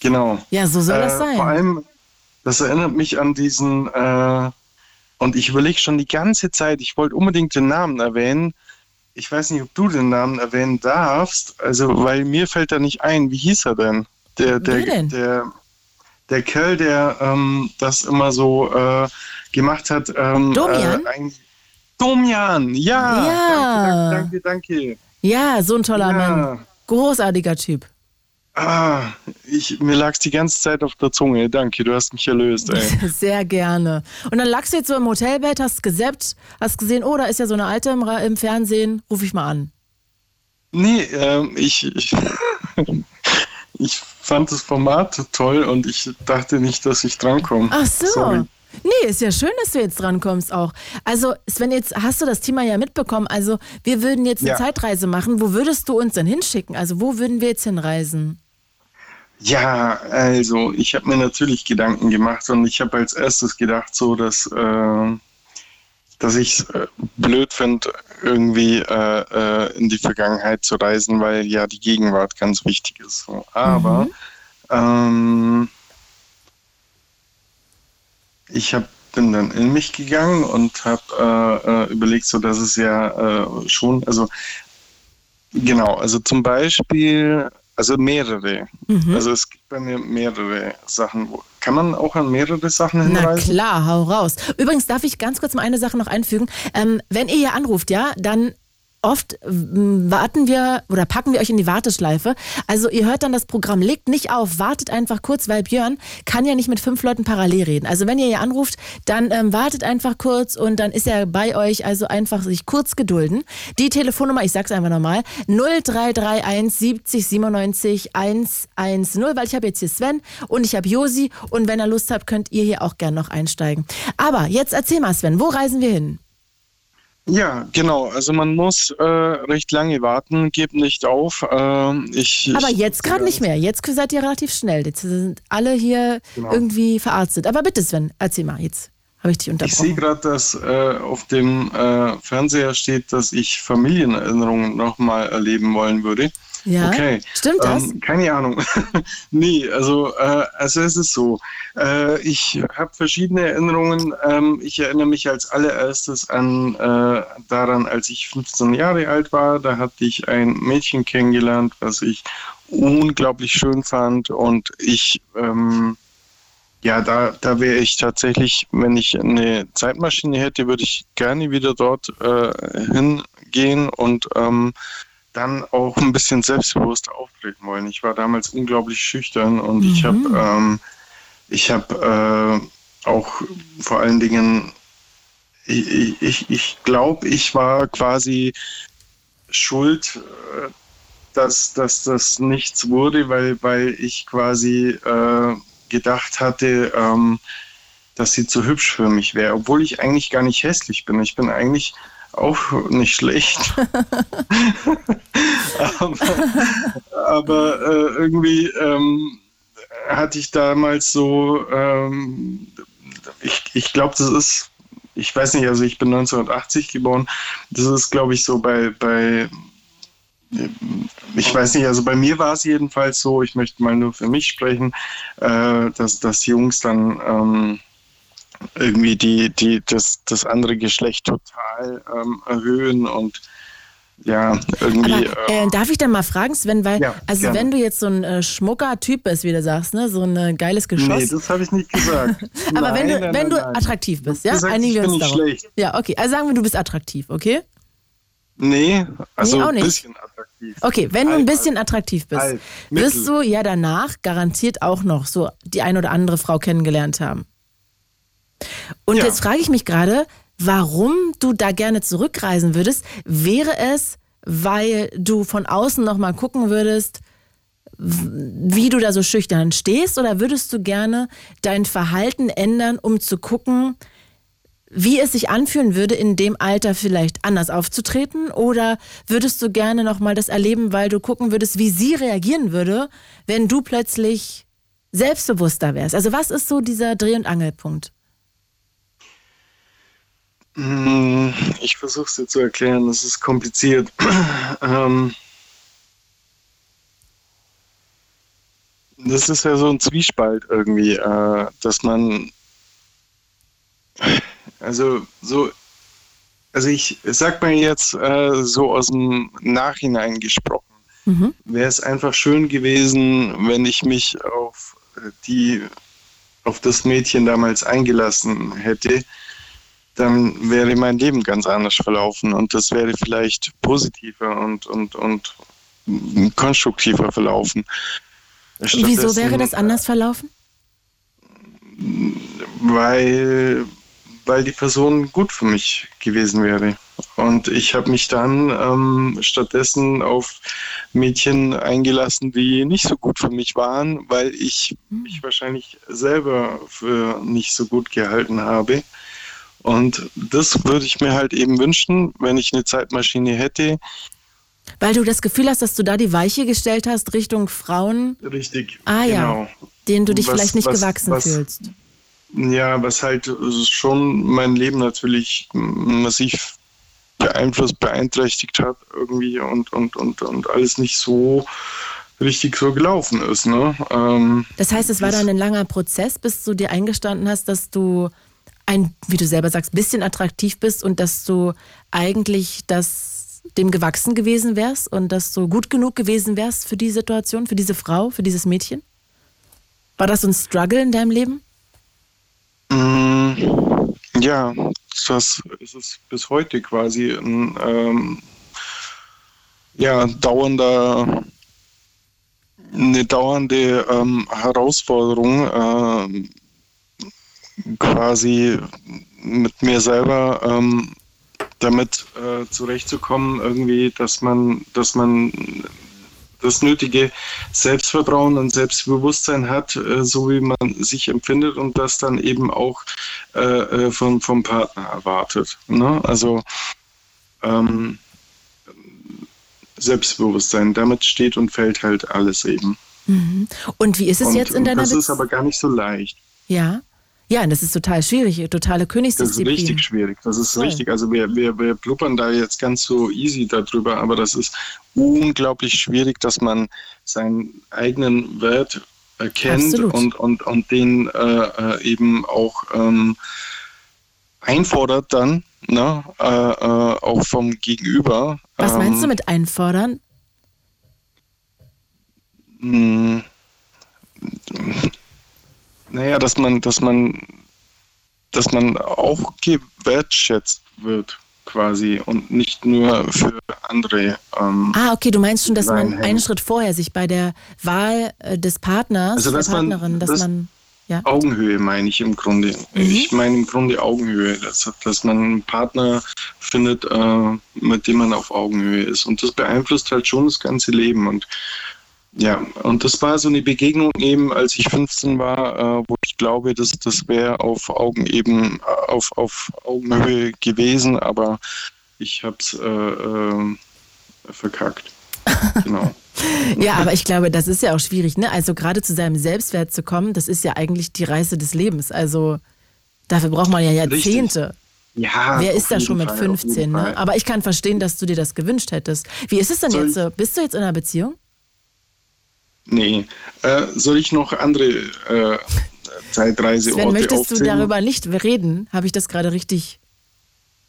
genau. Ja, so soll das sein. Vor allem, das erinnert mich an diesen, äh, und ich überlege schon die ganze Zeit, ich wollte unbedingt den Namen erwähnen. Ich weiß nicht, ob du den Namen erwähnen darfst, also weil mir fällt da nicht ein. Wie hieß er denn? Der, der, Wer denn? der, der Kerl, der ähm, das immer so äh, gemacht hat. Ähm, Domian? Äh, ein, Domian, ja. Ja. Danke, danke, danke. Ja, so ein toller Ja. Mann. Großartiger Typ. Ah, ich, mir lag's die ganze Zeit auf der Zunge. Danke, du hast mich erlöst, ey. Sehr gerne. Und dann lagst du jetzt so im Hotelbett, hast gesappt, hast gesehen, oh, da ist ja so eine Alte im, im Fernsehen, ruf ich mal an. Nee, ähm, ich, ich, ich fand das Format toll und ich dachte nicht, dass ich drankomme. Ach so. Sorry. Nee, ist ja schön, dass du jetzt drankommst auch. Also, Sven, jetzt hast du das Thema ja mitbekommen. Also, wir würden jetzt eine Ja. Zeitreise machen. Wo würdest du uns denn hinschicken? Also, wo würden wir jetzt hinreisen? Ja, also ich habe mir natürlich Gedanken gemacht und ich habe als erstes gedacht, so dass, äh, dass ich es äh, blöd finde, irgendwie äh, äh, in die Vergangenheit zu reisen, weil ja die Gegenwart ganz wichtig ist. So. Aber ähm, ich hab, bin dann in mich gegangen und habe äh, äh, überlegt, so dass es ja äh, schon, also genau, also zum Beispiel, also mehrere. Mhm. Also es gibt bei mir mehrere Sachen. Wo, kann man auch an mehrere Sachen Na hinreisen? klar, hau raus. Übrigens darf ich ganz kurz mal eine Sache noch einfügen. Ähm, wenn ihr hier anruft, ja, dann oft ähm, warten wir oder packen wir euch in die Warteschleife. Also ihr hört dann das Programm, legt nicht auf, wartet einfach kurz, weil Björn kann ja nicht mit fünf Leuten parallel reden. Also wenn ihr hier anruft, dann ähm, wartet einfach kurz und dann ist er bei euch. Also einfach sich kurz gedulden. Die Telefonnummer, ich sag's einfach nochmal, 0331 70 97 110, weil ich habe jetzt hier Sven und ich habe Josi und wenn ihr Lust habt, könnt ihr hier auch gern noch einsteigen. Aber jetzt erzähl mal, Sven, wo reisen wir hin? Ja, genau. Also man muss äh, recht lange warten, gebt nicht auf. Ähm, ich, Aber ich, jetzt gerade nicht mehr. Jetzt seid ihr relativ schnell. Jetzt sind alle hier Genau. irgendwie verarztet. Aber bitte, Sven, erzähl mal. Jetzt habe ich dich Ich sehe unterbrochen. gerade, dass äh, auf dem äh, Fernseher steht, dass ich Familienerinnerungen nochmal erleben wollen würde. Ja? Okay. Stimmt das? Ähm, keine Ahnung. nee, also, äh, also es ist so. Äh, ich habe verschiedene Erinnerungen. Ähm, ich erinnere mich als allererstes an äh, daran, als ich 15 Jahre alt war. Da hatte ich ein Mädchen kennengelernt, was ich unglaublich schön fand. Und ich, ähm, ja, da, da wäre ich tatsächlich, wenn ich eine Zeitmaschine hätte, würde ich gerne wieder dort äh, hingehen und ähm, dann auch ein bisschen selbstbewusst auftreten wollen. Ich war damals unglaublich schüchtern und ich habe ähm, ich habe äh, auch vor allen Dingen, ich, ich, ich glaube, ich war quasi schuld, äh, dass, dass das nichts wurde, weil, weil ich quasi äh, gedacht hatte, ähm, dass sie zu hübsch für mich wäre, obwohl ich eigentlich gar nicht hässlich bin. Ich bin eigentlich auch nicht schlecht. aber aber äh, irgendwie ähm, hatte ich damals so, ähm, ich, ich glaube, das ist, ich weiß nicht, also ich bin 1980 geboren, das ist, glaube ich, so bei, bei ich weiß nicht, also bei mir war es jedenfalls so, ich möchte mal nur für mich sprechen, äh, dass, dass Jungs dann ähm, irgendwie die, die, das, das andere Geschlecht total ähm, erhöhen und ja, irgendwie. Aber, äh, darf ich dann mal fragen, Sven, weil, Ja, also gerne. wenn du jetzt so ein äh, schmucker Typ bist, wie du sagst, ne, so ein äh, geiles Geschoss. Nee, das habe ich nicht gesagt. aber wenn du, Nein, nein, wenn du nein, nein. attraktiv bist, ja, sagst, einigen ich wir bin uns darauf. schlecht. Ja, okay, also sagen wir, du bist attraktiv, okay? Nee, also Nee, auch ein bisschen attraktiv. Okay, wenn du ein bisschen attraktiv bist, wirst du ja danach garantiert auch noch so die ein oder andere Frau kennengelernt haben. Und Ja. jetzt frage ich mich gerade, warum du da gerne zurückreisen würdest. Wäre es, weil du von außen noch mal gucken würdest, wie du da so schüchtern stehst, oder würdest du gerne dein Verhalten ändern, um zu gucken, wie es sich anfühlen würde, in dem Alter vielleicht anders aufzutreten? Oder würdest du gerne nochmal das erleben, weil du gucken würdest, wie sie reagieren würde, wenn du plötzlich selbstbewusster wärst? Also was ist so dieser Dreh- und Angelpunkt? Hm, Ich versuche es dir zu erklären, das ist kompliziert. ähm, das ist ja so ein Zwiespalt irgendwie, äh, dass man, also so, also ich sag mal jetzt äh, so aus dem Nachhinein gesprochen, wäre es einfach schön gewesen, wenn ich mich auf äh, die, auf das Mädchen damals eingelassen hätte dann wäre mein Leben ganz anders verlaufen und das wäre vielleicht positiver und, und, und konstruktiver verlaufen. Wieso wäre das anders verlaufen? Weil, weil die Person gut für mich gewesen wäre. Und ich habe mich dann ähm, stattdessen auf Mädchen eingelassen, die nicht so gut für mich waren, weil ich mich wahrscheinlich selber für nicht so gut gehalten habe. Und das würde ich mir halt eben wünschen, wenn ich eine Zeitmaschine hätte. Weil du das Gefühl hast, dass du da die Weiche gestellt hast Richtung Frauen, Richtig. ah ja, genau. denen du dich Was- vielleicht nicht was- gewachsen was- fühlst. Ja, was halt schon mein Leben natürlich massiv beeinflusst, beeinträchtigt hat irgendwie und, und, und, und alles nicht so richtig so gelaufen ist. Ne? Ähm, Das heißt, es war dann ein langer Prozess, bis du dir eingestanden hast, dass du ein, wie du selber sagst, bisschen attraktiv bist und dass du eigentlich das dem gewachsen gewesen wärst und dass du gut genug gewesen wärst für die Situation, für diese Frau, für dieses Mädchen? War das so ein Struggle in deinem Leben? Mm, Ja, das ist es bis heute quasi ein ähm, ja, dauernder, eine dauernde ähm, Herausforderung, ähm, quasi mit mir selber ähm, damit äh, zurechtzukommen, irgendwie, dass man, dass man das nötige Selbstvertrauen und Selbstbewusstsein hat, äh, so wie man sich empfindet und das dann eben auch äh, äh, vom, vom Partner erwartet. Ne? Also ähm, Selbstbewusstsein, damit steht und fällt halt alles eben. Mhm. Und wie ist es und jetzt in deiner Das ist aber gar nicht so leicht. Ja. Ja, und das ist total schwierig, totale Das ist Königsdisziplin. richtig schwierig. Das ist Voll. richtig. Also wir, wir, wir blubbern da jetzt ganz so easy darüber, aber das ist unglaublich schwierig, dass man seinen eigenen Wert erkennt Absolut. und, und, und den äh, äh, eben auch ähm, einfordert dann, ne, äh, äh, auch vom Gegenüber. Was meinst du Ähm, mit einfordern? mh, Naja, dass man, dass man, dass man auch gewertschätzt wird quasi und nicht nur für andere. Ähm, Ah, okay, du meinst schon, dass man einen Schritt vorher sich bei der Wahl äh, des Partners, Also, der dass man- Partnerin, dass das- man, ja. Augenhöhe meine ich im Grunde. Ich meine im Grunde Augenhöhe, dass, dass man einen Partner findet, äh, mit dem man auf Augenhöhe ist. Und das beeinflusst halt schon das ganze Leben. Und ja, und das war so eine Begegnung eben, als ich 15 war, äh, wo ich glaube, dass das wäre auf Augen eben auf, auf Augenhöhe gewesen, aber ich habe es äh, äh, verkackt. Genau. Ja, aber ich glaube, das ist ja auch schwierig, ne? Also gerade zu seinem Selbstwert zu kommen, das ist ja eigentlich die Reise des Lebens. Also dafür braucht man ja Jahrzehnte. Ja, Wer ist da schon mit Fall, auf 15, jeden ne? Aber ich kann verstehen, dass du dir das gewünscht hättest. Wie ist es denn Soll jetzt? Bist du jetzt in einer Beziehung? Nee. Äh, soll ich noch andere äh, Zeitreiseorte Sven, möchtest du aufzählen? darüber nicht reden? Habe ich das gerade richtig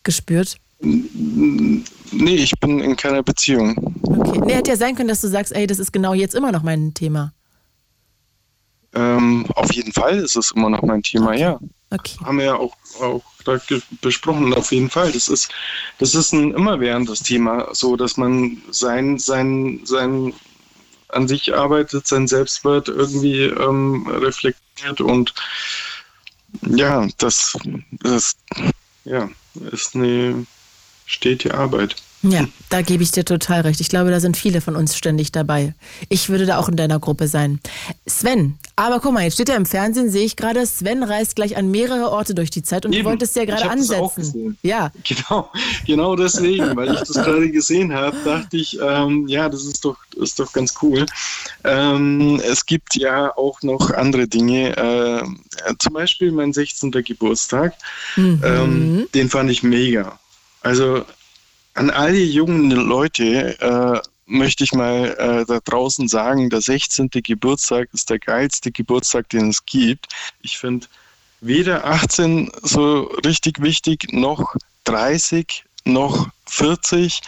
gespürt? Nee, ich bin in keiner Beziehung. Okay. Nee, hätte ja sein können, dass du sagst, ey, das ist genau jetzt immer noch mein Thema. Ähm, auf jeden Fall ist es immer noch mein Thema, ja. Okay. Haben wir ja auch, auch da besprochen, auf jeden Fall. Das ist, das ist ein immerwährendes Thema, so dass man sein, sein, sein an sich arbeitet, sein Selbstwert irgendwie ähm, reflektiert und ja, das, das ja, ist eine stetige Arbeit. Ja, da gebe ich dir total recht. Ich glaube, da sind viele von uns ständig dabei. Ich würde da auch in deiner Gruppe sein. Sven, aber guck mal, jetzt steht ja im Fernsehen, sehe ich gerade, Sven reist gleich an mehrere Orte durch die Zeit und Eben. du wolltest ja gerade ansetzen. Ja. Genau, genau deswegen, weil ich das gerade gesehen habe, dachte ich, ähm, ja, das ist doch, ist doch ganz cool. Ähm, es gibt ja auch noch andere Dinge, äh, zum Beispiel mein 16. Geburtstag, mhm. ähm, den fand ich mega. Also an alle jungen Leute äh, möchte ich mal äh, da draußen sagen, der 16. Geburtstag ist der geilste Geburtstag, den es gibt. Ich finde weder 18 so richtig wichtig, noch 30, noch 40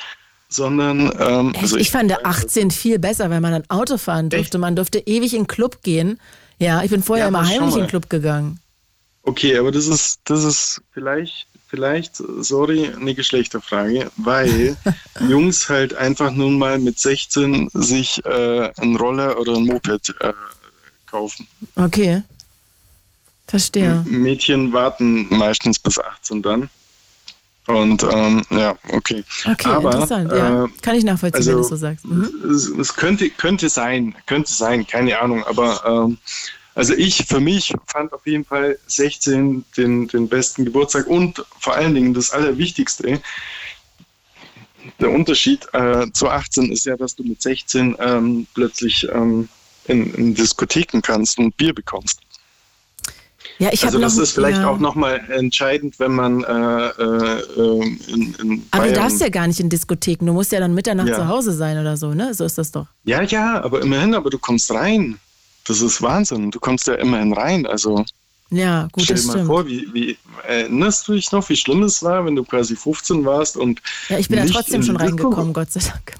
sondern ähm, also ich, ich, fand der 18 viel besser, weil man dann Auto fahren durfte. Echt? Man durfte ewig in den Club gehen. Ja, ich bin vorher ja, immer heimlich in den Club gegangen. Okay, aber das ist, das ist vielleicht vielleicht, sorry, eine Geschlechterfrage, weil Jungs halt einfach nun mal mit 16 sich äh, einen Roller oder ein Moped äh, kaufen. Okay. Verstehe. Mädchen warten meistens bis 18 dann. Und ähm, ja, okay. Okay, Aber, interessant. Ja. Äh, Kann ich nachvollziehen, also, wenn du so sagst. Mhm. Es, es, könnte, könnte sein, könnte sein, keine Ahnung. Aber ähm, also ich für mich fand auf jeden Fall 16 den, den besten Geburtstag und vor allen Dingen das Allerwichtigste. Der Unterschied äh, zu 18 ist ja, dass du mit 16 ähm, plötzlich ähm, in, in, Diskotheken kannst und Bier bekommst. Ja, ich also das noch, ist vielleicht ja. auch nochmal entscheidend, wenn man äh, äh, in, in Aber du darfst ja gar nicht in Diskotheken, du musst ja dann Mitternacht ja. zu Hause sein oder so, ne? So ist das doch. Ja, ja, aber immerhin, aber du kommst rein. Das ist Wahnsinn. Du kommst ja immerhin rein. Also ja, gut, Stell dir mal stimmt. vor, wie, wie, erinnerst du dich noch, wie schlimm es war, wenn du quasi 15 warst und. Ja, ich bin da trotzdem schon reingekommen, Gott sei Dank.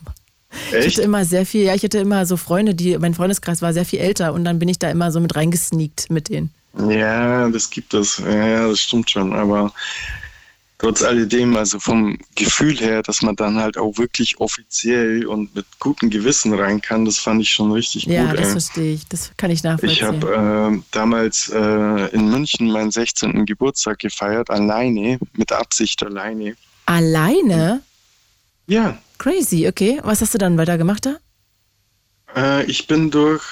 Echt? Ich hatte immer sehr viel, ja, ich hatte immer so Freunde, die, mein Freundeskreis war sehr viel älter und dann bin ich da immer so mit reingesneakt mit denen. Ja, das gibt es. Ja, ja, das stimmt schon. Aber trotz alledem, also vom Gefühl her, dass man dann halt auch wirklich offiziell und mit gutem Gewissen rein kann, das fand ich schon richtig ja, gut. Ja, das verstehe ich. Das kann ich nachvollziehen. Ich habe äh, damals äh, in München meinen 16. Geburtstag gefeiert, alleine, mit Absicht alleine. Alleine? Ja. Crazy, okay. Was hast du dann weiter gemacht da? Äh, ich bin durch,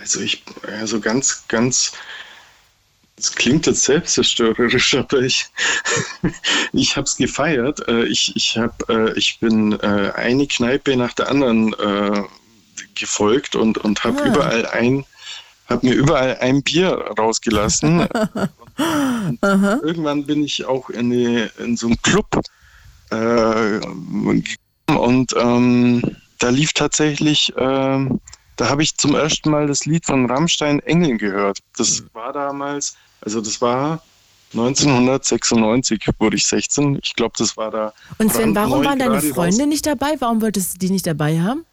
also ich, also ganz, ganz das klingt jetzt selbstzerstörerisch, aber ich, ich habe es gefeiert. Äh, ich, ich, hab, äh, ich bin äh, eine Kneipe nach der anderen gefolgt und, und habe ah. überall ein, habe mir überall ein Bier rausgelassen. irgendwann bin ich auch in, eine, in so einen Club äh, und ähm, da lief tatsächlich, äh, da habe ich zum ersten Mal das Lied von Rammstein Engeln gehört. Das war damals also das war 1996 wurde ich 16. Ich glaube, das war da. Und Sven, warum waren deine Freunde raus. nicht dabei? Warum wolltest du die nicht dabei haben?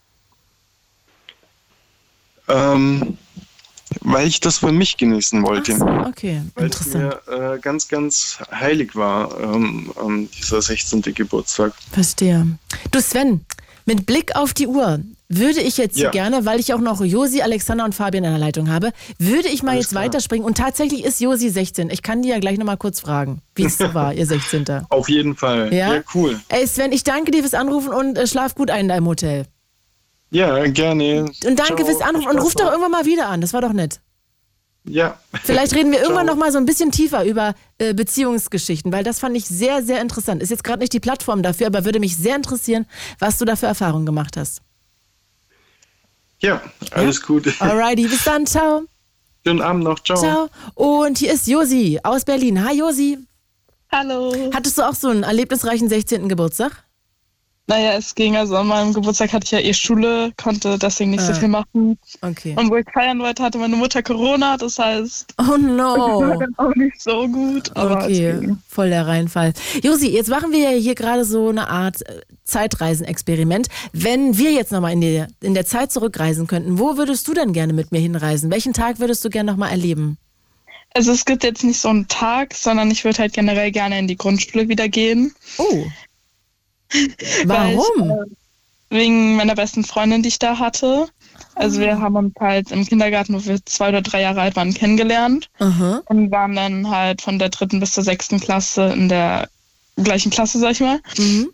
Ähm, weil ich das für mich genießen wollte. So, okay, weil interessant. es mir äh, ganz, ganz heilig war, ähm, dieser 16. Geburtstag. Verstehe. Du Sven, mit Blick auf die Uhr würde ich jetzt ja. gerne, weil ich auch noch Josi, Alexander und Fabian in der Leitung habe, würde ich mal Alles jetzt klar. weiterspringen. Und tatsächlich ist Josi 16. Ich kann die ja gleich nochmal kurz fragen, wie es war, ihr 16. Auf jeden Fall. Ja? ja, cool. Ey Sven, ich danke dir fürs Anrufen und äh, schlaf gut ein in deinem Hotel. Ja, gerne. Und danke Ciao. fürs Anrufen und ruf doch irgendwann mal wieder an. Das war doch nett. Ja. Vielleicht reden wir irgendwann noch mal so ein bisschen tiefer über äh, Beziehungsgeschichten, weil das fand ich sehr, sehr interessant. Ist jetzt gerade nicht die Plattform dafür, aber würde mich sehr interessieren, was du da für Erfahrungen gemacht hast. Ja, alles ja? gut. Alrighty, bis dann, ciao. Schönen Abend noch, ciao. Ciao. Und hier ist Josi aus Berlin. Hi Josi. Hallo. Hattest du auch so einen erlebnisreichen 16. Geburtstag? Naja, es ging. Also an meinem Geburtstag hatte ich ja eh Schule, konnte deswegen nicht so Ah. viel machen. Okay. Und wo ich feiern wollte, hatte meine Mutter Corona. Das heißt, Oh no. das war dann auch nicht so gut. Aber Okay, voll der Reinfall. Josi, jetzt machen wir ja hier gerade so eine Art äh, Zeitreisenexperiment. Wenn wir jetzt nochmal in, die, in der Zeit zurückreisen könnten, wo würdest du denn gerne mit mir hinreisen? Welchen Tag würdest du gerne nochmal erleben? Also es gibt jetzt nicht so einen Tag, sondern ich würde halt generell gerne in die Grundschule wieder gehen. Oh. Weil Warum? Ich, äh, wegen meiner besten Freundin, die ich da hatte. Also Ah. wir haben uns halt im Kindergarten, wo wir zwei oder drei Jahre alt waren, kennengelernt. Aha. Und waren dann halt von der dritten bis zur sechsten Klasse in der gleichen Klasse, sag ich mal. Mhm.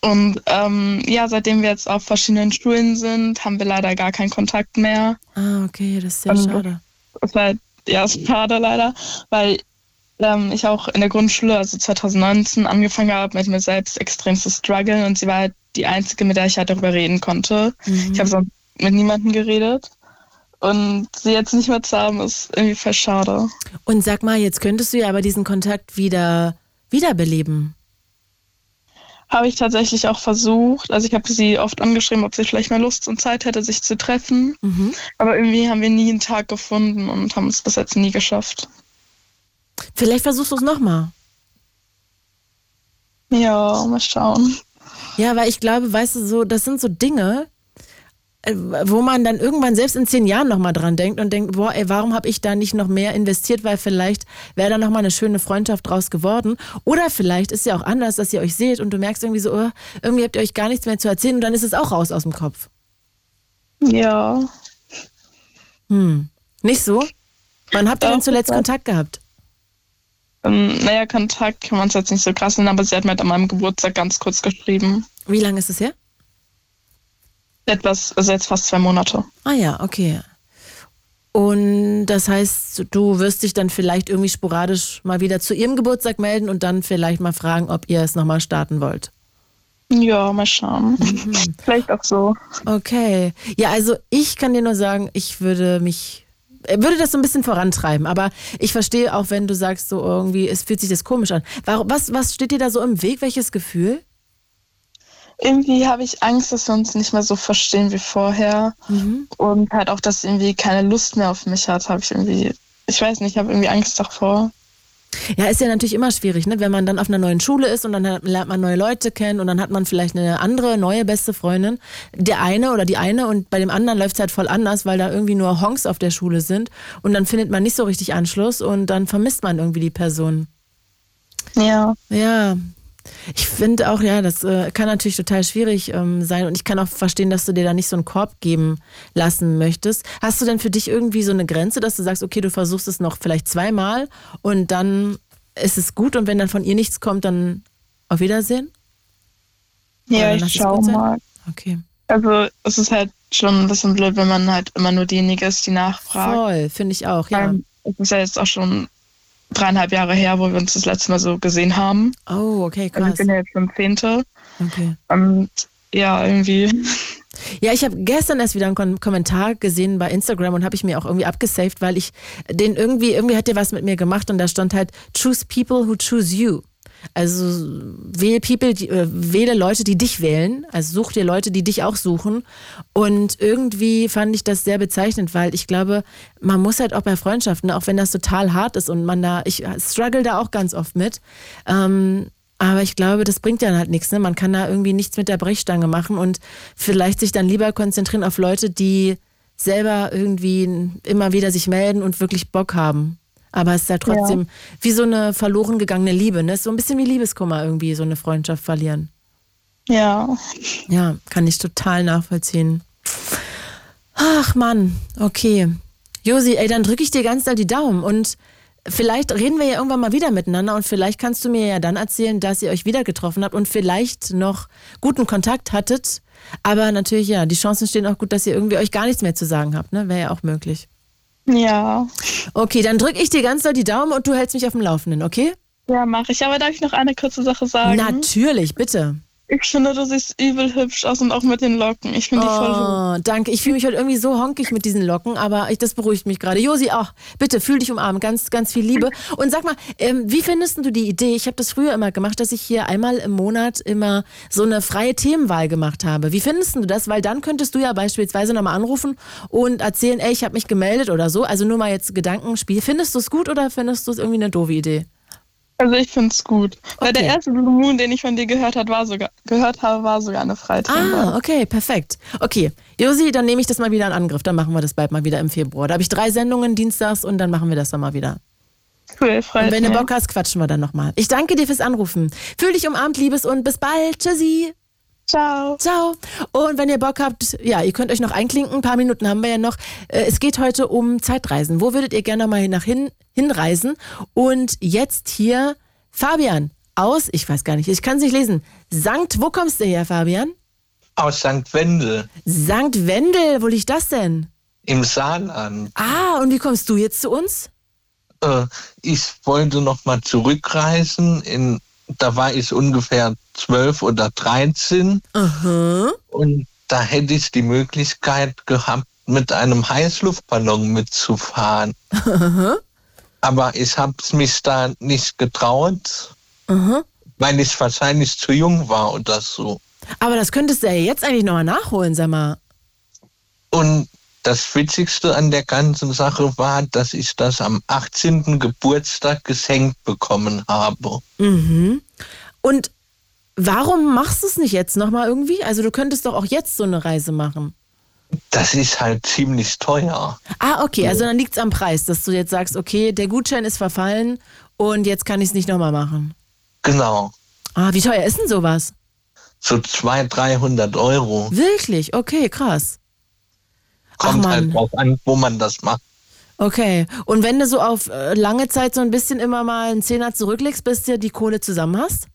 Und ähm, ja, seitdem wir jetzt auf verschiedenen Schulen sind, haben wir leider gar keinen Kontakt mehr. Ah, okay, das ist sehr Und schade. Das war halt, ja, ist schade leider, weil ähm, ich auch in der Grundschule, also 2019, angefangen habe, mit mir selbst extrem zu strugglen und sie war halt die Einzige, mit der ich halt darüber reden konnte. Mhm. Ich habe sonst mit niemandem geredet. Und sie jetzt nicht mehr zu haben, ist irgendwie voll schade. Und sag mal, jetzt könntest du ja aber diesen Kontakt wieder wiederbeleben. Habe ich tatsächlich auch versucht. Also ich habe sie oft angeschrieben, ob sie vielleicht mal Lust und Zeit hätte, sich zu treffen. Mhm. Aber irgendwie haben wir nie einen Tag gefunden und haben es bis jetzt nie geschafft. Vielleicht versuchst du es nochmal. Ja, mal schauen. Ja, weil ich glaube, weißt du, so, das sind so Dinge, äh, wo man dann irgendwann selbst in zehn Jahren nochmal dran denkt und denkt, boah, ey, warum habe ich da nicht noch mehr investiert, weil vielleicht wäre da nochmal eine schöne Freundschaft draus geworden. Oder vielleicht ist ja auch anders, dass ihr euch seht und du merkst irgendwie so, oh, irgendwie habt ihr euch gar nichts mehr zu erzählen und dann ist es auch raus aus dem Kopf. Ja. Hm. Nicht so? Wann habt ihr denn zuletzt Kontakt gehabt? Ähm, naja, Kontakt kann man es jetzt nicht so krass nennen, aber sie hat mir halt an meinem Geburtstag ganz kurz geschrieben. Wie lange ist es her? Etwas, also jetzt fast zwei Monate. Ah ja, okay. Und das heißt, du wirst dich dann vielleicht irgendwie sporadisch mal wieder zu ihrem Geburtstag melden und dann vielleicht mal fragen, ob ihr es nochmal starten wollt. Ja, mal schauen. Vielleicht auch so. Okay. Ja, also ich kann dir nur sagen, ich würde mich, würde das so ein bisschen vorantreiben. Aber ich verstehe auch, wenn du sagst, so irgendwie, es fühlt sich das komisch an. Warum, was, was steht dir da so im Weg? Welches Gefühl? Irgendwie habe ich Angst, dass wir uns nicht mehr so verstehen wie vorher. Und halt auch, dass sie irgendwie keine Lust mehr auf mich hat, habe ich irgendwie, ich weiß nicht, ich habe irgendwie Angst davor. Ja, ist ja natürlich immer schwierig, ne? wenn man dann auf einer neuen Schule ist und dann hat- lernt man neue Leute kennen und dann hat man vielleicht eine andere, neue beste Freundin. Der eine oder die eine und bei dem anderen läuft es halt voll anders, weil da irgendwie nur Honks auf der Schule sind und dann findet man nicht so richtig Anschluss und dann vermisst man irgendwie die Person. Ja. Ja. Ich finde auch, ja, das äh, kann natürlich total schwierig ähm, sein und ich kann auch verstehen, dass du dir da nicht so einen Korb geben lassen möchtest. Hast du denn für dich irgendwie so eine Grenze, dass du sagst, okay, du versuchst es noch vielleicht zweimal und dann ist es gut und wenn dann von ihr nichts kommt, dann auf Wiedersehen? Ja, ich schau mal. Okay. Also es ist halt schon ein bisschen blöd, wenn man halt immer nur diejenige ist, die nachfragt. Voll, finde ich auch, ja. Es ist ja jetzt auch schon dreieinhalb Jahre her, wo wir uns das letzte Mal so gesehen haben. Oh, okay, Also krass. ich bin ja jetzt schon Zehnte. Okay. Und ja, irgendwie. Ja, ich habe gestern erst wieder einen Kom Kommentar gesehen bei Instagram und habe ich mir auch irgendwie abgesaved, weil ich den irgendwie, irgendwie hat der was mit mir gemacht und da stand halt, choose people who choose you. Also wähle People, die, äh, wähle Leute, die dich wählen. Also such dir Leute, die dich auch suchen. Und irgendwie fand ich das sehr bezeichnend, weil ich glaube, man muss halt auch bei Freundschaften, auch wenn das total hart ist und man da, ich struggle da auch ganz oft mit. Ähm, aber ich glaube, das bringt dann halt nichts. Ne? Man kann da irgendwie nichts mit der Brechstange machen und vielleicht sich dann lieber konzentrieren auf Leute, die selber irgendwie immer wieder sich melden und wirklich Bock haben. Aber es ist halt trotzdem Ja. wie so eine verloren gegangene Liebe. Ne? Es ist so ein bisschen wie Liebeskummer irgendwie, so eine Freundschaft verlieren. Ja. Ja, kann ich total nachvollziehen. Ach Mann, okay. Josi, ey, dann drücke ich dir ganz doll die Daumen und vielleicht reden wir ja irgendwann mal wieder miteinander und vielleicht kannst du mir ja dann erzählen, dass ihr euch wieder getroffen habt und vielleicht noch guten Kontakt hattet. Aber natürlich, ja, die Chancen stehen auch gut, dass ihr irgendwie euch gar nichts mehr zu sagen habt, ne? Wäre ja auch möglich. Ja. Okay, dann drücke ich dir ganz doll die Daumen und du hältst mich auf dem Laufenden, okay? Ja, mache ich. Aber darf ich noch eine kurze Sache sagen? Natürlich, bitte. Ich finde, du siehst übel hübsch aus und auch mit den Locken. Ich finde die voll Oh, danke. Ich fühle mich heute irgendwie so honkig mit diesen Locken, aber ich, das beruhigt mich gerade. Josi, auch bitte fühl dich umarmen. Ganz, ganz viel Liebe. Und sag mal, ähm, wie findest du die Idee? Ich habe das früher immer gemacht, dass ich hier einmal im Monat immer so eine freie Themenwahl gemacht habe. Wie findest du das? Weil dann könntest du ja beispielsweise nochmal anrufen und erzählen, ey, ich habe mich gemeldet oder so. Also nur mal jetzt Gedankenspiel. Findest du es gut oder findest du es irgendwie eine doofe Idee? Also ich finde es gut. Weil der erste Blue Moon, den ich von dir gehört, hat, war sogar, gehört habe, war sogar eine Freitag. Ah, okay, perfekt. Okay, Josi, dann nehme ich das mal wieder in Angriff. Dann machen wir das bald mal wieder im Februar. Da habe ich drei Sendungen dienstags und dann machen wir das dann mal wieder. Cool, freut Und wenn du. Bock hast, quatschen wir dann nochmal. Ich danke dir fürs Anrufen. Fühl dich umarmt, Liebes, und bis bald. Tschüssi. Ciao. Ciao. Und wenn ihr Bock habt, ja, ihr könnt euch noch einklinken. Ein paar Minuten haben wir ja noch. Äh, Es geht heute um Zeitreisen. Wo würdet ihr gerne mal nach hin, hinreisen? Und jetzt hier Fabian aus, ich weiß gar nicht, ich kann es nicht lesen. Sankt, wo kommst du her, Fabian? Aus St. Wendel Sankt Wendel, wo liegt das denn? im Saarland. Ah, und wie kommst du jetzt zu uns? Äh, ich wollte noch mal zurückreisen. In, da war ich ungefähr zwölf oder 13. Aha. Und da hätte ich die Möglichkeit gehabt, mit einem Heißluftballon mitzufahren. Aha. Aber ich habe es mich da nicht getraut, Aha. weil ich wahrscheinlich zu jung war oder so. Aber das könntest du ja jetzt eigentlich nochmal nachholen, sag mal. Und das Witzigste an der ganzen Sache war, dass ich das am 18. Geburtstag geschenkt bekommen habe. Mhm. Und warum machst du es nicht jetzt nochmal irgendwie? Also du könntest doch auch jetzt so eine Reise machen. Das ist halt ziemlich teuer. Ah, okay, also dann liegt es am Preis, dass du jetzt sagst, okay, der Gutschein ist verfallen und jetzt kann ich es nicht nochmal machen. Genau. Ah, wie teuer ist denn sowas? So 200, 300 Euro. Wirklich? Okay, krass. Kommt halt drauf an, wo man das macht. Okay. Und wenn du so auf äh, lange Zeit so ein bisschen immer mal einen Zehner zurücklegst, bis du die Kohle zusammen hast?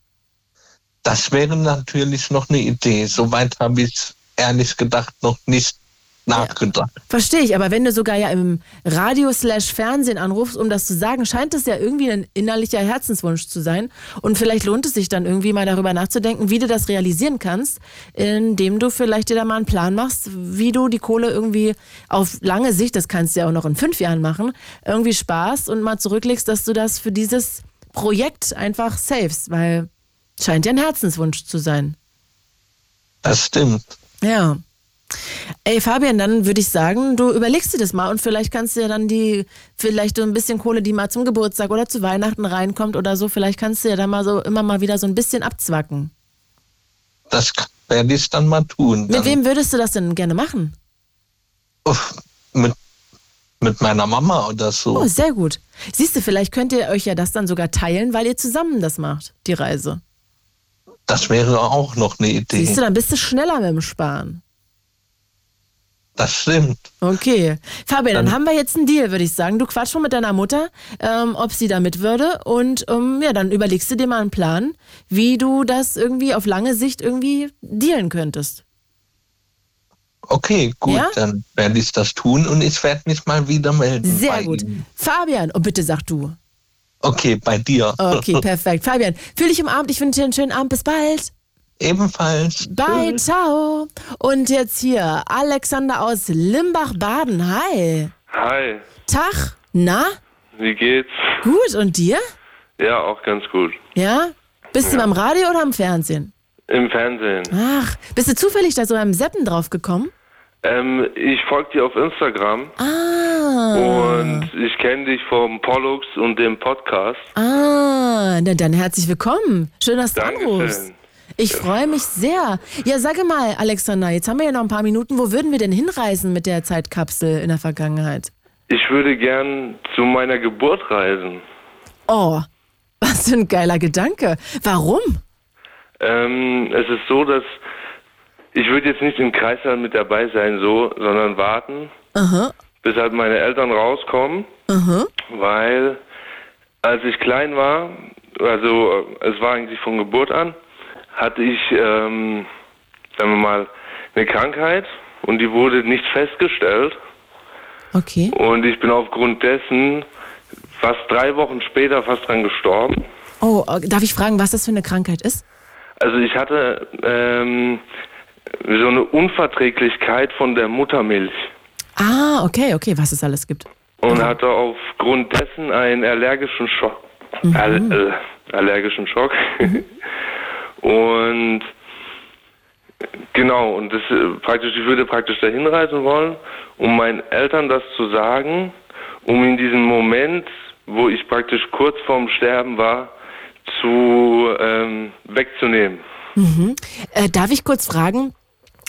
Das wäre natürlich noch eine Idee. Soweit habe ich ehrlich gedacht noch nicht nachgedacht. Verstehe ich, aber wenn du sogar ja im Radio slash Fernsehen anrufst, um das zu sagen, scheint es ja irgendwie ein innerlicher Herzenswunsch zu sein. Und vielleicht lohnt es sich dann irgendwie mal darüber nachzudenken, wie du das realisieren kannst, indem du vielleicht dir da mal einen Plan machst, wie du die Kohle irgendwie auf lange Sicht, das kannst du ja auch noch in fünf Jahren machen, irgendwie sparst und mal zurücklegst, dass du das für dieses Projekt einfach savest, weil scheint ja ein Herzenswunsch zu sein. Das stimmt. Ja. Ey, Fabian, dann würde ich sagen, du überlegst dir das mal und vielleicht kannst du ja dann die, vielleicht so ein bisschen Kohle, die mal zum Geburtstag oder zu Weihnachten reinkommt oder so, vielleicht kannst du ja dann mal so immer mal wieder so ein bisschen abzwacken. Das werde ich dann mal tun. Mit Dann, wem würdest du das denn gerne machen? Uff, mit, mit meiner Mama oder so. Oh, sehr gut. Siehst du, vielleicht könnt ihr euch ja das dann sogar teilen, weil ihr zusammen das macht, die Reise. Das wäre auch noch eine Idee. Siehst du, dann bist du schneller mit dem Sparen. Das stimmt. Okay. Fabian, dann, Dann- haben wir jetzt einen Deal, würde ich sagen. Du quatsch mal mit deiner Mutter, ähm, ob sie da mit würde. Und ähm, ja, dann überlegst du dir mal einen Plan, wie du das irgendwie auf lange Sicht irgendwie dealen könntest. Okay, gut, Ja? dann werde ich das tun und ich werde mich mal wieder melden. Sehr gut. Ihnen. Fabian, und bitte sag du. Okay, bei dir. Okay, perfekt. Fabian, fühl dich umarmt. Ich wünsche dir einen schönen Abend. Bis bald. Ebenfalls. Bye, Tschüss. ciao. Und jetzt hier Alexander aus Limbach-Baden. Hi. Hi, Tag. Na? wie geht's? Gut. Und dir? Ja, auch ganz gut. Ja? Bist du Ja. am Radio oder am Fernsehen? Im Fernsehen. Ach, bist du zufällig da so beim Seppen drauf gekommen? Ähm, ich folge dir auf Instagram Ah. und ich kenne dich vom Pollux und dem Podcast. Ah, na dann herzlich willkommen. Schön, dass du anrufst. Ich freue mich sehr. Ja, sage mal, Alexander, jetzt haben wir ja noch ein paar Minuten. Wo würden wir denn hinreisen mit der Zeitkapsel in der Vergangenheit? Ich würde gern zu meiner Geburt reisen. Oh, was für ein geiler Gedanke. Warum? Ähm, es ist so, dass ich würde jetzt nicht im Kreißsaal mit dabei sein, so, sondern warten, Aha, bis halt meine Eltern rauskommen, aha. weil als ich klein war, also äh, es war eigentlich von Geburt an, hatte ich, ähm, sagen wir mal, eine Krankheit und die wurde nicht festgestellt. Okay. Und ich bin aufgrund dessen fast drei Wochen später fast dran gestorben. Oh, äh, darf ich fragen, was das für eine Krankheit ist? Also ich hatte ähm, so eine Unverträglichkeit von der Muttermilch Ah, okay, okay, was es alles gibt. und hatte aufgrund dessen einen allergischen Schock. Mhm. Al äh, allergischen Schock. und genau, und das äh, praktisch, ich würde praktisch dahin reisen wollen, um meinen Eltern das zu sagen, um in diesem Moment, wo ich praktisch kurz vorm Sterben war, zu ähm, wegzunehmen. Mhm. Äh, darf ich kurz fragen,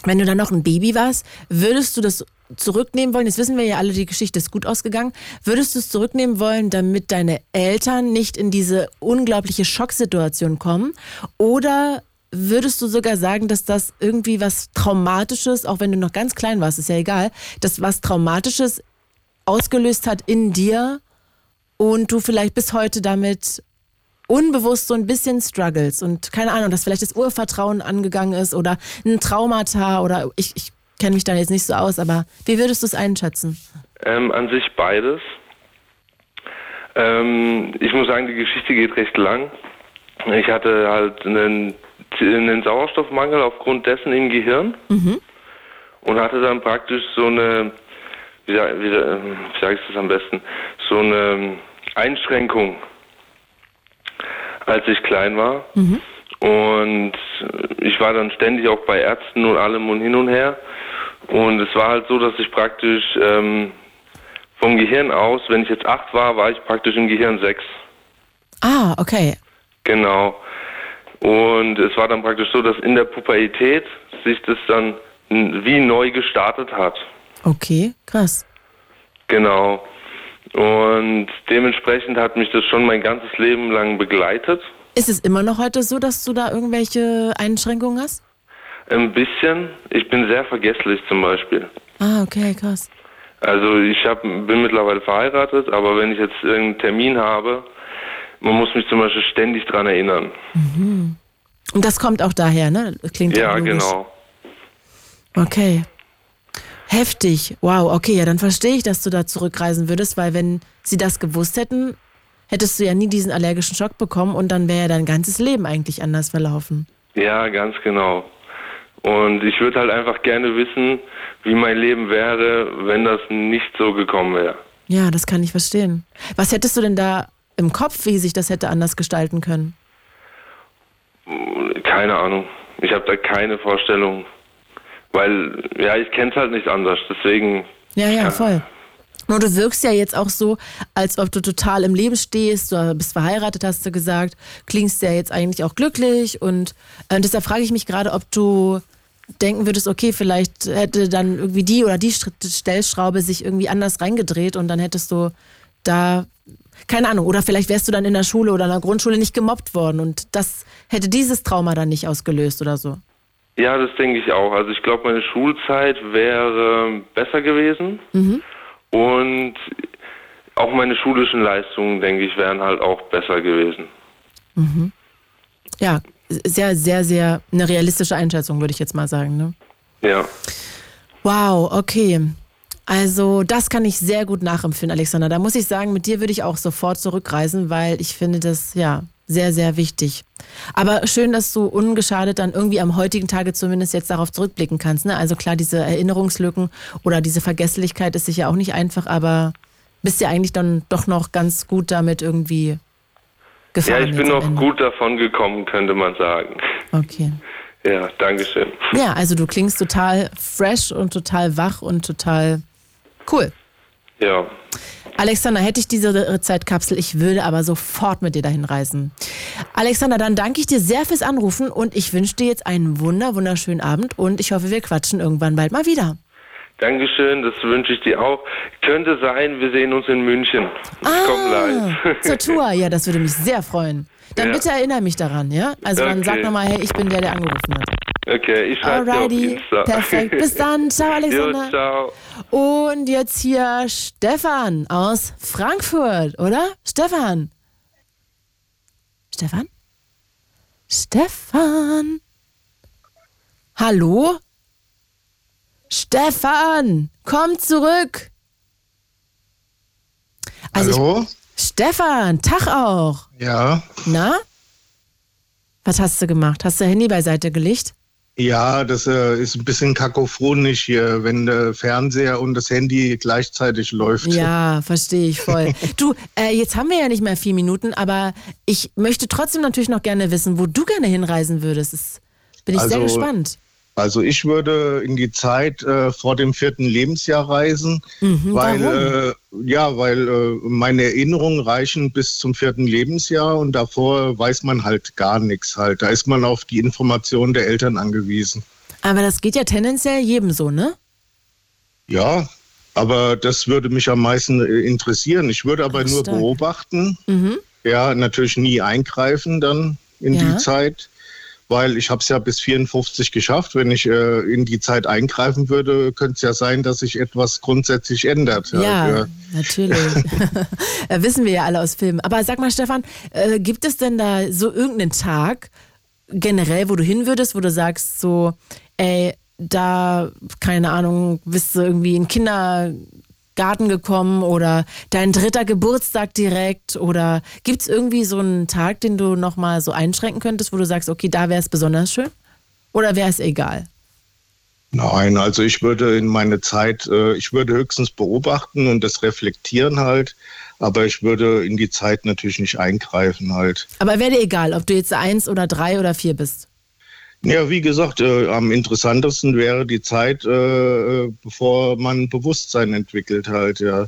wenn du dann noch ein Baby warst, würdest du das zurücknehmen wollen? Jetzt wissen wir ja alle, die Geschichte ist gut ausgegangen. Würdest du es zurücknehmen wollen, damit deine Eltern nicht in diese unglaubliche Schocksituation kommen? Oder würdest du sogar sagen, dass das irgendwie was Traumatisches, auch wenn du noch ganz klein warst, ist ja egal, dass was Traumatisches ausgelöst hat in dir und du vielleicht bis heute damit unbewusst so ein bisschen struggles und keine Ahnung, dass vielleicht das Urvertrauen angegangen ist oder ein Traumata oder ich, ich kenne mich da jetzt nicht so aus, aber wie würdest du es einschätzen? Ähm, an sich beides. Ähm, ich muss sagen, die Geschichte geht recht lang. Ich hatte halt einen, einen Sauerstoffmangel aufgrund dessen im Gehirn Mhm. und hatte dann praktisch so eine, wie, wie, wie sage ich das am besten, so eine Einschränkung, als ich klein war. Und ich war dann ständig auch bei Ärzten und allem und hin und her. Und es war halt so, dass ich praktisch ähm, vom Gehirn aus, wenn ich jetzt acht war, war ich praktisch im Gehirn sechs. Ah, okay. Genau. Und es war dann praktisch so, dass in der Pubertät sich das dann wie neu gestartet hat. Okay, krass. Genau. Und dementsprechend hat mich das schon mein ganzes Leben lang begleitet. Ist es immer noch heute so, dass du da irgendwelche Einschränkungen hast? Ein bisschen. Ich bin sehr vergesslich zum Beispiel. Ah, okay, krass. Also ich hab, bin mittlerweile verheiratet, aber wenn ich jetzt irgendeinen Termin habe, man muss mich zum Beispiel ständig dran erinnern. Mhm. Und das kommt auch daher, ne? Klingt ja, logisch. genau. Okay. Heftig. Wow, okay, ja, dann verstehe ich, dass du da zurückreisen würdest, weil wenn sie das gewusst hätten, hättest du ja nie diesen allergischen Schock bekommen und dann wäre ja dein ganzes Leben eigentlich anders verlaufen. Ja, ganz genau. Und ich würde halt einfach gerne wissen, wie mein Leben wäre, wenn das nicht so gekommen wäre. Ja, das kann ich verstehen. Was hättest du denn da im Kopf, wie sich das hätte anders gestalten können? Keine Ahnung. Ich habe da keine Vorstellung. Weil, ja, ich kenne es halt nicht anders. Deswegen, Ja, ja, voll. Nur du wirkst ja jetzt auch so, als ob du total im Leben stehst, du bist verheiratet, hast du gesagt, klingst ja jetzt eigentlich auch glücklich und äh, deshalb frage ich mich gerade, ob du denken würdest, okay, vielleicht hätte dann irgendwie die oder die Stellschraube sich irgendwie anders reingedreht und dann hättest du da, keine Ahnung, oder vielleicht wärst du dann in der Schule oder in der Grundschule nicht gemobbt worden und das hätte dieses Trauma dann nicht ausgelöst oder so. ja, das denke ich auch. Also ich glaube, meine Schulzeit wäre besser gewesen. Mhm. Und auch meine schulischen Leistungen, denke ich, wären halt auch besser gewesen. Mhm. Ja, sehr, sehr, sehr eine realistische Einschätzung, würde ich jetzt mal sagen. Ne? Ja. Wow, okay. Also das kann ich sehr gut nachempfinden, Alexander. Da muss ich sagen, mit dir würde ich auch sofort zurückreisen, weil ich finde das ja sehr, sehr wichtig. Aber schön, dass du ungeschadet dann irgendwie am heutigen Tage zumindest jetzt darauf zurückblicken kannst. Ne? Also klar, diese Erinnerungslücken oder diese Vergesslichkeit ist sicher auch nicht einfach, aber bist ja eigentlich dann doch noch ganz gut damit irgendwie gefahren. ja, ich bin noch gut davon gekommen, könnte man sagen. Okay. Ja, Dankeschön. Ja, also du klingst total fresh und total wach und total cool. Ja. Alexander, hätte ich diese Zeitkapsel, ich würde aber sofort mit dir dahin reisen. Alexander, dann danke ich dir sehr fürs Anrufen und ich wünsche dir jetzt einen wunder, wunderschönen Abend und ich hoffe, wir quatschen irgendwann bald mal wieder. Dankeschön, das wünsche ich dir auch. Könnte sein, wir sehen uns in München. Ich komm live. Zur Tour, ja, das würde mich sehr freuen. Dann Ja. bitte erinnere mich daran, ja? Also dann sag Okay. nochmal, hey, ich bin der, der angerufen hat. Okay, ich schreibe dir auf Alrighty, Insta. perfekt. Bis dann. Ciao, Alexander. Jo, ciao. Und jetzt hier Stefan aus Frankfurt, oder? Stefan. Stefan? Stefan? Hallo? Stefan, komm zurück. Also Hallo? Ich, Stefan, Tag auch. Ja. Na? Was hast du gemacht? Hast du Handy beiseite gelegt? Ja, das äh, ist ein bisschen kakophonisch hier, wenn der Fernseher und das Handy gleichzeitig läuft. Ja, verstehe ich voll. du, äh, jetzt haben wir ja nicht mehr vier Minuten, aber ich möchte trotzdem natürlich noch gerne wissen, wo du gerne hinreisen würdest. Das bin ich Also, sehr gespannt. Also ich würde in die Zeit äh, vor dem vierten Lebensjahr reisen, Mhm, weil äh, ja, weil äh, meine Erinnerungen reichen bis zum vierten Lebensjahr und davor weiß man halt gar nichts halt. Da ist man auf die Informationen der Eltern angewiesen. Aber das geht ja tendenziell jedem so, ne? Ja, aber das würde mich am meisten äh, interessieren. Ich würde aber nur stark. beobachten. Mhm. Ja, natürlich nie eingreifen dann in Ja. die Zeit, weil ich habe es ja bis 54 geschafft. Wenn ich äh, in die Zeit eingreifen würde, könnte es ja sein, dass sich etwas grundsätzlich ändert. Ja, Halt, natürlich. Äh, Wissen wir ja alle aus Filmen. Aber sag mal, Stefan, äh, gibt es denn da so irgendeinen Tag generell, wo du hin würdest, wo du sagst, so, ey, da, keine Ahnung, bist du irgendwie in den Kindergarten gekommen oder dein dritter Geburtstag direkt oder gibt es irgendwie so einen Tag, den du nochmal so einschränken könntest, wo du sagst, okay, da wäre es besonders schön? Oder wäre es egal? Nein, also ich würde in meine Zeit, äh, ich würde höchstens beobachten und das reflektieren halt, aber ich würde in die Zeit natürlich nicht eingreifen halt. Aber wäre dir egal, ob du jetzt eins oder drei oder vier bist? Ja, wie gesagt, äh, am interessantesten wäre die Zeit, äh, bevor man Bewusstsein entwickelt halt, ja.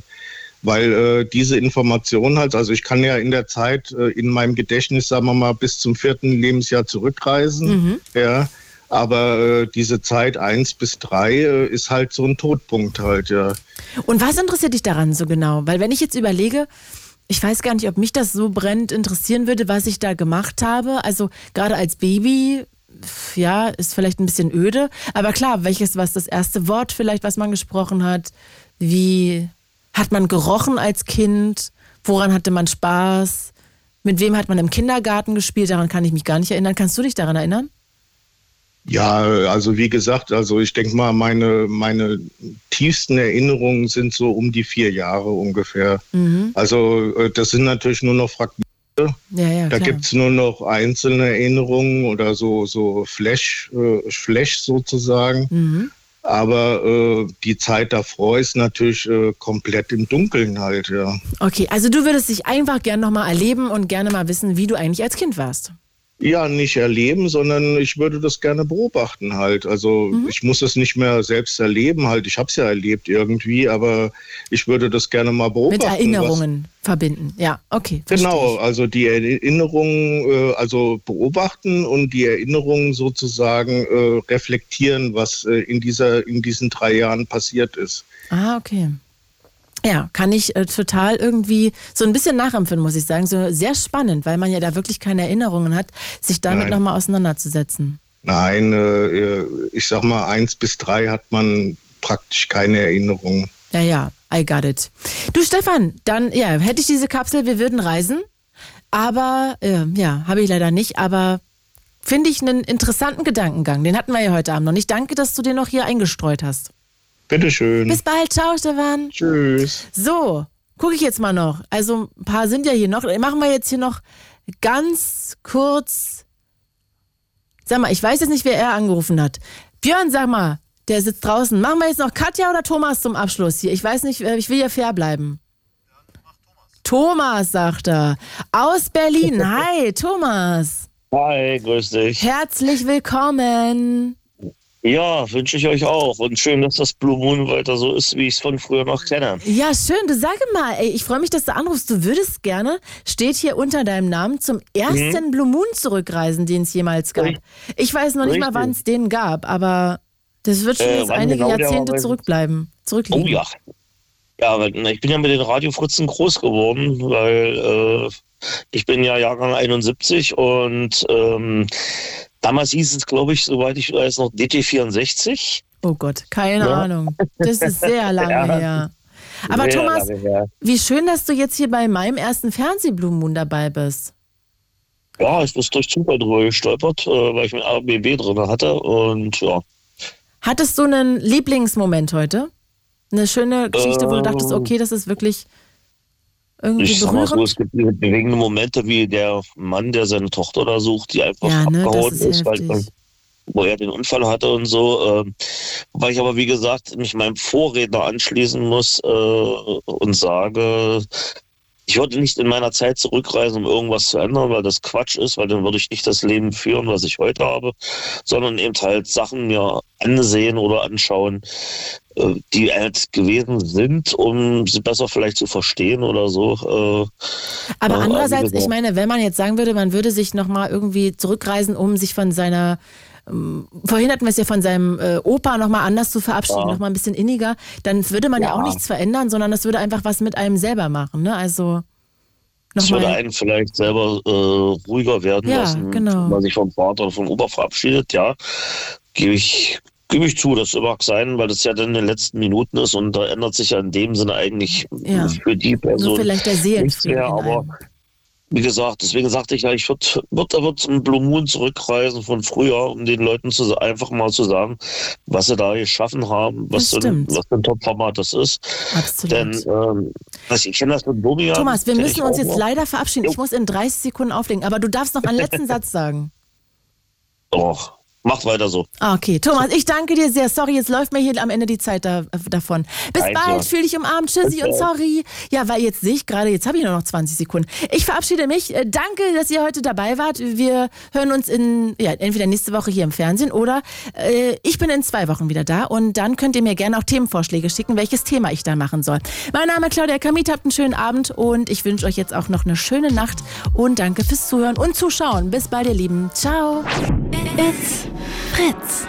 Weil äh, diese Information halt, also ich kann ja in der Zeit äh, in meinem Gedächtnis, sagen wir mal, bis zum vierten Lebensjahr zurückreisen, Mhm. ja. Aber äh, diese Zeit eins bis drei äh, ist halt so ein Todpunkt halt, ja. Und was interessiert dich daran so genau? Weil wenn ich jetzt überlege, ich weiß gar nicht, ob mich das so brennend interessieren würde, was ich da gemacht habe. Also gerade als Baby, ja, ist vielleicht ein bisschen öde. Aber klar, welches war das erste Wort vielleicht, was man gesprochen hat? Wie hat man gerochen als Kind? Woran hatte man Spaß? Mit wem hat man im Kindergarten gespielt? Daran kann ich mich gar nicht erinnern. Kannst du dich daran erinnern? Ja, also wie gesagt, also ich denke mal, meine, meine tiefsten Erinnerungen sind so um die vier Jahre ungefähr. Mhm. Also äh, das sind natürlich nur noch Fragmente. Ja, ja, da gibt es nur noch einzelne Erinnerungen oder so, so Flash, äh, Flash sozusagen. Mhm. Aber äh, die Zeit davor ist natürlich äh, komplett im Dunkeln halt, ja. Okay, also du würdest dich einfach gerne nochmal erleben und gerne mal wissen, wie du eigentlich als Kind warst. Ja, nicht erleben, sondern ich würde das gerne beobachten halt. Also Mhm. ich muss es nicht mehr selbst erleben halt. Ich habe es ja erlebt irgendwie, aber ich würde das gerne mal beobachten. Mit was- Erinnerungen verbinden. Ja, okay. Genau, also die Erinnerungen, äh, also beobachten und die Erinnerungen sozusagen äh, reflektieren, was äh, in dieser, in diesen drei Jahren passiert ist. Ah, okay. Ja, kann ich äh, total irgendwie so ein bisschen nachempfinden, muss ich sagen. So sehr spannend, weil man ja da wirklich keine Erinnerungen hat, sich damit nochmal auseinanderzusetzen. Nein, äh, ich sag mal, eins bis drei hat man praktisch keine Erinnerungen. Ja, ja, I got it. Du, Stefan, dann, ja, hätte ich diese Kapsel, wir würden reisen. Aber, äh, ja, habe ich leider nicht. Aber finde ich einen interessanten Gedankengang. Den hatten wir ja heute Abend noch. Ich danke, dass du den noch hier eingestreut hast. Bitteschön. Bis bald. Ciao, Stefan. Tschüss. So, gucke ich jetzt mal noch. Also ein paar sind ja hier noch. Machen wir jetzt hier noch ganz kurz. Sag mal, ich weiß jetzt nicht, wer er angerufen hat. Björn, sag mal, der sitzt draußen. Machen wir jetzt noch Katja oder Thomas zum Abschluss hier? Ich weiß nicht, äh, ich will ja fair bleiben. Thomas, sagt er. Aus Berlin. Hi, Thomas. Hi, grüß dich. Herzlich willkommen. Ja, wünsche ich euch auch. Und schön, dass das Blue Moon weiter so ist, wie ich es von früher noch kenne. Ja, schön. Du sage mal, ey, ich freue mich, dass du anrufst. Du würdest gerne, steht hier unter deinem Namen, zum ersten Mhm. Blue Moon zurückreisen, den es jemals gab. Ich weiß noch nicht mal, Richtig. wann es den gab, aber das wird schon Äh, jetzt einige genau Jahrzehnte zurückbleiben. Zurückliegen. Oh ja. Ja, ich bin ja mit den Radiofritzen groß geworden, weil äh, ich bin ja Jahrgang 71 und ähm, damals hieß es, glaube ich, soweit ich weiß, noch DT64. Oh Gott, keine Ja. Ahnung. Das ist sehr lange Ja. her. Aber Sehr Thomas, wie schön, dass du jetzt hier bei meinem ersten Fernseh-Blue Moon dabei bist. Ja, ich bin durch Zufall drüber gestolpert, äh, weil ich einen RBB drin hatte und ja. Hattest du einen Lieblingsmoment heute? Eine schöne Geschichte, wo du dachtest, Ähm. okay, das ist wirklich irgendwie ich sag mal so, es gibt bewegende Momente wie der Mann, der seine Tochter da sucht, die einfach Ja, ne, abgehauen ist ist, weil, wo er den Unfall hatte und so. ähm, Wobei ich aber, wie gesagt, mich meinem Vorredner anschließen muss äh, und sage, ich würde nicht in meiner Zeit zurückreisen, um irgendwas zu ändern, weil das Quatsch ist, weil dann würde ich nicht das Leben führen, was ich heute habe, sondern eben halt Sachen mir ansehen oder anschauen, äh, die halt gewesen sind, um sie besser vielleicht zu verstehen oder so. äh, Aber wie andererseits, ich meine, wenn man jetzt sagen würde, man würde sich nochmal irgendwie zurückreisen, um sich von seiner, vorhin hatten wir es ja von seinem äh, Opa nochmal anders zu verabschieden, Ja. nochmal ein bisschen inniger, dann würde man ja. Ja. auch nichts verändern, sondern das würde einfach was mit einem selber machen. Ne? Also Das würde einen vielleicht selber äh, ruhiger werden Ja, lassen, genau. wenn man sich vom Vater oder vom Opa verabschiedet. Ja, gebe ich, gebe ich zu, das mag sein, weil das ja dann in den letzten Minuten ist und da ändert sich ja in dem Sinne eigentlich Ja. für die Person Nur vielleicht der Seelenfrieden. mehr. Aber einem. Wie gesagt, deswegen sagte ich ja, ich würde würd, würd zum Blue Moon zurückreisen von früher, um den Leuten zu, einfach mal zu sagen, was sie da geschaffen haben, was, für ein, was ein Top-Format das ist. Absolut. Denn ähm, also ich kenne das mit Domian. Thomas, wir müssen uns jetzt noch. leider verabschieden. Ich muss in 30 Sekunden auflegen, aber du darfst noch einen letzten Satz sagen. Doch, macht weiter so. Okay, Thomas, ich danke dir sehr. Sorry, jetzt läuft mir hier am Ende die Zeit da, davon. Bis Kein bald, Thema. fühl dich umarmt, tschüssi und sorry. Ja, weil jetzt sehe ich gerade, jetzt habe ich nur noch 20 Sekunden. Ich verabschiede mich. Äh, Danke, dass ihr heute dabei wart. Wir hören uns in, ja, entweder nächste Woche hier im Fernsehen oder äh, ich bin in zwei Wochen wieder da und dann könnt ihr mir gerne auch Themenvorschläge schicken, welches Thema ich da machen soll. Mein Name ist Claudia Kamit, habt einen schönen Abend und ich wünsche euch jetzt auch noch eine schöne Nacht und danke fürs Zuhören und Zuschauen. Bis bald, ihr Lieben. Ciao. It's Fritz.